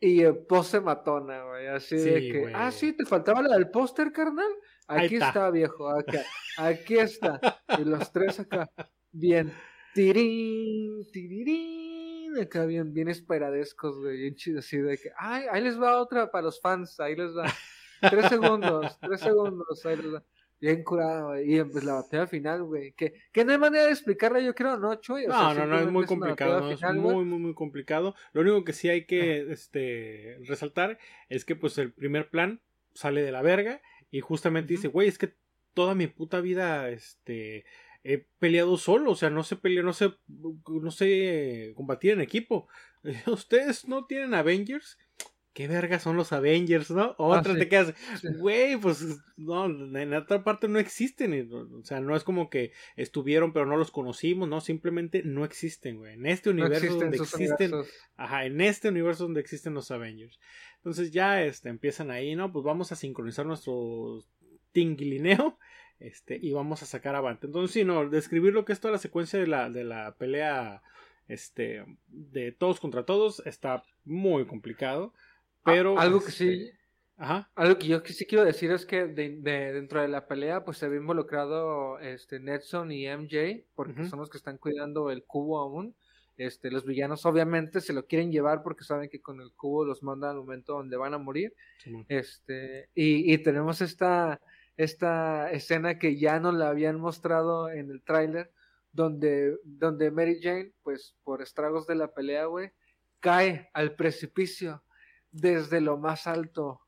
y eh, pose matona, güey, así de que, güey. ah, sí, te faltaba la del póster, carnal. Aquí está. está. viejo, acá, aquí está, y los tres acá, bien, tirín, tirirín, acá bien, bien esperadescos, güey, bien chido, así de que, ay, ahí les va otra para los fans, ahí les va, tres segundos, tres segundos, ahí les va, bien curado, güey, y pues la batalla final, güey, que, que no hay manera de explicarla, yo creo, ¿no, Chuy? O sea, No, no, no, es muy complicado, no, es final, muy, muy, muy complicado. Lo único que sí hay que este, resaltar es que pues el primer plan sale de la verga y justamente dice, güey, es que toda mi puta vida, este, he peleado solo, o sea, no sé pelear, no sé, no sé combatir en equipo. Ustedes no tienen Avengers. ¿Qué verga son los Avengers, no? Otra Ah, sí. te quedas, Sí. güey, pues no, en otra parte no existen. O sea, no es como que estuvieron pero no los conocimos, no, simplemente no existen, güey. En este No universo existen donde existen, universos. ajá, en este universo donde existen los Avengers. Entonces ya este empiezan ahí, ¿no? Pues vamos a sincronizar nuestro tinguilineo este y vamos a sacar avante. Entonces, sí, no, describir lo que es toda la secuencia de la de la pelea este de todos contra todos está muy complicado, pero Ah, algo que este, sí, Ajá. Algo que yo sí quiero decir es que de, de- dentro de la pelea pues se había involucrado este Nelson y MJ porque son los que están cuidando el cubo aún. Este, los villanos obviamente se lo quieren llevar porque saben que con el cubo los mandan al momento donde van a morir. Este, y, y tenemos esta, esta escena que ya nos la habían mostrado en el tráiler donde, donde Mary Jane, pues por estragos de la pelea, güey, cae al precipicio desde lo más alto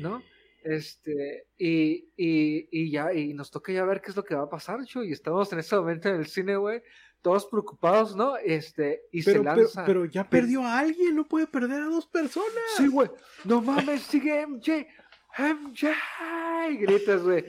¿no? Este, y, y, y ya, y nos toca ya ver qué es lo que va a pasar, Chu, y estamos en ese momento en el cine, güey, todos preocupados, ¿no? Este, y Pero, se pero, lanza. pero ya perdió a alguien, no puede perder a dos personas. Sí, güey, no mames, sigue MJ, MJ, y gritas, güey,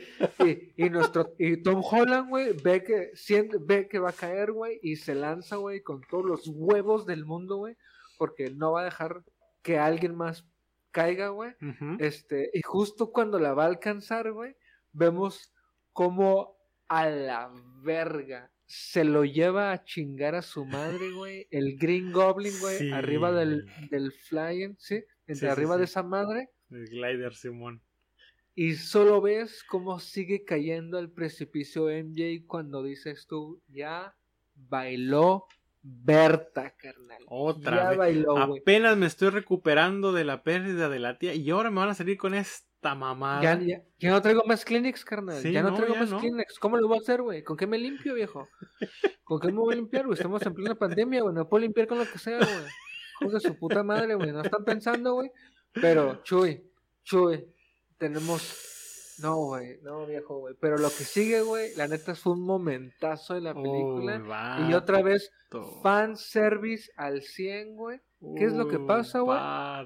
y, y nuestro, y Tom Holland, güey, ve que, siente, ve que va a caer, güey, y se lanza, güey, con todos los huevos del mundo, güey, porque no va a dejar que alguien más caiga, güey. Este, y justo cuando la va a alcanzar, güey, vemos como a la verga se lo lleva a chingar a su madre, güey. El Green Goblin, güey, Sí. arriba del, del Flying, ¿sí? Entre sí, arriba sí. de esa madre. El glider, Simón. Y solo ves cómo sigue cayendo al precipicio MJ cuando dices tú, ya bailó Berta, carnal. Otra ya vez. bailó, güey. Apenas me estoy recuperando de la pérdida de la tía y ahora me van a salir con esta mamada. Ya, ya, ya no traigo más Kleenex, carnal. Sí, ya no, no, traigo más no. Kleenex. ¿Cómo lo voy a hacer, güey? ¿Con qué me limpio, viejo? ¿Con qué me voy a limpiar, güey? Estamos en plena pandemia, güey. No puedo limpiar con lo que sea, güey. Hijos de su puta madre, güey. No están pensando, güey. Pero, Chuy, Chuy, tenemos No, güey, no, viejo, güey. Pero lo que sigue, güey, la neta fue un momentazo de la película. y otra vez, fan service al 100, güey. ¿Qué es lo que pasa, güey?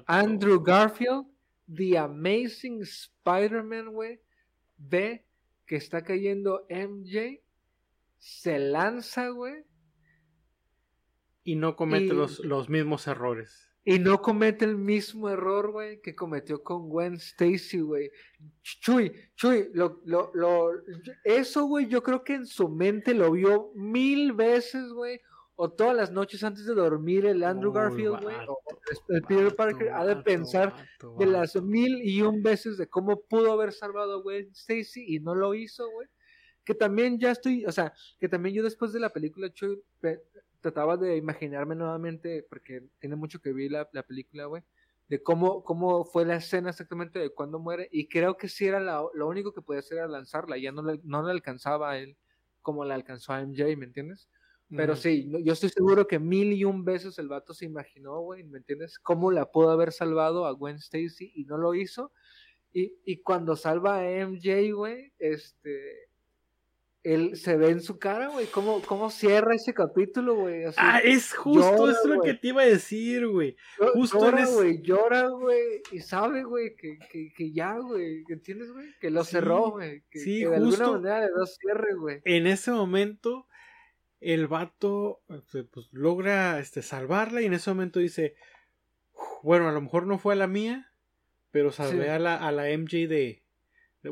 Andrew Garfield, The Amazing Spider-Man, güey, ve que está cayendo MJ, se lanza, güey. Y no comete los, los mismos errores. Y no comete el mismo error, güey, que cometió con Gwen Stacy, güey. Chuy, Chuy, lo, lo, lo, eso, güey, yo creo que en su mente lo vio mil veces, güey. O todas las noches antes de dormir el Andrew Garfield, güey, o el Peter Parker, ha de pensar de las mil y un veces de cómo pudo haber salvado a Gwen Stacy y no lo hizo, güey. Que también ya estoy, o sea, que también yo después de la película, Chuy, trataba de imaginarme nuevamente, porque tiene mucho que ver la, la película, güey, de cómo, cómo fue la escena exactamente de cuando muere, y creo que sí era lo único que podía hacer era lanzarla, ya no le, no le alcanzaba a él como le alcanzó a MJ, ¿me entiendes? Pero sí, yo estoy seguro que mil y un veces el vato se imaginó, güey, ¿me entiendes? Cómo la pudo haber salvado a Gwen Stacy y no lo hizo. Y, y cuando salva a MJ, güey, este, él se ve en su cara, güey, cómo, cómo cierra ese capítulo, güey. ah, es justo eso lo que te iba a decir, güey. Justo llora, güey, llora, güey, y sabe, güey, que, que, que, ya, güey, ¿entiendes, güey? Que lo cerró, güey. Que, sí, que de alguna manera le da cierre, güey. En ese momento, el vato, este, pues, logra, este, salvarla y en ese momento dice, bueno, a lo mejor no fue a la mía, pero salvé a, la, a la MJ de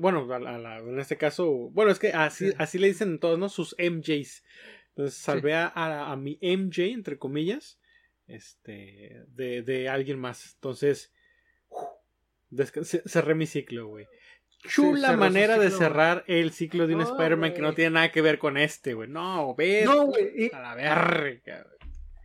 bueno, en este caso, bueno, es que así, así le dicen todos, ¿no? Sus MJs. Entonces salvé a, a, mi MJ, entre comillas, este, de, de alguien más. Entonces, cerré mi ciclo, güey. Chula manera de cerrar el ciclo de un Spider-Man que no tiene nada que ver con este, güey. No, ve no, a la verga,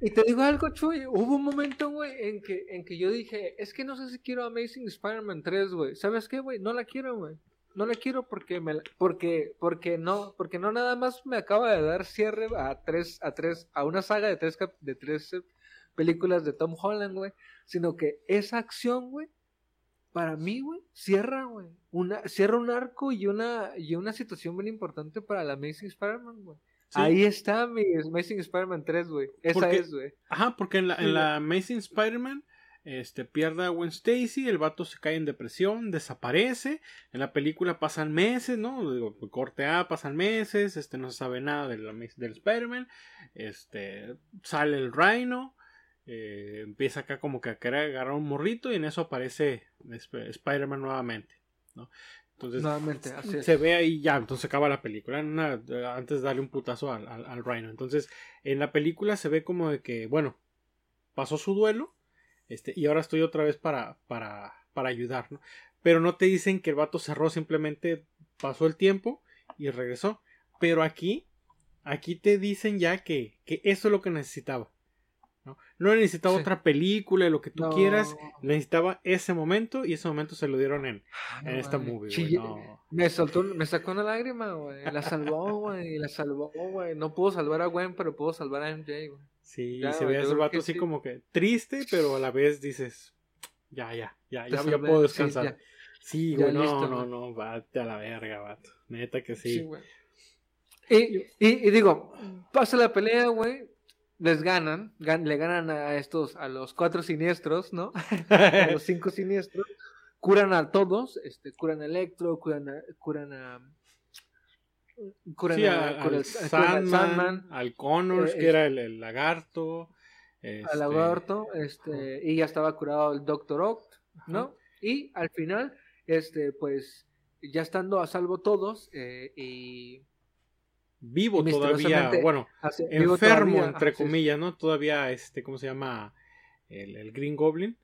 Y te digo algo, Chuy, hubo un momento, güey, en que, en que yo dije, es que no sé si quiero Amazing Spider-Man 3, güey. ¿Sabes qué, güey? No la quiero, güey no la quiero porque me porque porque no porque no nada más me acaba de dar cierre a tres a tres a una saga de tres de tres eh, películas de Tom Holland güey sino que esa acción güey para mí güey cierra güey una cierra un arco y una y una situación bien importante para la Amazing Spider-Man güey Ahí está mi Amazing Spider-Man 3, güey. Esa es, güey. Ajá, porque en la, en la Amazing Spider-Man este, pierde a Gwen Stacy, el vato se cae en depresión, desaparece, en la película pasan meses, ¿no? Digo, corte A, pasan meses, este, no se sabe nada del, del Spider-Man, este, sale el Rhino, eh, empieza acá como que a querer agarrar un morrito y en eso aparece Spider-Man nuevamente, ¿no? Entonces, Nuevamente, se ve ahí ya, entonces acaba la película, antes de darle un putazo al, al, al Rhino. Entonces, en la película se ve como de que, bueno, pasó su duelo, este, y ahora estoy otra vez para, para, para ayudar, ¿no? Pero no te dicen que el vato cerró, simplemente pasó el tiempo y regresó. Pero aquí, aquí te dicen ya que, que eso es lo que necesitaba. No, no necesitaba otra película, lo que tú quieras. Necesitaba ese momento y ese momento se lo dieron en, ah, en esta movie. Me, soltó, me sacó una lágrima, güey. La salvó, güey. La salvó, güey. No pudo salvar a Gwen, pero pudo salvar a MJ, güey. Sí, se ve ese vato así como que triste, pero a la vez dices, ya, ya, ya, ya, ya puedo descansar. Sí, güey, no, no, no, vate a la verga, vato. Neta que sí. güey. Y, y, digo, pasa la pelea, güey. Les ganan, le ganan a estos, a los cuatro siniestros, ¿no? a los cinco siniestros. Curan a todos, este, curan a Electro, curan a, curan a sí, al, Sandman, al Connors, eh, que era el, lagarto. Este... Al lagarto, este, y ya estaba curado el Doctor Oct, ¿no? Y al final, este, pues, ya estando a salvo todos, eh, y vivo todavía, bueno, enfermo entre comillas, ¿no? Todavía este, ¿cómo se llama? El, el Green Goblin.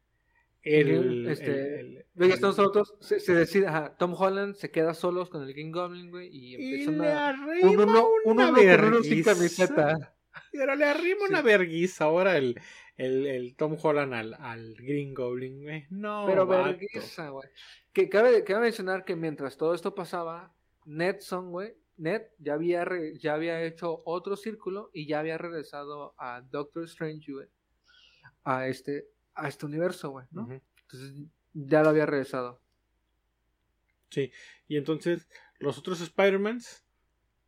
El, este, nosotros, se, se decide, Tom Holland se queda solos con el King Goblin, güey, y empieza y una, un uno, una uno sin camiseta. Pero le arrima una verguiza ahora el, el, el, Tom Holland al, al Green Goblin, güey. No, Pero verguiza, güey. Que cabe, cabe mencionar que mientras todo esto pasaba, Netson, güey, Ned ya había, ya había hecho otro círculo y ya había regresado a Doctor Strange, güey. A este, a este universo, güey, ¿no? Entonces ya lo había regresado. Sí, y entonces los otros Spider-Mans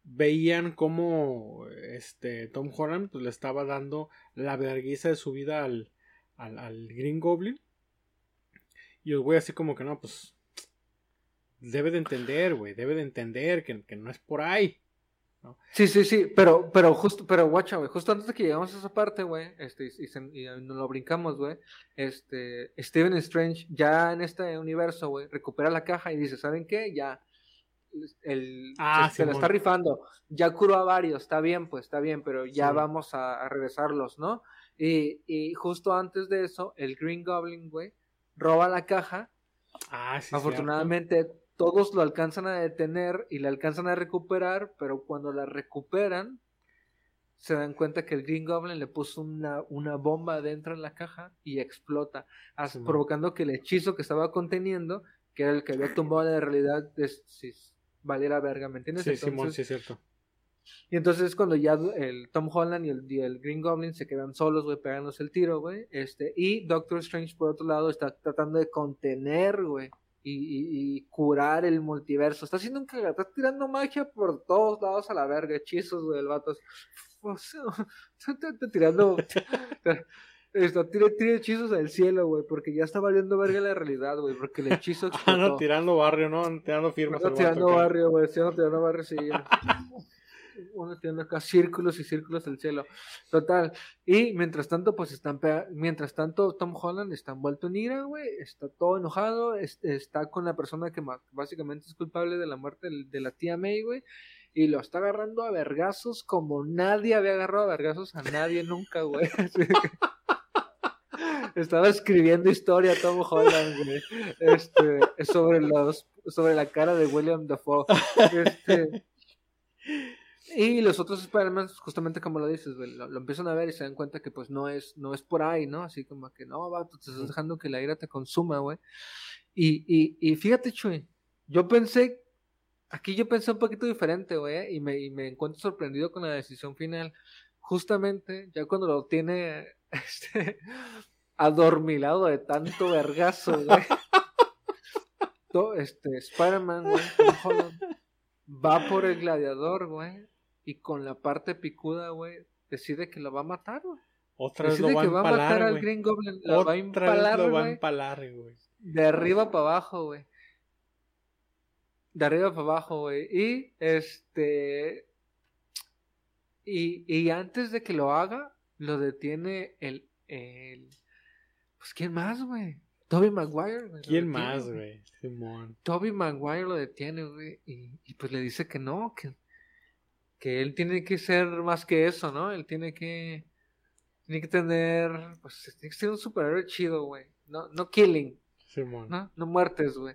veían cómo este Tom Holland pues, le estaba dando la vergüenza de su vida al, al, al Green Goblin. Y el güey así como que no, pues debe de entender, güey, debe de entender que, que no es por ahí. ¿No? Sí, sí, sí, pero, pero justo, pero guacha, güey, justo antes de que llegamos a esa parte, güey, este, y, se- y nos lo brincamos, güey, este, Steven Strange ya en este universo, güey, recupera la caja y dice, ¿saben qué? Ya, el, Ah, se, se la está rifando, ya curó a varios, está bien, pues, está bien, pero ya Sí. vamos a, a regresarlos, ¿no? Y, y justo antes de eso, el Green Goblin, güey, roba la caja Ah, sí. Afortunadamente todos lo alcanzan a detener y la alcanzan a recuperar, pero cuando la recuperan se dan cuenta que el Green Goblin le puso una, una bomba dentro en la caja y explota, provocando que el hechizo que estaba conteniendo, que era el que había tumbado la realidad, des- si valiera verga, ¿me entiendes? Sí, Simón, sí es cierto. y entonces es cuando ya el Tom Holland y el, y el Green Goblin se quedan solos, güey, pegándose el tiro, güey. Este, y Doctor Strange, por otro lado, está tratando de contener, güey, y, y- y curar el multiverso. Está haciendo un cagado, está tirando magia por todos lados a la verga, hechizos, güey, el vato. es- o sea, está, tirando. Está, tira, tira hechizos al cielo, güey, porque ya está valiendo verga la realidad, güey, porque el hechizo Ah, no, tirando barrio, ¿no? Tirando firmas. El tirando barrio, güey. Tirando barrio, sí. Uno tirando acá círculos y círculos del cielo. Total. Y mientras tanto, pues están. Mientras tanto, Tom Holland está envuelto en ira, güey. Está todo enojado. es- Está con la persona que básicamente es culpable de la muerte de la tía May, güey. Y lo está agarrando a vergazos como nadie había agarrado a vergazos a nadie nunca, güey. Estaba escribiendo historia Tom Holland, güey. Este, sobre los, sobre la cara de William Dafoe. Este, y los otros Spider-Man, justamente como lo dices, güey, lo, lo empiezan a ver y se dan cuenta que pues no es, no es por ahí, ¿no? Así como que no, vato, te estás dejando que la ira te consuma, güey. Y, y, y fíjate, Chuy, yo pensé, aquí yo pensé un poquito diferente, güey, y me, y me encuentro sorprendido con la decisión final. Justamente, ya cuando lo tiene este, adormilado de tanto vergazo, güey. Este, Spider-Man, güey, va por el gladiador, güey, y con la parte picuda, güey, decide que lo va a matar, güey. Otra vez lo Decide va que va a matar al. Green Goblin, lo va a vez empalar, lo va a güey, empalar, güey. de arriba para abajo, güey. De arriba para abajo, güey. Y este. Y, y antes de que lo haga, lo detiene el. el pues, ¿quién más, güey? Toby Maguire. güey, ¿Quién más, güey? Simón. Toby Maguire lo detiene, güey. Y, y pues le dice que no, que, que él tiene que ser más que eso, ¿no? Él tiene que. Tiene que tener. Pues tiene que ser un superhéroe chido, güey. No, no killing. Simón. ¿no? No muertes, güey.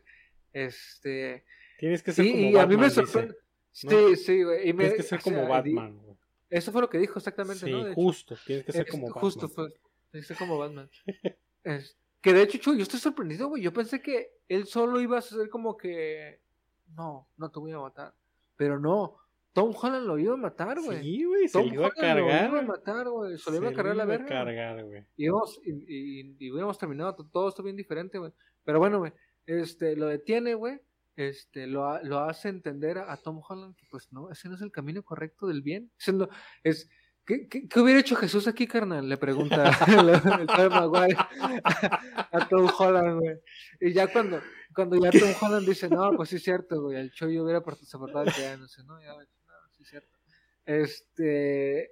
Este. Tienes que ser Y, como y Batman, a mí me sorprende. ¿no? Sí, sí, güey. y me- Tienes que ser o como sea, Batman, güey. Eso fue lo que dijo exactamente, Sí, ¿no? De hecho, justo. Tienes que ser es- como Justo Batman. fue. Tienes que ser como Batman. Es- que de hecho, Chuy, yo estoy sorprendido, güey. Yo pensé que él solo iba a ser como que. No, no te voy a matar. Pero no. Tom Holland lo iba a matar, güey. Sí, güey, se Tom iba a Holland lo cargar. iba a matar, güey. Se lo iba a Se cargar la iba a verga. güey. cargar, güey. y, y, y- y hubiéramos terminado to- todo esto bien diferente, güey. Pero bueno, güey, este, lo detiene, güey. Este, lo, lo hace entender a, a Tom Holland que, pues, no, ese no es el camino correcto del bien. Ese no- es, ¿qué, qué, qué hubiera hecho Jesús aquí, carnal? Le pregunta el, padre Maguire a, a Tom Holland, güey. Y ya cuando, cuando ya Tom Holland dice, no, pues sí es cierto, güey, el show yo hubiera part- soportado que ya no sé, no, ya, sí cierto. Este,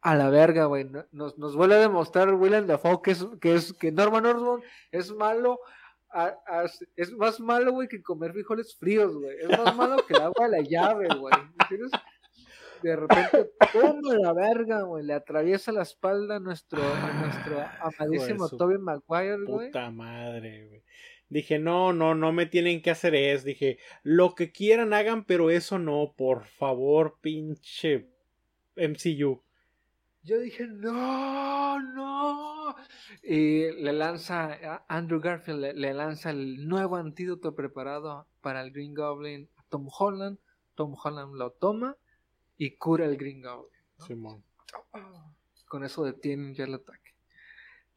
a la verga, güey. no- Nos, nos vuelve a demostrar William Dafoe que es, que es, que Norman Osborn es malo. a- a- es más malo, güey, que comer frijoles fríos, güey. Es más malo que el agua de la llave, güey. De repente, ¡pum! a la verga, güey. Le atraviesa la espalda a nuestro, a nuestro amadísimo su Tobey Maguire, güey. Puta madre, güey. Dije, no, no, no me tienen que hacer eso. Dije, lo que quieran hagan, pero eso no, por favor, pinche MCU. Yo dije, no, no. Y le lanza, Andrew Garfield le, le lanza el nuevo antídoto preparado para el Green Goblin a Tom Holland. Tom Holland lo toma y cura el Green Goblin. Simón. Con eso detienen ya el ataque.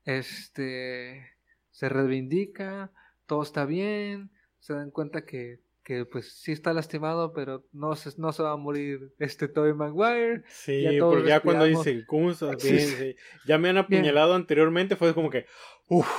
Este se reivindica, todo está bien, se dan cuenta que, que pues sí está lastimado, pero no se, no se va a morir este Tobey Maguire. Sí, Ya porque ya cuando respiramos. dice, ¿cómo? Sí, Bien, sí. sí. Ya me han apuñalado anteriormente, fue como que, uff,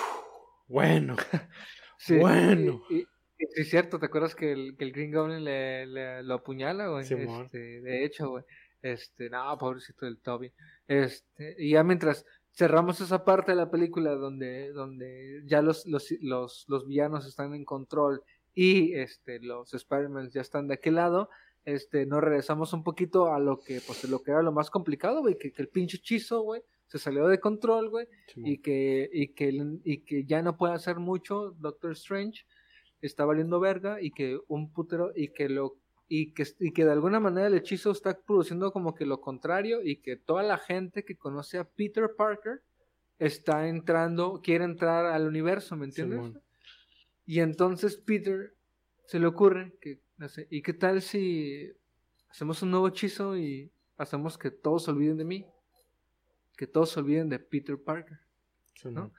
bueno, Sí, Bueno. Y, y- y sí, es cierto, ¿te acuerdas que el, que el Green Goblin le, le- lo apuñala, güey? Simón. Este, de hecho, güey. Este, no, pobrecito del Toby. Este, y ya mientras cerramos esa parte de la película donde, donde ya los, los, los, los villanos están en control y este, los Spider-Man ya están de aquel lado, este, nos regresamos un poquito a lo que, pues, lo que era lo más complicado, güey, que, que el pinche hechizo, güey, se salió de control, güey, y que, y que, y que ya no puede hacer mucho Doctor Strange, está valiendo verga y que un putero y que lo y que, y que de alguna manera el hechizo está produciendo como que lo contrario y que toda la gente que conoce a Peter Parker está entrando, quiere entrar al universo, ¿me entiendes? Simón. Y entonces Peter se le ocurre que, no sé, ¿y qué tal si hacemos un nuevo hechizo y hacemos que todos se olviden de mí? Que todos se olviden de Peter Parker. Simón.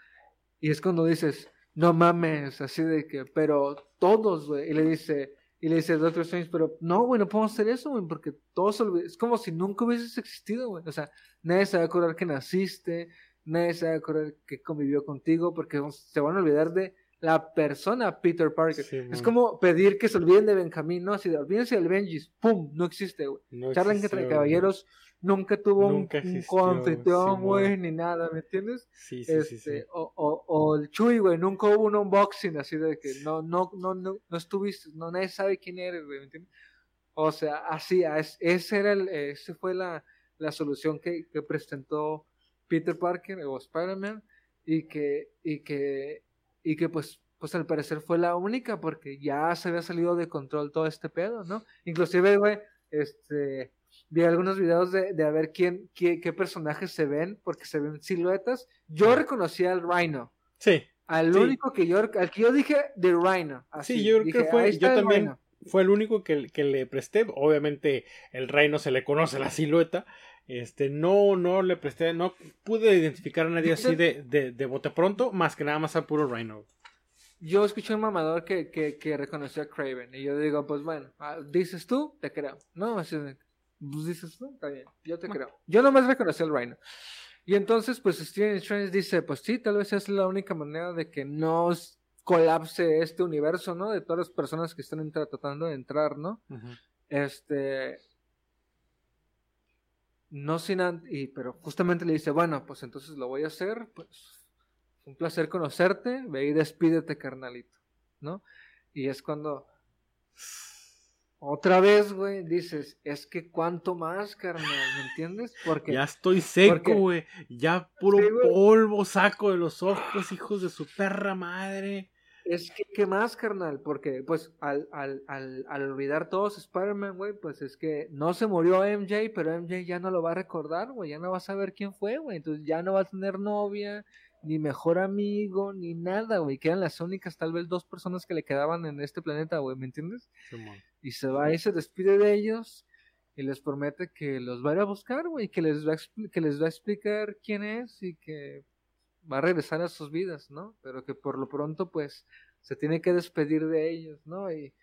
Y es cuando dices, no mames, así de que, pero todos, güey. Y le dice, y le dice Doctor Strange, pero no, güey, no podemos hacer eso, güey, porque todos Es como si nunca hubieses existido, güey. O sea, nadie se va a acordar que naciste, nadie se va a acordar que convivió contigo, porque se van a olvidar de la persona Peter Parker. Es como pedir que se olviden de Benjamín, ¿no? Así de, olvídense del Benji, ¡pum! No existe, güey. No Charla existió, entre caballeros nunca tuvo un- Nunca un, existió, Simón. güey, ni nada, ¿me entiendes? Sí, sí, este, sí, sí. O, o, o el Chuy, güey, nunca hubo un unboxing así de que no, no, no, no, no estuviste, no nadie sabe quién eres, güey, ¿me entiendes? O sea, así, es, ese era el, ese fue la, la solución que, que presentó Peter Parker o Spider-Man y que, y que, y que pues, pues al parecer fue la única porque ya se había salido de control todo este pedo, ¿no? Inclusive, güey, este, vi algunos videos de, de a ver quién, qué, qué personajes se ven, porque se ven siluetas. Yo reconocí al Rhino. Sí, Al Sí. único que yo, al que yo dije The Rhino. Así, Sí, yo creo dije, que fue- "Ahí está yo el también Rhino". fue el único que, que le presté. Obviamente, el reino se le conoce la silueta. Este, no, no le presté, no pude identificar a nadie así de, de, de bote pronto, más que nada más al puro Rhino. Yo escuché un mamador que, que, que reconoció a Craven. Y yo digo, pues bueno, ah, dices tú, te creo. No, así de, pues dices tú, está bien, yo te creo. Yo nomás reconocí al Rhino. Y entonces, pues Steven Strange dice, pues sí, tal vez es la única manera de que no colapse este universo, ¿no? De todas las personas que están tratando de entrar, ¿no? Este. No sin y pero justamente le dice, bueno, pues entonces lo voy a hacer, pues un placer conocerte, ve y despídete, carnalito, ¿no? Y es cuando otra vez, güey, dices, es que cuánto más, carnal, ¿me entiendes? Porque Ya estoy seco, porque- güey. Ya puro Sí, polvo saco de los ojos, hijos de su perra madre. Es que, ¿qué más, carnal? Porque, pues, al, al, al, al olvidar todos Spider-Man, güey, pues es que no se murió MJ, pero MJ ya no lo va a recordar, güey, ya no va a saber quién fue, güey, entonces ya no va a tener novia, ni mejor amigo, ni nada, güey, quedan las únicas, tal vez dos personas que le quedaban en este planeta, güey, ¿me entiendes? Y se va y se despide de ellos y les promete que los va a ir a buscar, güey, que les va a, que les va a explicar quién es y que va a regresar a sus vidas, ¿no? Pero que por lo pronto, pues, se tiene que despedir de ellos, ¿no? Y,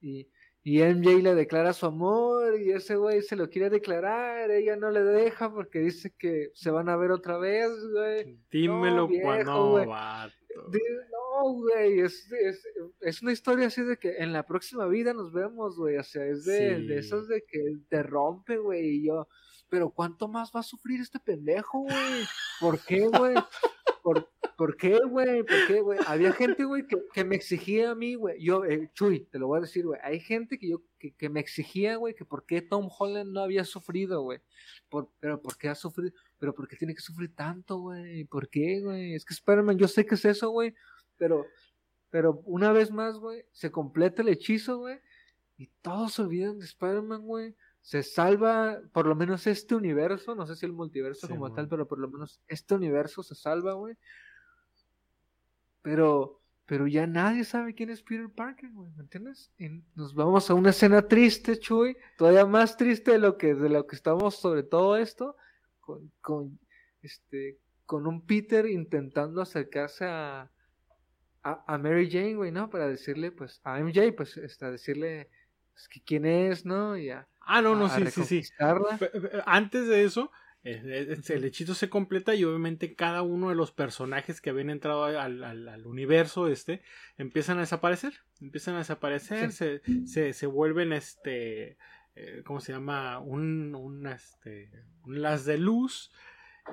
y, y MJ le declara su amor y ese güey se lo quiere declarar, ella no le deja porque dice que se van a ver otra vez, güey. Dímelo viejo, cuando güey. No, güey, es, es, es una historia así de que en la próxima vida nos vemos, güey. O sea, es de, Sí. de esos de que te rompe, güey. Y yo, pero ¿cuánto más va a sufrir este pendejo, güey? ¿Por qué, güey? ¿Por, ¿Por qué, güey? ¿Por qué, güey? Había gente, güey, que, que me exigía a mí, güey. Yo, eh, Chuy, te lo voy a decir, güey. Hay gente que yo que, que me exigía, güey, que por qué Tom Holland no había sufrido, güey. Por, pero ¿por qué ha sufrido? Pero ¿por qué tiene que sufrir tanto, güey? ¿Por qué, güey? Es que Spider-Man, yo sé que es eso, güey. Pero, pero una vez más, güey, se completa el hechizo, güey. Y todos se olvidan de Spider-Man, güey. Se salva, por lo menos este universo, no sé si el multiverso Sí, como tal, pero por lo menos este universo se salva, güey. Pero, pero ya nadie sabe quién es Peter Parker, güey, ¿me entiendes? Y nos vamos a una escena triste, Chuy, todavía más triste de lo que, de lo que estamos sobre todo esto, con, con, este, con un Peter intentando acercarse a, a, a Mary Jane, güey, ¿no? Para decirle, pues, a MJ, pues, este, decirle pues, que quién es, ¿no? Y a, Ah, no, no, a sí, sí, sí. Antes de eso, el hechizo se completa y obviamente cada uno de los personajes que habían entrado al, al- al universo este empiezan a desaparecer. Empiezan a desaparecer, se, se, se vuelven este. eh, ¿Cómo se llama? Un, un, este, un las de luz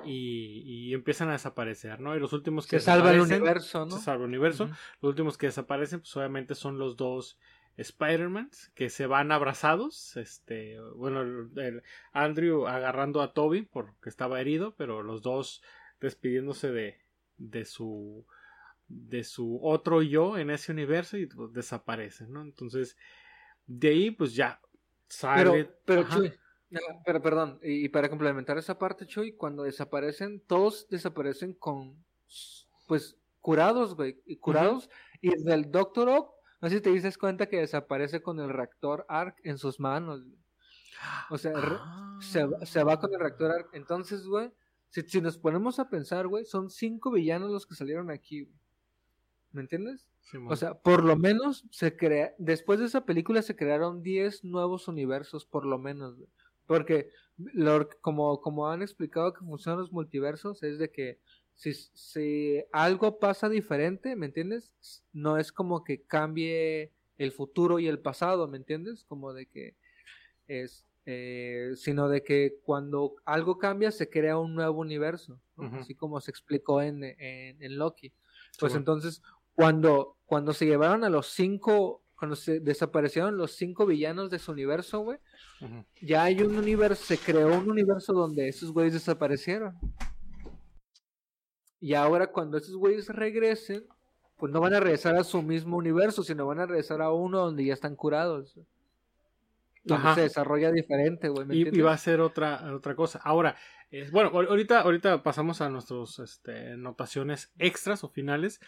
y, y empiezan a desaparecer, ¿no? Y los últimos que Se salva el universo, ¿no? Se salva el universo. Los últimos que desaparecen, pues obviamente son los dos Spider-Mans que se van abrazados. Este, bueno, el, el Andrew agarrando a Toby porque estaba herido, pero los dos despidiéndose de, de su de su otro yo en ese universo y pues, desaparecen, ¿no? Entonces, de ahí pues ya Pero, sale. pero Ajá. Chuy, pero perdón, y, y para complementar esa parte, Chuy, cuando desaparecen, todos desaparecen con, pues, curados, güey, y curados, y del Doctor Ock, no sé si te dices cuenta que desaparece con el reactor ARC en sus manos, güey. o sea, Ah. se, va- se va con el reactor ARC, entonces, güey, si, si nos ponemos a pensar, güey, son cinco villanos los que salieron aquí, güey. ¿me entiendes? O sea, por lo menos se crea, después de esa película se crearon 10 nuevos universos, por lo menos, güey. Porque lo- como, como han explicado que funcionan los multiversos, es de que si, si algo pasa diferente, ¿me entiendes? No es como que cambie el futuro y el pasado, ¿me entiendes? Como de que es, eh, sino de que cuando algo cambia se crea un nuevo universo, así como se explicó en, en, en Loki. Pues entonces, cuando, cuando se llevaron a los cinco, cuando se desaparecieron los cinco villanos de su universo, güey, ya hay un universo, se creó un universo donde esos güeyes desaparecieron. Y ahora cuando esos güeyes regresen, pues no van a regresar a su mismo universo, sino van a regresar a uno donde ya están curados. Donde Ajá. se desarrolla diferente, güey. ¿me y, va a ser otra, otra cosa. Ahora, es, bueno, ahor- ahorita, ahorita pasamos a nuestras este, notaciones extras o finales,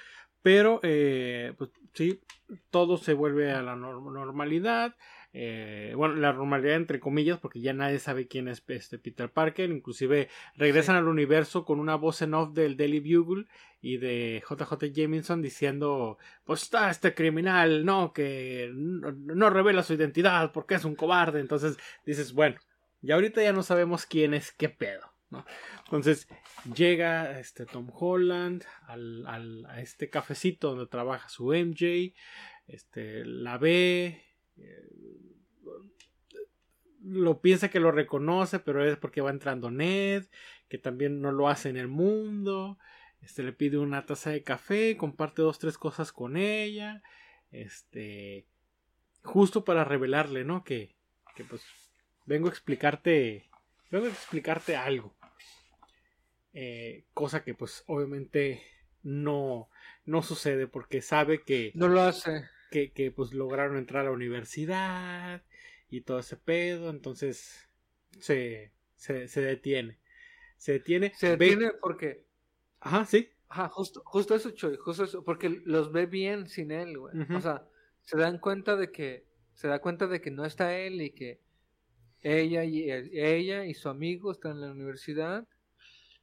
pero eh, pues sí, todo se vuelve a la nor- normalidad. Eh, bueno, la normalidad entre comillas, porque ya nadie sabe quién es este Peter Parker. Inclusive regresan al universo con una voz en off del Daily Bugle y de JJ Jameson diciendo, pues está este criminal, no, que no, no revela su identidad porque es un cobarde. Entonces dices, bueno, y ahorita ya no sabemos quién es qué pedo, ¿no? Entonces llega este Tom Holland al, al- a este cafecito donde trabaja su MJ, este, la ve, lo piensa que lo reconoce, pero es porque va entrando Ned, que también no lo hace en el mundo. Este le pide una taza de café, comparte dos, tres cosas con ella. Este. Justo para revelarle, ¿no? Que. Que pues. Vengo a explicarte. Vengo a explicarte algo. Eh, cosa que pues obviamente no. No sucede porque sabe que No lo hace. Que, que, pues lograron entrar a la universidad y todo ese pedo, entonces se, se, se detiene. Se detiene. Se ve- detiene porque Ajá, sí. Ajá, justo, justo eso, Choy, justo eso, porque los ve bien sin él, güey. O sea, se dan cuenta de que, se da cuenta de que no está él y que ella y ella y su amigo están en la universidad.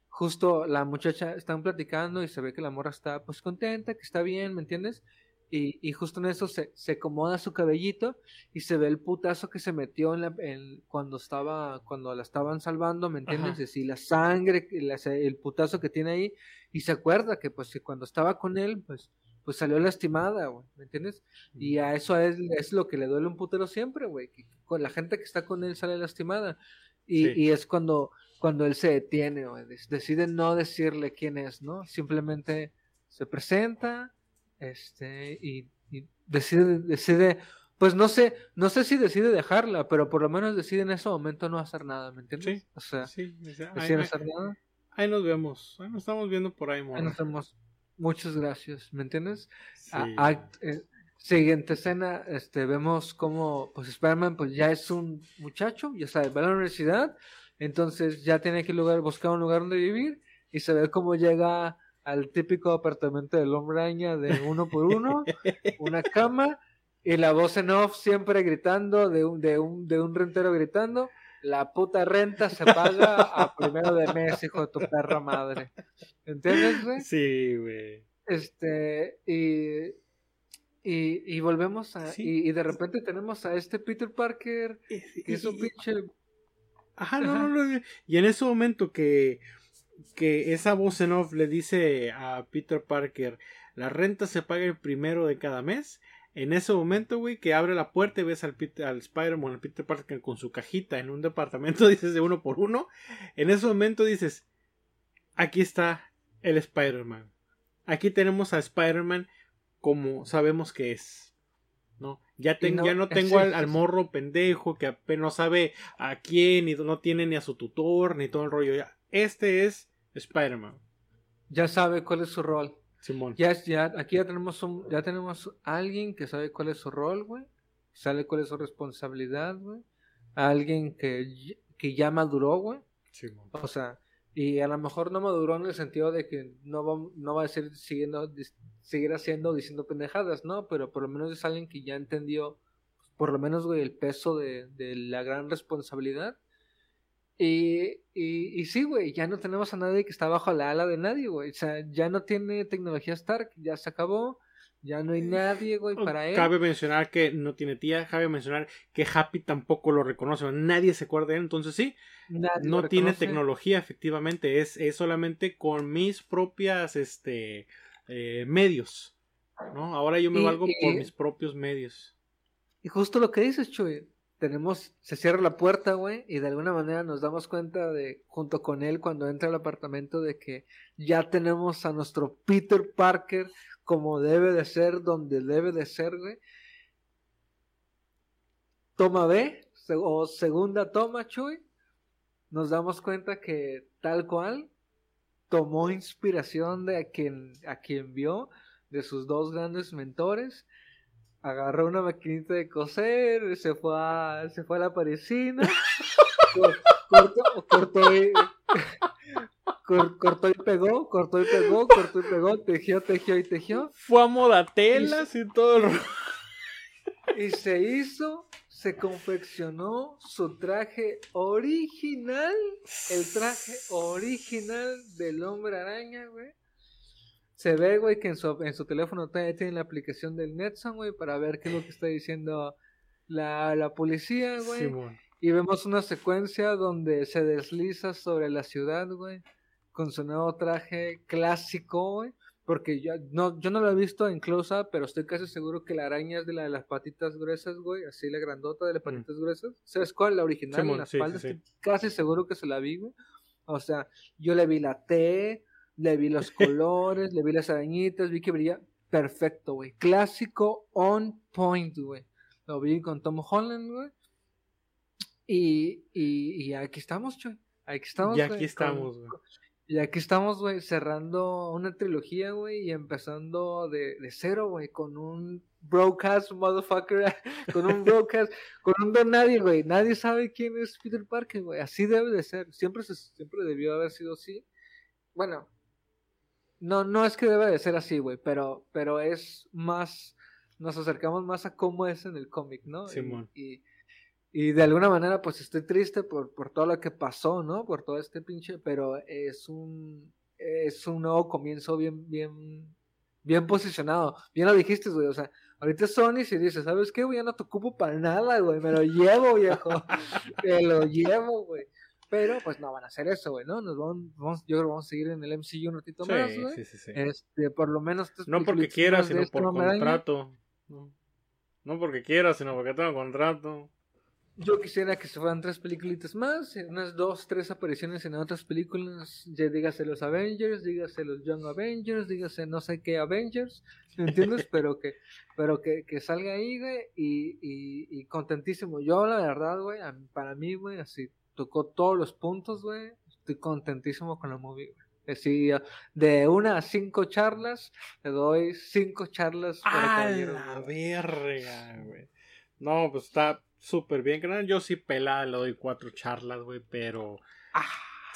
Justo la muchacha están platicando y se ve que la morra está pues contenta, que está bien, ¿me entiendes? Y, y justo en eso se, se acomoda su cabellito y se ve el putazo que se metió en la, en- cuando estaba, cuando la estaban salvando, ¿me entiendes? Ajá. Y la sangre, la- el putazo que tiene ahí y se acuerda que pues que cuando estaba con él, pues, pues salió lastimada, güey, ¿me entiendes? Y a eso es, es lo que le duele un putero siempre, güey, que con la gente que está con él sale lastimada. Y, Sí. y es cuando, cuando él se detiene, güey, decide no decirle quién es, ¿no? Simplemente se presenta, este, y, y decide, decide, pues no sé, no sé si decide dejarla, pero por lo menos decide en ese momento no hacer nada, ¿me entiendes? Sí, O sea, Sí, decide no ahí- hacer nada. ahí nos vemos. Ahí nos estamos viendo por ahí, Ahí nos vemos. Muchas gracias, ¿me entiendes? Sí. A- act- eh, siguiente escena, este, vemos como, pues Spider-Man, pues ya es un muchacho, ya sabe, va a la universidad, entonces ya tiene que lugar, buscar un lugar donde vivir y se ve cómo llega al típico apartamento del hombre araña de uno por uno, una cama y la voz en off siempre gritando de un, de un, de un rentero gritando. La puta renta se paga a primero de mes, hijo de tu perra madre. ¿Entiendes, güey? Sí, güey. Este, y, y, y volvemos a. Sí. Y, y de repente tenemos a este Peter Parker, que es un pinche. Ajá, no, no, no, Y en ese momento que, que esa voz en off le dice a Peter Parker, la renta se paga el primero de cada mes. En ese momento, güey, que abre la puerta y ves al, Peter- al Spider-Man, al Peter Parker con su cajita en un departamento, dices de uno por uno. En ese momento dices, aquí está el Spider-Man. Aquí tenemos a Spider-Man como sabemos que es. ¿No? Ya, ten- no- ya no tengo al, al morro pendejo que apenas no sabe a quién y no tiene ni a su tutor ni todo el rollo. Ya, este es Spider-Man. Ya sabe cuál es su rol. Simón. Ya, ya, aquí ya tenemos un, ya tenemos alguien que sabe cuál es su rol, güey. Sabe cuál es su responsabilidad, güey. Alguien que, que ya maduró, güey. Simón. O sea, y a lo mejor no maduró en el sentido de que no va, no va a ser siguiendo, seguir haciendo, diciendo pendejadas, ¿no? Pero por lo menos es alguien que ya entendió, por lo menos, güey, el peso de, de la gran responsabilidad. Y, y, y sí, güey, ya no tenemos a nadie que está bajo la ala de nadie, güey. O sea, ya no tiene tecnología Stark, ya se acabó. Ya no hay nadie, güey, para él. Cabe mencionar que no tiene tía, cabe mencionar que Happy tampoco lo reconoce, nadie se acuerda de él, entonces sí, Nadie no tiene tecnología, efectivamente, es, es solamente con mis propias este eh, medios. ¿no? Ahora yo me Y- valgo por mis propios medios. Y justo lo que dices, Chuy, tenemos, se cierra la puerta, güey, y de alguna manera nos damos cuenta de, junto con él, cuando entra al apartamento, de que ya tenemos a nuestro Peter Parker como debe de ser, donde debe de ser, güey. Toma B, o segunda toma, Chuy, nos damos cuenta que tal cual tomó inspiración de a quien, a quien vio, de sus dos grandes mentores, agarró una maquinita de coser, se fue a, se fue a la parisina, cor- cortó, cortó y, cor- cortó y pegó, cortó y pegó, cortó y pegó, tejió, tejió y tejió, Fue a modatelas y todo el rollo. y se hizo, se confeccionó su traje original, el traje original del hombre araña, güey. Se ve, güey, que en su, en su teléfono todavía tiene la aplicación del Netson, güey, para ver qué es lo que está diciendo la, la policía, güey. Y vemos una secuencia donde se desliza sobre la ciudad, güey, con su nuevo traje clásico, güey. Porque yo no, yo no lo he visto en close-up, pero estoy casi seguro que la araña es de la de las patitas gruesas, güey. Así la grandota de las patitas gruesas. ¿Sabes cuál? La original, en la sí, espalda. sí, sí. Estoy casi seguro que se la vi, güey. O sea, yo le vi la T, le vi los colores, le vi las arañitas, vi que brilla perfecto, güey. Clásico on point, güey. Lo vi con Tom Holland, güey. Y, y, y aquí estamos, Chuy. Aquí estamos, Y aquí estamos, güey. y aquí estamos, güey, cerrando una trilogía, güey, y empezando de, de cero, güey, con un broadcast, motherfucker, con un broadcast, con un don nadie, güey. Nadie sabe quién es Peter Parker, güey. Así debe de ser. Siempre, se, siempre debió haber sido así. Bueno, no, no es que debe de ser así, güey, pero, pero es más, nos acercamos más a cómo es en el cómic, ¿no? Simón. y, y de alguna manera, pues estoy triste por, por todo lo que pasó, ¿no? Por todo este pinche, pero es un, es un nuevo comienzo bien, bien, bien posicionado. Bien lo dijiste, güey, o sea, ahorita es Sony si dice, ¿sabes qué, güey? Ya no te ocupo para nada, güey, me lo llevo, viejo. me lo llevo, güey. Pero, pues no van a hacer eso, güey, ¿no? Nos vamos, vamos, yo creo que vamos a seguir en el MCU un ratito más, Sí, güey. sí, sí, sí. Este, por lo menos... No porque quiera, sino por contrato. No. No porque quiera, sino porque tengo contrato. Yo quisiera que se fueran tres peliculitas más, eh, unas dos, tres apariciones en otras películas, ya dígase los Avengers, dígase los Young Avengers, dígase no sé qué Avengers, ¿me entiendes? pero que, pero que, que salga ahí, güey, y, y, y contentísimo. Yo, la verdad, güey, para mí, güey, así tocó todos los puntos, güey, estoy contentísimo con la movie, güey. Así, de una a cinco charlas, le doy cinco charlas para ¡A la verga, güey! No, pues está súper bien. Yo sí pelada le doy cuatro charlas, güey, pero... Ah,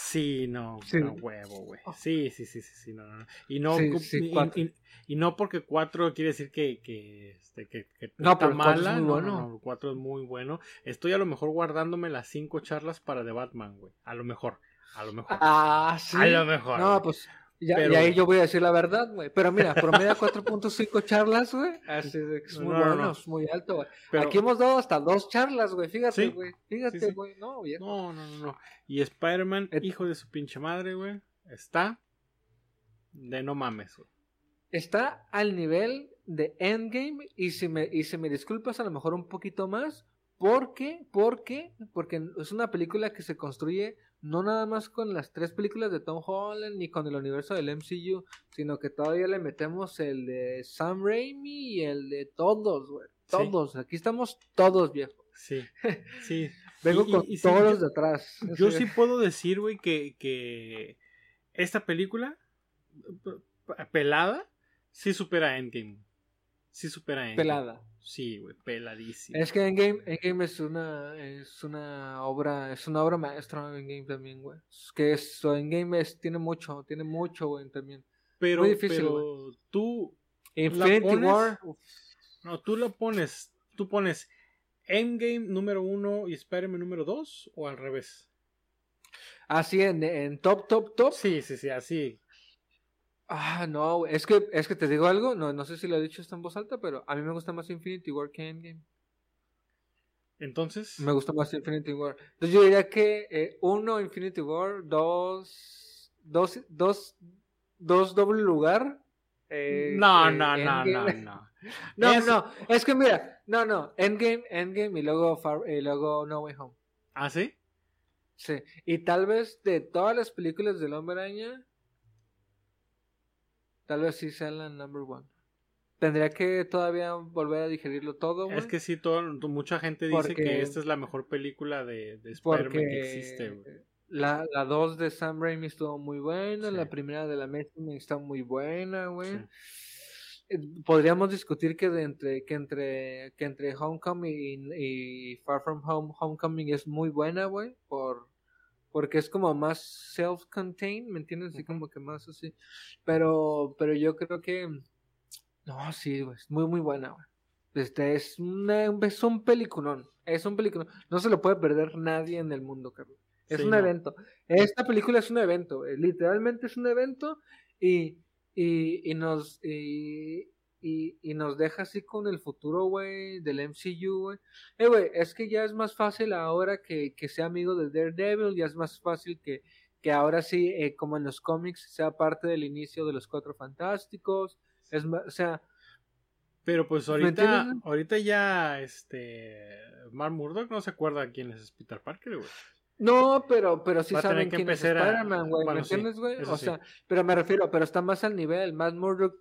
Sí, no, Sí. a huevo, güey. Sí, sí, sí, sí, sí, no, no, no. Y no, Sí, cu- sí, y- cuatro. y, y no porque cuatro quiere decir que, que, este, que, que No, está pero cuatro es mala. muy no, bueno. no, no, cuatro es muy bueno. Estoy a lo mejor guardándome las cinco charlas para The Batman, güey. A lo mejor, a lo mejor. Ah, sí. A lo mejor. No, güey. pues Ya, Pero- Y ahí yo voy a decir la verdad, güey. Pero mira, promedia 4.5 charlas, güey. Así de que es muy No, no, bueno, no. es muy alto, güey. Pero- Aquí hemos dado hasta dos charlas, güey. Fíjate, güey. sí, Fíjate, sí. güey. No, viejo. No, no, no, no. Y Spider-Man, Et- hijo de su pinche madre, güey, está de no mames, güey. Está al nivel de Endgame. Y si me, y si me disculpas, a lo mejor un poquito más. ¿Por qué? ¿Por qué? Porque es una película que se construye no nada más con las tres películas de Tom Holland ni con el universo del MCU, sino que todavía le metemos el de Sam Raimi y el de todos, güey. Sí. Todos. Aquí estamos todos, viejo. Sí, sí. Vengo Y- con y sí, todos los de atrás. Yo sí puedo decir, güey, que, que esta película pelada sí supera a Endgame. Sí supera Endgame. Pelada. Sí, güey, peladísimo. Es que Endgame, Endgame es una es una obra, es una obra maestra Endgame también, güey. Es que eso, Endgame es, tiene mucho, tiene mucho, güey, también. pero, muy difícil, pero tú, Infinity pones? War, uf, no, tú lo pones, tú pones Endgame número uno y Spider-Man número dos o al revés. así en, en top, top, top. Sí, sí, sí, así. Ah, no, es que, es que te digo algo, no, no sé si lo he dicho esto en voz alta, pero a mí me gusta más Infinity War que Endgame. Entonces, Me gusta más Infinity War. Entonces yo diría que eh, uno, Infinity War, dos, dos, dos, dos doble lugar. eh, no, eh, no, no, no, Endgame. no. No, Es- no, es que mira, no, no, Endgame, Endgame y luego, Far- y luego No Way Home. ¿Ah, sí? Sí, y tal vez de todas las películas del Hombre Araña, tal vez sí sea la number one. Tendría que todavía volver a digerirlo todo, güey. Es que sí, todo, mucha gente dice Porque- que esta es la mejor película de, de Spider-Man que existe, güey. la, la 2 de Sam Raimi estuvo muy buena, Sí. la primera de la Amazing está muy buena, güey. Sí. Eh, Podríamos discutir que de entre que entre que entre Homecoming y, y Far From Home Homecoming es muy buena, güey, por porque es como más self-contained, ¿me entiendes? Así como que más así. Pero pero yo creo que no, sí, güey, es muy muy buena, güey. Este es una, es un peliculón, es un peliculón. No se lo puede perder nadie en el mundo, Carlos. Es Sí, un no. evento. Esta película es un evento, literalmente es un evento y, y, y nos y, y, y nos deja así con el futuro, güey, del MCU, güey. Eh, güey, es que ya es más fácil ahora que, que sea amigo de Daredevil, ya es más fácil que, que ahora sí, eh, como en los cómics, sea parte del inicio de los Cuatro Fantásticos. Es más, o sea, Pero pues ¿Me ahorita, ahorita ya, este, Mark Murdock no se acuerda quién es Peter Parker, güey. No, pero, pero sí saben que quién es Spider-Man, güey. ¿Me entiendes, güey? O sí. sea, pero me refiero, pero está más al nivel. Matt Murdock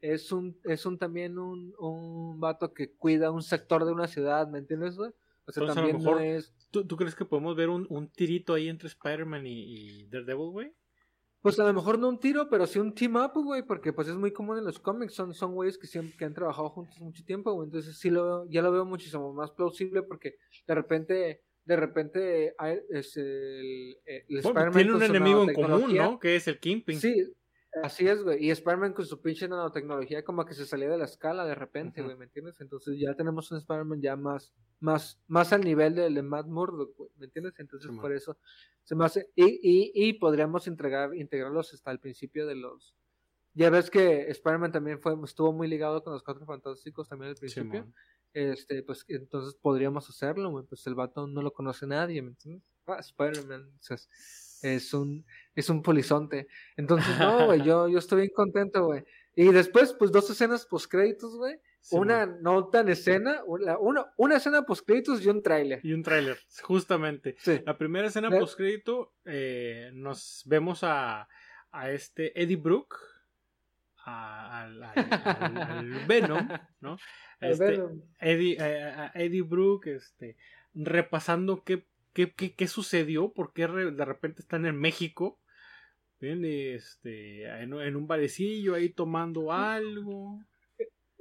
es un, es un también un, un vato que cuida un sector de una ciudad, ¿me entiendes, güey? O sea, Entonces, a lo también no es. ¿Tú, tú crees que podemos ver un, un tirito ahí entre Spider-Man y, y Daredevil, güey? Pues a lo mejor no un tiro, pero sí un team up, güey, porque pues es muy común en los cómics, son, son güeyes que siempre que han trabajado juntos mucho tiempo, güey, entonces sí lo ya lo veo muchísimo más plausible porque de repente, de repente hay- es el, el Bueno, Spider-Man tiene un enemigo en común. ¿no? Que es el Kingpin. Sí, así es, güey. Y Spider-Man con su pinche nanotecnología como que se salía de la escala de repente, güey, ¿me entiendes? Entonces ya tenemos un Spider-Man ya más, más, más al nivel del de Matt Murdock, güey, ¿me entiendes? Entonces por eso se me hace... Y, y, y podríamos entregar, integrarlos hasta el principio de los... Ya ves que Spider-Man también fue, estuvo muy ligado con los Cuatro Fantásticos también al principio. Este, pues entonces podríamos hacerlo, güey. Pues el vato no lo conoce nadie, ¿me entiendes? Ah, Spider-Man, o sea, es- un, es un polizonte. Entonces, no, güey, yo, yo estoy bien contento, güey. Y después, pues dos escenas post créditos, güey. Una no tan escena, una, una, una escena post créditos y un tráiler. Y un tráiler, justamente. Sí. La primera escena Ve- postcrédito eh, nos vemos a, a este Eddie Brooke, a- al, al- al- al Venom, ¿no? Este, Venom. Eddie, eh, a Eddie Brooke, este, repasando qué, qué, qué, qué sucedió, por qué de repente están en México, ¿ven? este, en, en un barecillo ahí tomando algo.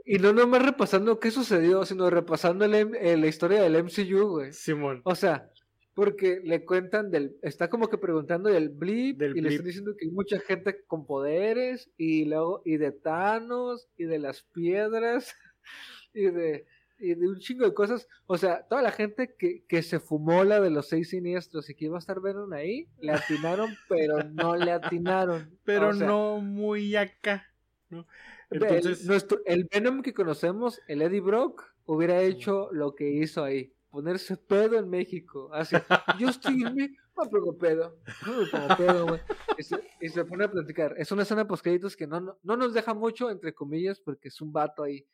Y no nomás repasando qué sucedió, sino repasando el eh, la historia del MCU, güey. Simón. O sea, porque le cuentan del. Está como que preguntando del blip. Del y le están diciendo que hay mucha gente con poderes. Y luego. Y de Thanos. Y de las piedras. Y de. Y de un chingo de cosas. O sea, toda la gente que, que se fumó la de los seis siniestros y que iba a estar Venom ahí, le atinaron, pero no le atinaron. Pero O sea, no muy acá. ¿no? el- Entonces, nuestro, el Venom que conocemos, el Eddie Brock, hubiera hecho lo que hizo ahí. Ponerse pedo en México. Así, yo estoy me pongo pedo. No me pongo pedo, güey. Y se, y se pone a platicar. Es una escena post créditos que no, no, no nos deja mucho, entre comillas, porque es un vato ahí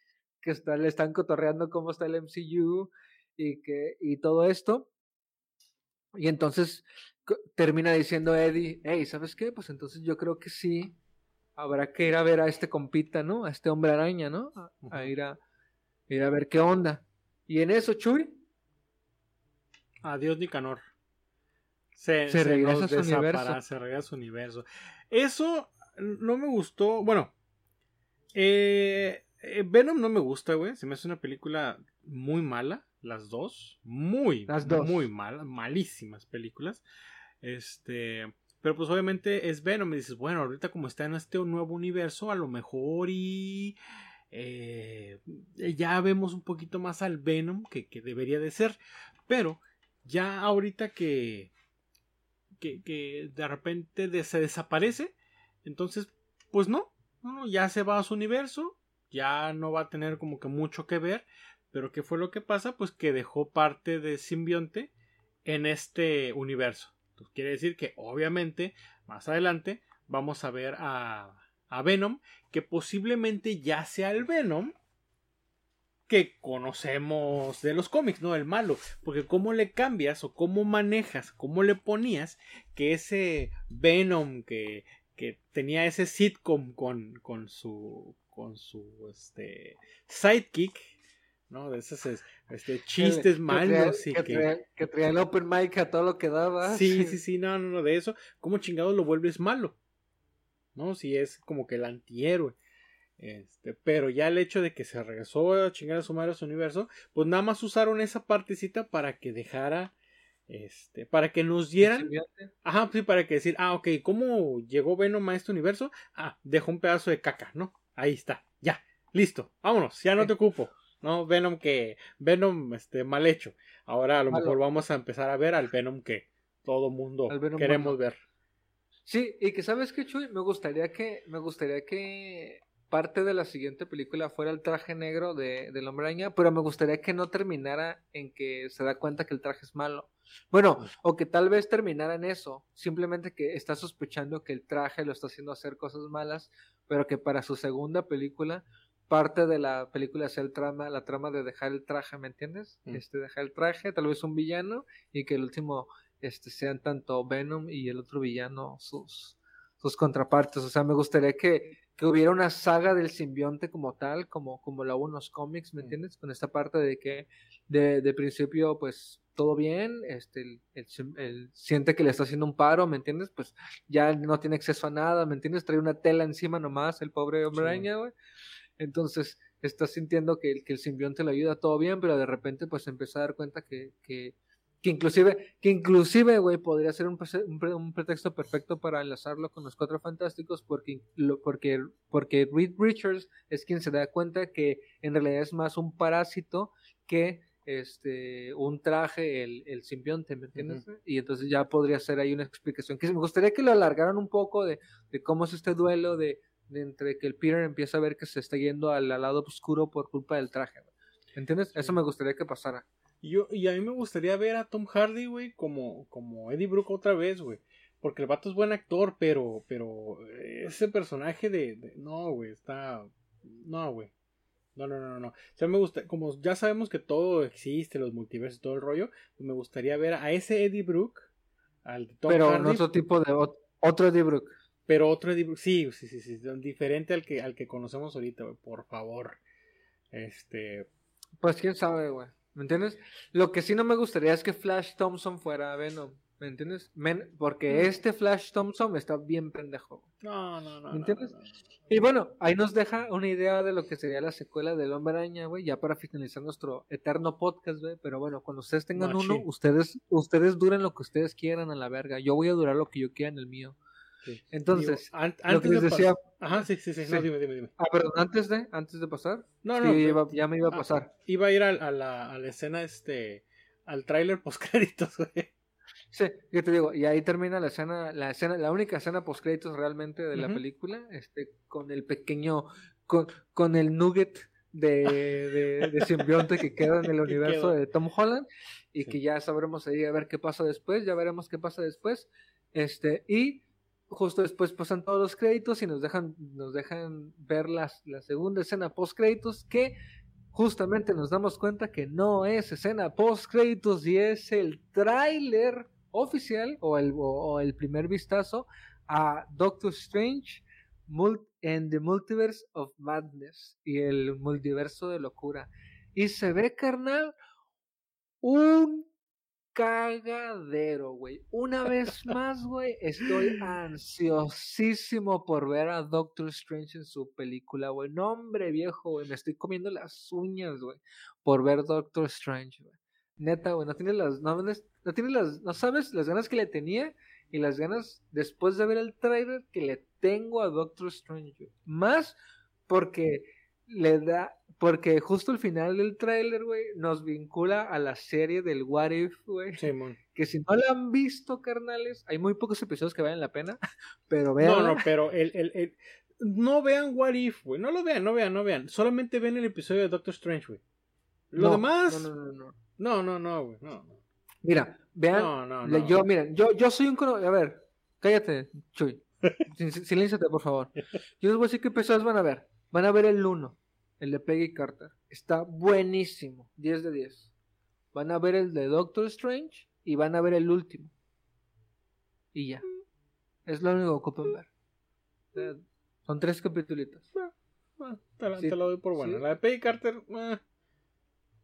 que está, le están cotorreando cómo está el MCU y, que, y todo esto. Y entonces termina diciendo Eddie, hey, ¿sabes qué? Pues entonces yo creo que sí, habrá que ir a ver a este compita, ¿no? A este hombre araña, ¿no? A, ir, a, ir a ver qué onda. Y en eso, Chuy, Adiós, Nicanor. Se, Se regresa a su universo. Se regresa a su universo. Eso no me gustó. Bueno, eh, eh, Venom no me gusta, güey. Se me hace una película muy mala. Las dos. Muy, Las dos. muy malas. Malísimas películas. Este. Pero pues obviamente es Venom. Y dices, bueno, ahorita como está en este nuevo universo, a lo mejor y. eh, ya vemos un poquito más al Venom que, que debería de ser. Pero ya ahorita que, que, que de repente se desaparece, entonces, pues no, ya se va a su universo, ya no va a tener como que mucho que ver, pero ¿qué fue lo que pasa? Pues que dejó parte de simbionte en este universo. Entonces, quiere decir que obviamente más adelante vamos a ver a, a Venom, que posiblemente ya sea el Venom que conocemos de los cómics, ¿no? El malo. Porque cómo le cambias o cómo manejas, cómo le ponías que ese Venom que, que tenía ese sitcom con, con su con su este sidekick, ¿no? De esos es- este, chistes malos y que, que... traía, que traía el open mic a todo lo que daba. Sí, sí, sí, no, no, no, de eso. ¿Cómo chingados lo vuelves malo? ¿No? Si es como que el antihéroe. Este, pero ya el hecho de que se regresó a chingar a su madre a su universo, pues nada más usaron esa partecita para que dejara, este, para que nos dieran, ajá, sí, para que decir, ah, ok, ¿cómo llegó Venom a este universo? Ah, dejó un pedazo de caca, ¿no? Ahí está, ya, listo, vámonos, ya no te ocupo, ¿no? Venom que, Venom, este, mal hecho. Ahora a lo Malo. mejor vamos a empezar a ver al Venom que todo mundo queremos ver. Sí, y que sabes que Chuy, me gustaría que, me gustaría que parte de la siguiente película fuera el traje negro de, del hombre araña, pero me gustaría que no terminara en que se da cuenta que el traje es malo. Bueno, o que tal vez terminara en eso, simplemente que está sospechando que el traje lo está haciendo hacer cosas malas, pero que para su segunda película parte de la película sea el trama, la trama de dejar el traje, ¿me entiendes? Mm. Este dejar el traje, tal vez un villano y que el último este sean tanto Venom y el otro villano sus sus contrapartes, o sea, me gustaría que, que hubiera una saga del simbionte como tal, como como la hubo en los cómics, ¿me Mm. entiendes? Con esta parte de que de, de principio pues todo bien, este el, el siente que le está haciendo un paro, ¿me entiendes? Pues ya no tiene acceso a nada, ¿me entiendes? Trae una tela encima nomás el pobre hombre Sí. araña, güey. Entonces está sintiendo que, el- que el simbionte le ayuda todo bien, pero de repente pues empieza a dar cuenta que, que, que inclusive, que inclusive, güey, podría ser un, un, un pretexto perfecto para enlazarlo con los Cuatro Fantásticos porque, lo- porque, porque Reed Richards es quien se da cuenta que en realidad es más un parásito que este un traje el, el simbionte, ¿me entiendes? Y entonces ya podría ser ahí una explicación que me gustaría que lo alargaran un poco de, de cómo es este duelo de, de entre que el Peter empieza a ver que se está yendo al, al lado oscuro por culpa del traje. ¿Me entiendes? Sí. Eso me gustaría que pasara. Y Yo, y a mí me gustaría ver a Tom Hardy, güey, como, como Eddie Brooke otra vez, güey. Porque el vato es buen actor, pero, pero eh, ese personaje de, de- no, güey, está, no, güey. No, no, no, no. O sea, me gusta, como ya sabemos que todo existe, los multiversos todo el rollo, pues me gustaría ver a ese Eddie Brooke, al de Tom pero en Hardy, otro tipo de ot- otro Eddie Brooke. pero otro Eddie Brooke, sí, sí, sí, sí, diferente al que, al que conocemos ahorita, güey, por favor. Este, Pues quién sabe, güey. ¿Me entiendes? Lo que sí no me gustaría es que Flash Thompson fuera Venom. ¿Me entiendes? Men- porque este Flash Thompson está bien pendejo. no, no, no. ¿Me entiendes? no, no, no. Y bueno, ahí nos deja una idea de lo que sería la secuela del Hombre Araña, güey, ya para finalizar nuestro eterno podcast, güey. Pero bueno, cuando ustedes tengan uno, ustedes, ustedes duren lo que ustedes quieran a la verga. Yo voy a durar lo que yo quiera en el mío. Sí. Entonces, Digo, an- lo que antes les de decía. Ajá, sí, sí, sí. Sí. No, dime, dime, dime. Ah, perdón, antes de, antes de pasar. No, Sí, no. ya, pero- iba- ya me iba a Ah, pasar. Iba a ir a, a la, a la escena, este. Al tráiler postcréditos, güey. Sí, yo te digo, y ahí termina la escena, la escena, la única escena post créditos realmente de la película, este, con el pequeño, con, con el nugget de, de, de simbionte que queda en el universo de Tom Holland, y Sí. que ya sabremos ahí a ver qué pasa después, ya veremos qué pasa después, este, y justo después pasan todos los créditos y nos dejan, nos dejan ver las, la segunda escena post créditos que justamente nos damos cuenta que no es escena post créditos y es el tráiler oficial o el, o, o el primer vistazo a Doctor Strange and the Multiverse of Madness y el multiverso de locura. Y se ve, carnal, un cagadero, güey. Una vez más, güey, estoy ansiosísimo por ver a Doctor Strange en su película, güey. No, hombre, viejo, güey, me estoy comiendo las uñas, güey, por ver Doctor Strange, güey. Neta, güey, no tienes las, no, no- tienes las, no sabes las ganas que le tenía y las ganas después de ver el trailer que le tengo a Doctor Strange. Más porque le da, porque justo el final del tráiler, güey, nos vincula a la serie del What If, güey. Simón. Que si no la han visto, carnales, hay muy pocos episodios que valen la pena, pero vean. No, no, pero el, el, el- No vean What If, güey. No lo vean, no vean, no vean. Solamente ven el episodio de Doctor Strange, güey. Lo demás. No, no, no, no. No, no, no, güey. No, no. Mira, vean. No, no, no. Yo, miren, yo, yo soy un. A ver, cállate, Chuy. Silénciate, por favor. Yo les voy a decir qué episodios van a ver. Van a ver el 1, el de Peggy Carter. Está buenísimo, 10 de 10. Van a ver el de Doctor Strange y van a ver el último. Y ya. Es lo único que ocupan ver. Eh, Son tres capítulos. Te, la, Sí, te la doy por buena. sí. La de Peggy Carter. eh,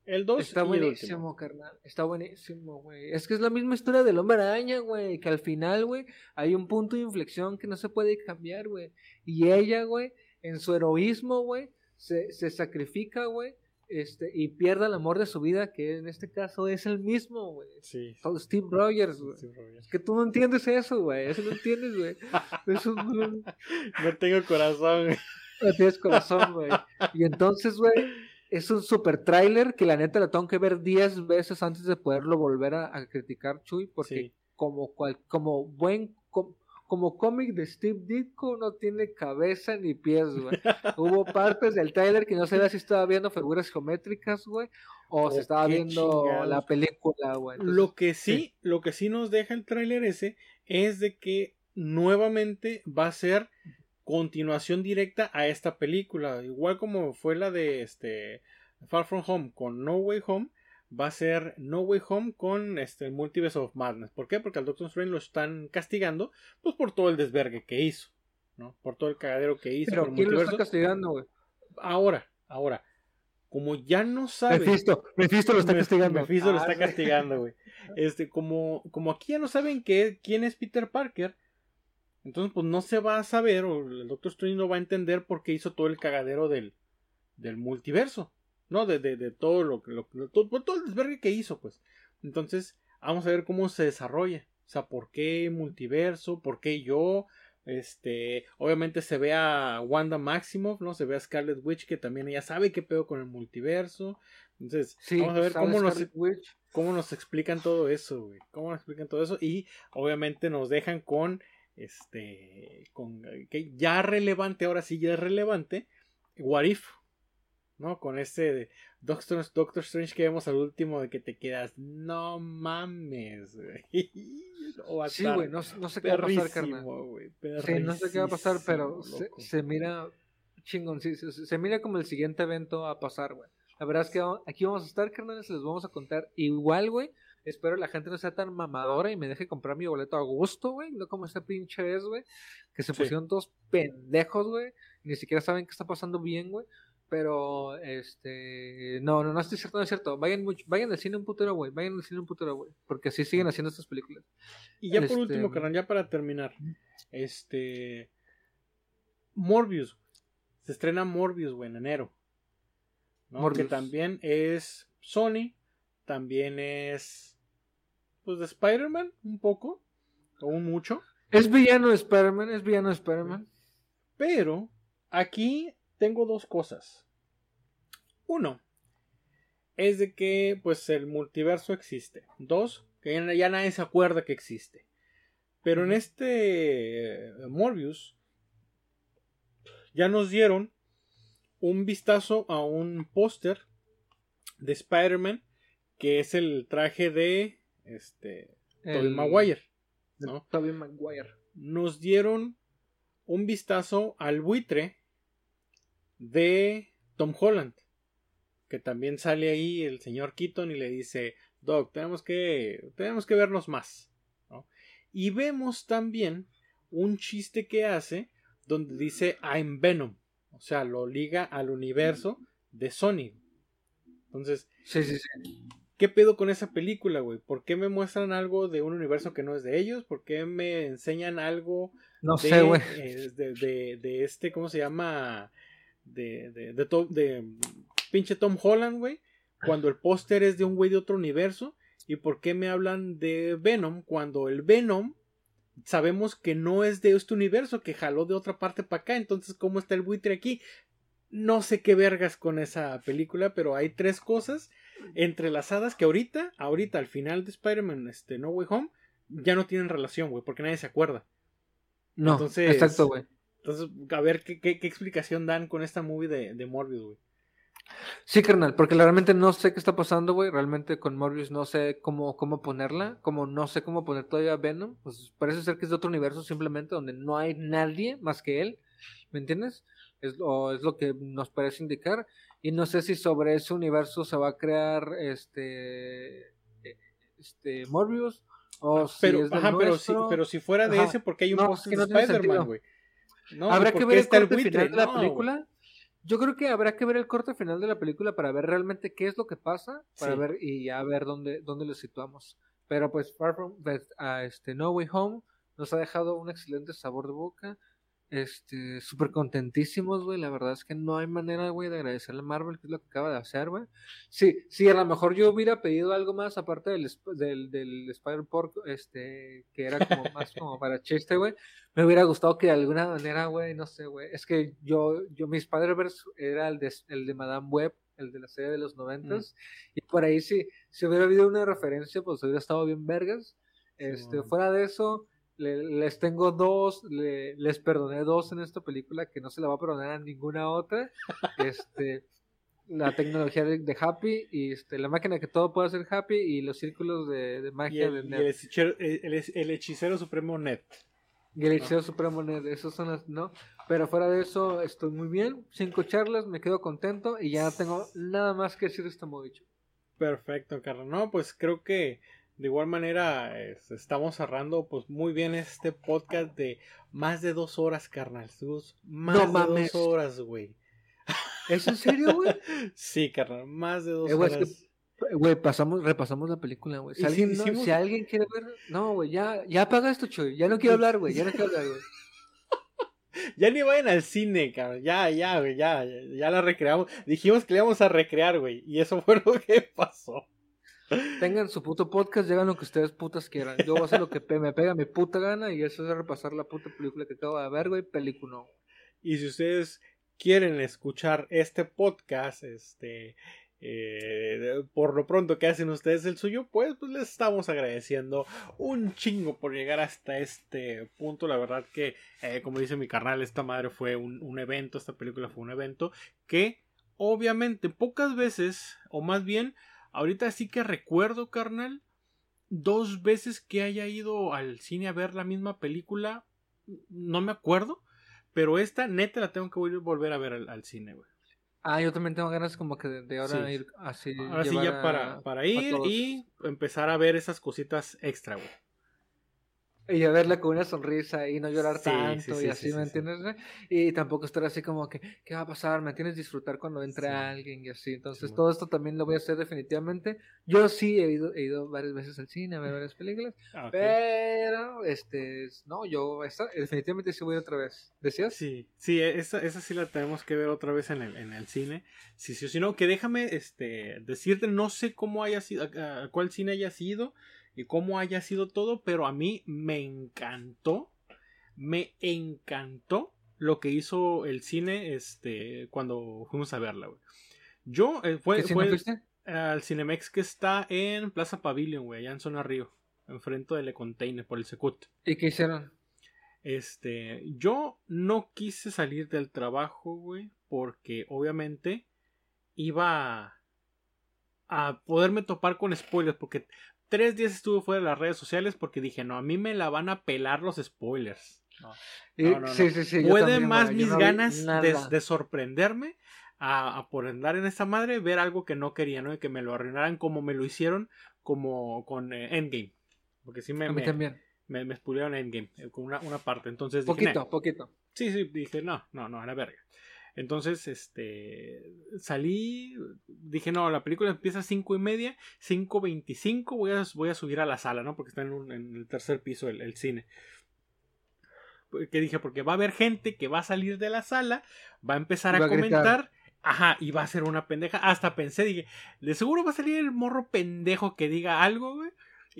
el 2 Está y el último. buenísimo, carnal. Está buenísimo, güey. Es que es la misma historia del hombre araña, güey. Que al final, güey, hay un punto de inflexión que no se puede cambiar, güey. Y ella, güey, en su heroísmo, güey, se, se sacrifica, güey. Este, y pierde el amor de su vida, que en este caso es el mismo, güey. Sí. Steve Rogers, güey. Es que tú no entiendes eso, güey. Eso no entiendes, güey. Eso no, no No tengo corazón. güey. tienes corazón, güey. Y entonces, güey, es un super tráiler que la neta lo tengo que ver 10 veces antes de poderlo volver a, a criticar, Chuy, porque Sí. como cual, como buen como cómic de Steve Ditko no tiene cabeza ni pies, güey. Hubo partes del tráiler que no sabía si estaba viendo figuras geométricas, güey, o Oh, se estaba viendo chingados. la película, güey. Entonces, Lo que sí, sí. lo que sí nos deja el tráiler ese es de que nuevamente va a ser continuación directa a esta película, igual como fue la de este Far From Home con No Way Home, va a ser No Way Home con este el Multiverse of Madness. ¿Por qué? Porque al Doctor Strange lo están castigando, pues por todo el desvergue que hizo, ¿no? Por todo el cagadero que hizo Pero el ¿quién lo está castigando, güey? Ahora, ahora, como ya no sabe Mephisto, Mephisto lo está castigando. Mephisto lo Ah, está castigando, güey. Este, como, como aquí ya no saben qué, quién es Peter Parker, entonces pues no se va a saber, o el Doctor Strange no va a entender por qué hizo todo el cagadero del, del multiverso, ¿no? De, de, de todo lo que, todo, todo el desvergue que hizo, pues. Entonces, vamos a ver cómo se desarrolla. O sea, por qué multiverso, por qué yo, este, obviamente se ve a Wanda Maximoff, ¿no? Se ve a Scarlet Witch que también ella sabe qué pedo con el multiverso. Entonces, Sí, vamos a ver sale cómo nos, cómo nos explican todo eso, güey. Cómo nos explican todo eso. Y obviamente nos dejan con este. con que ya relevante, ahora sí ya es relevante. What if. ¿No? Con este de Doctor, Doctor Strange que vemos al último de que te quedas. No mames, güey. A Sí, güey, no, no sé qué va a pasar, carnal. Sí, no sé qué va a pasar, pero se, mira chingón, sí, se, se mira como el siguiente evento a pasar, güey. La verdad es que aquí vamos a estar, carnales, les vamos a contar igual, güey. Espero la gente no sea tan mamadora y me deje comprar mi boleto a gusto, güey. No como ese pinche es, güey. Que se Sí. pusieron todos pendejos, güey. Ni siquiera saben qué está pasando bien, güey. Pero, este. No, no, no estoy cierto, no es cierto. Vayan, mucho, vayan al cine un putero, güey. Vayan al cine un putero, güey. Porque así siguen haciendo estas películas. Y ya por Este- último, carnal, ya para terminar. Este. Morbius. Se estrena Morbius, güey, en enero. ¿no? Morbius. Que también es Sony. También es. Pues de Spider-Man, un poco. O un mucho. Es villano de Spider-Man, es villano de Spider-Man. Pero aquí tengo dos cosas. Uno, es de que pues el multiverso existe. Dos, que ya, ya nadie se acuerda que existe. Pero en este eh, Morbius ya nos dieron un vistazo a un póster de Spider-Man que es el traje de este Tobey El- Maguire, ¿no? Tobey Maguire. Nos dieron un vistazo al buitre de Tom Holland, que también sale ahí el señor Keaton y le dice, Doc, tenemos que tenemos que vernos más, ¿no? Y vemos también un chiste que hace donde dice I'm Venom, o sea, lo liga al universo de Sony. Entonces, Sí, sí, sí. ¿Qué pedo con esa película, güey? ¿Por qué me muestran algo de un universo que no es de ellos? ¿Por qué me enseñan algo No de, sé, güey. eh, de, de- de este, ¿cómo se llama? De, de, de, de pinche Tom Holland, güey. Cuando el póster es de un güey de otro universo. ¿Y por qué me hablan de Venom cuando el Venom sabemos que no es de este universo, que jaló de otra parte para acá? Entonces, ¿cómo está el buitre aquí? No sé qué vergas con esa película, pero hay tres cosas entrelazadas que ahorita, ahorita al final de Spider-Man este, No Way Home, ya no tienen relación, güey, porque nadie se acuerda. No, Entonces- exacto, güey. Entonces, a ver qué, qué, qué explicación dan con esta movie de, de Morbius, güey. Sí, carnal, porque realmente no sé qué está pasando, güey. Realmente con Morbius no sé cómo, cómo ponerla. Como no sé cómo poner todavía a Venom. Pues parece ser que es de otro universo simplemente donde no hay nadie más que él. ¿Me entiendes? Es, o es lo que nos parece indicar. Y no sé si sobre ese universo se va a crear este, eh, este Morbius. O si Pero, es del ajá, pero, si, pero si fuera de Ajá. ese, porque hay un No, de Spider-Man, sentido. güey. No, Habrá ¿por que ver el el corte buitre? final de la No, película. Yo creo que habrá que ver el corte final de la película para ver realmente qué es lo que pasa, para Sí. ver y ya ver dónde, dónde lo situamos. Pero pues Far From a este No Way Home nos ha dejado un excelente sabor de boca. Este, súper contentísimos, güey. La verdad es que no hay manera, güey, de agradecerle a Marvel, que es lo que acaba de hacer, güey. Sí, sí, a lo mejor yo hubiera pedido algo más aparte del, del, del Spider-Pork, este, que era como más como para chiste, güey. Me hubiera gustado que de alguna manera, güey, no sé, güey. Es que yo, yo, mi Spider-Verse era el de, el de Madame Web, el de la serie de los noventas. Y por ahí sí, si hubiera habido una referencia, pues hubiera estado bien vergas. Este, Simón. fuera de eso, le- les tengo dos, le- les perdoné dos en esta película que no se la va a perdonar a ninguna otra. Este, la tecnología de, de Happy y este, la máquina que todo puede hacer Happy y los círculos de, de magia de el, y Ned. el hechicero, el- el- el hechicero supremo Ned. Y el hechicero supremo Ned, esos son las, ¿no? Pero fuera de eso, estoy muy bien. Cinco charlas, me quedo contento y ya no tengo nada más que decir de este movie. Perfecto, Carlos. No, pues creo que de igual manera es- estamos cerrando pues muy bien este podcast de más de dos horas, carnal. Más No de mames. dos horas, güey. ¿Es en serio, güey? Sí, carnal, más de dos Eh, güey, es horas. que- Güey, pasamos, repasamos la película, güey. No- hicimos- si alguien quiere ver, no, güey, ya, ya apaga esto, Chuy. Ya no quiero hablar, güey. Ya no quiero hablar, güey. Ya ni vayan al cine, cabrón. Ya, ya, güey, ya, ya, ya la recreamos. Dijimos que le íbamos a recrear, güey. Y eso fue lo que pasó. Tengan su puto podcast, llegan lo que ustedes putas quieran. Yo voy a hacer lo que me pega mi puta gana y eso es repasar la puta película que acabo de ver, güey. Película. Y si ustedes quieren escuchar este podcast, este, eh, por lo pronto que hacen ustedes el suyo, pues, pues les estamos agradeciendo un chingo por llegar hasta este punto. La verdad que, eh, como dice mi carnal, esta madre fue un, un evento, esta película fue un evento que obviamente pocas veces, o más bien, ahorita sí que recuerdo, carnal, dos veces que haya ido al cine a ver la misma película, no me acuerdo. Pero esta neta la tengo que vol- volver a ver al, al cine, güey. Ah, yo también tengo ganas como que de, de ahora Sí. ir así. Ahora sí ya para, para ir y empezar a ver esas cositas extra, güey. Y a verla con una sonrisa y no llorar Sí, tanto sí, y sí, así, sí, ¿me sí, sí. entiendes? Y tampoco estar así como que, ¿qué va a pasar? ¿Me entiendes? Disfrutar cuando entre Sí. alguien y así. Entonces, Sí, todo esto también lo voy a hacer definitivamente. Yo sí he ido, he ido varias veces al cine a ver varias películas, Ah, ok. pero, este, no, yo esta, definitivamente sí voy otra vez. ¿Decías? Sí, sí, e, esa, esa sí la tenemos que ver otra vez en el, en el cine. Sí, sí, o si no, que déjame este, decirte, no sé cómo haya sido, a, a cuál cine haya sido y cómo haya sido todo, pero a mí me encantó me encantó lo que hizo el cine este, cuando fuimos a verla, güey. Yo, eh, fue, ¿Qué cine al Cinemex que está en Plaza Pavilion, güey, allá en Zona Río, enfrente del Container, por el Secut. ¿Y qué hicieron? Este, yo no quise salir del trabajo, güey, porque obviamente iba a, a poderme topar con spoilers, porque tres días estuve fuera de las redes sociales porque dije, no, a mí me la van a pelar los spoilers. No, no, no, no. Sí, sí, sí. Puede también, más mis ganas de, sorprenderme a, a por andar en esta madre, ver algo que no quería, ¿no? Y que me lo arruinaran como me lo hicieron como con eh, Endgame. Porque sí me, A mí me, también. me, me Endgame eh, con una, una parte. Entonces dije, Poquito, "Nah". poquito. Sí, sí, dije, no, no, no, a la verga. Entonces, este, salí, dije, no, la película empieza a cinco y media, 5.25, voy a, voy a subir a la sala, ¿no? Porque está en, un- en el tercer piso el, el cine. Que dije, porque va a haber gente que va a salir de la sala, va a empezar a va a gritar. comentar, ajá, y va a ser una pendeja. Hasta pensé, dije, de seguro va a salir el morro pendejo que diga algo, güey.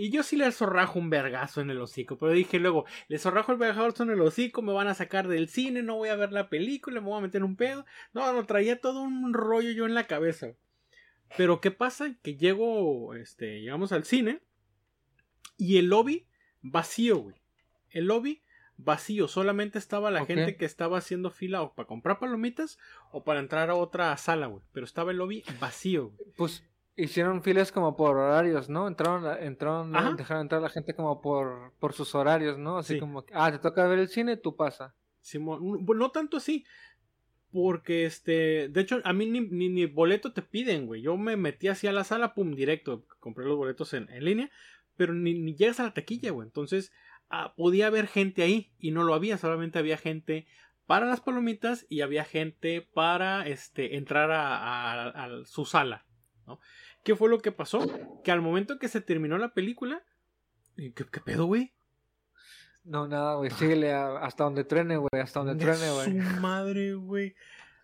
Y yo sí le zorrajo un vergazo en el hocico. Pero dije luego, le zorrajo el vergazo en el hocico, me van a sacar del cine, no voy a ver la película, me voy a meter un pedo. No, no, traía todo un rollo yo en la cabeza. Pero ¿qué pasa? Que llego, este, llegamos al cine y el lobby vacío, güey. El lobby vacío, solamente estaba la gente que estaba haciendo fila o para comprar palomitas o para entrar a otra sala, güey. Pero estaba el lobby vacío, güey. Pues hicieron filas como por horarios, ¿no? Entraron, entraron, dejaron entrar a la gente como por, por sus horarios, ¿no? Así Sí. como, ah, te toca ver el cine, tú pasa. Simón, no tanto así. Porque este, de hecho, a mí ni, ni, ni boleto te piden, güey. Yo me metí así a la sala, pum, directo. Compré los boletos en, en línea. Pero ni, ni llegas a la taquilla, güey. Entonces, ah, podía haber gente ahí. Y no lo había. Solamente había gente para las palomitas. Y había gente para este, entrar a, a- a su sala. ¿no? ¿Qué fue lo que pasó? Que al momento que se terminó la película. ¿Qué, qué pedo, güey? No, nada, güey, síguele a- hasta donde truene, güey, hasta donde De truene, güey. Su madre, güey.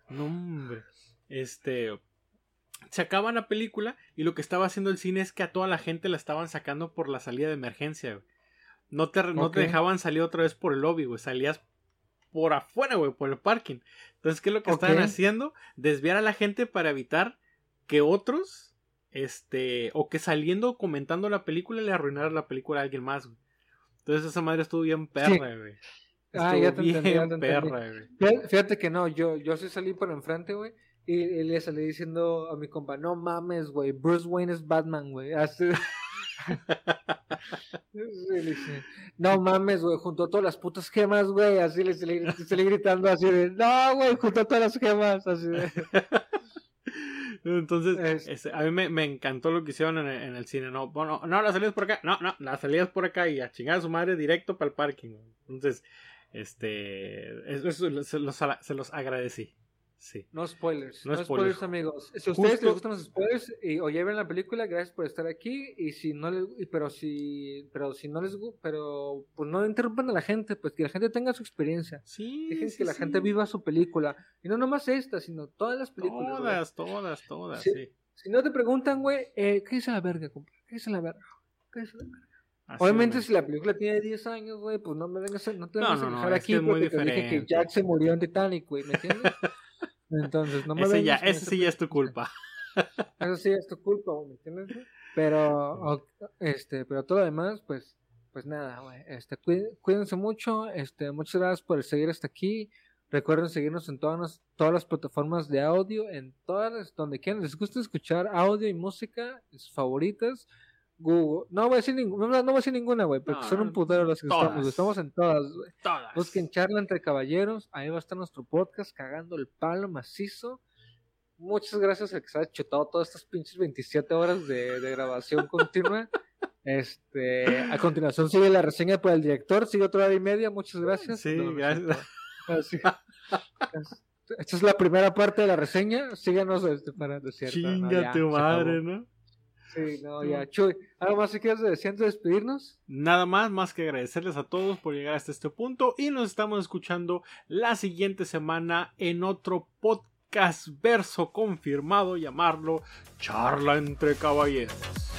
No, hombre. Este. Se acaba la película y lo que estaba haciendo el cine es que a toda la gente la estaban sacando por la salida de emergencia, güey. No te, no te dejaban salir otra vez por el lobby, güey. Salías por afuera, güey, por el parking. Entonces, ¿qué es lo que estaban haciendo? Desviar a la gente para evitar que otros, este, o que saliendo comentando la película le arruinara la película a alguien más, güey. Entonces esa madre estuvo bien perra, güey. Ah, Estuvo ya te bien entendí, perra, güey. Fíjate- que no, yo, yo sí salí por enfrente, güey. Y, y le salí diciendo a mi compa, no mames, güey, Bruce Wayne es Batman, güey. Así. No mames, güey, junto a todas las putas gemas, güey. Así le salí, le salí gritando así de, no, güey, junto a todas las gemas. Así de, Entonces, Es- este, a mí me, me encantó lo que hicieron en el, en el cine. No, bueno, no, las salidas por acá. No, no, las salidas por acá y a chingar a su madre directo para el parking. Entonces, este, eso, eso se, los, se los agradecí. Sí. No spoilers, No no, spoilers. spoilers, amigos. Si a ustedes Justo- les gustan los spoilers y o ya ven la película, gracias por estar aquí. Y si no les, pero si, pero si no les, pero pues no interrumpan a la gente, pues que la gente tenga su experiencia. Sí. Dejen sí, que la sí. gente viva su película. Y no nomás esta, sino todas las películas. Todas, todas, todas, Sí. sí. Si no te preguntan, güey, eh, ¿qué dice la verga, compa? ¿Qué dice la verga? ¿Qué dice la verga? Así Obviamente, es. si la película tiene 10 años, güey, pues no me vengas a, no te No, vengas no, a no, quejar es aquí que es muy porque te dije que diferente. Jack se murió en Titanic, güey, ¿me entiendes? Entonces, no me ese ya, ese sí ya es tu culpa. Eso sí es tu culpa, ¿me entiendes? Pero, este, pero todo lo demás, pues, pues nada, güey. Este, cuí- cuídense mucho. Este, muchas gracias por seguir hasta aquí. Recuerden seguirnos en todas, las- todas las plataformas de audio, en todas las, donde quieran. Les gusta escuchar audio y música, sus favoritas. Google, no voy a decir ninguna, no, no voy a decir ninguna, güey, porque No, son un putero las que todas. estamos, estamos en todas, güey. Todas. Busquen charla entre caballeros, ahí va a estar nuestro podcast cagando el palo macizo. Muchas gracias al que se ha chutado todas estas pinches 27 horas de, de grabación continua. Este, a continuación sigue la reseña por el director, sigue otra hora y media, muchas gracias. Sí, No, gracias. Así- Esta es la primera parte de la reseña, síganos este, para decir. Chinga tu madre, ¿no? Sí, no, ya. Chuy, ¿algo más que quieras decir antes de despedirnos? Nada más, más que agradecerles a todos por llegar hasta este punto y nos estamos escuchando la siguiente semana en otro podcast verso confirmado, llamarlo Charla entre Caballeros.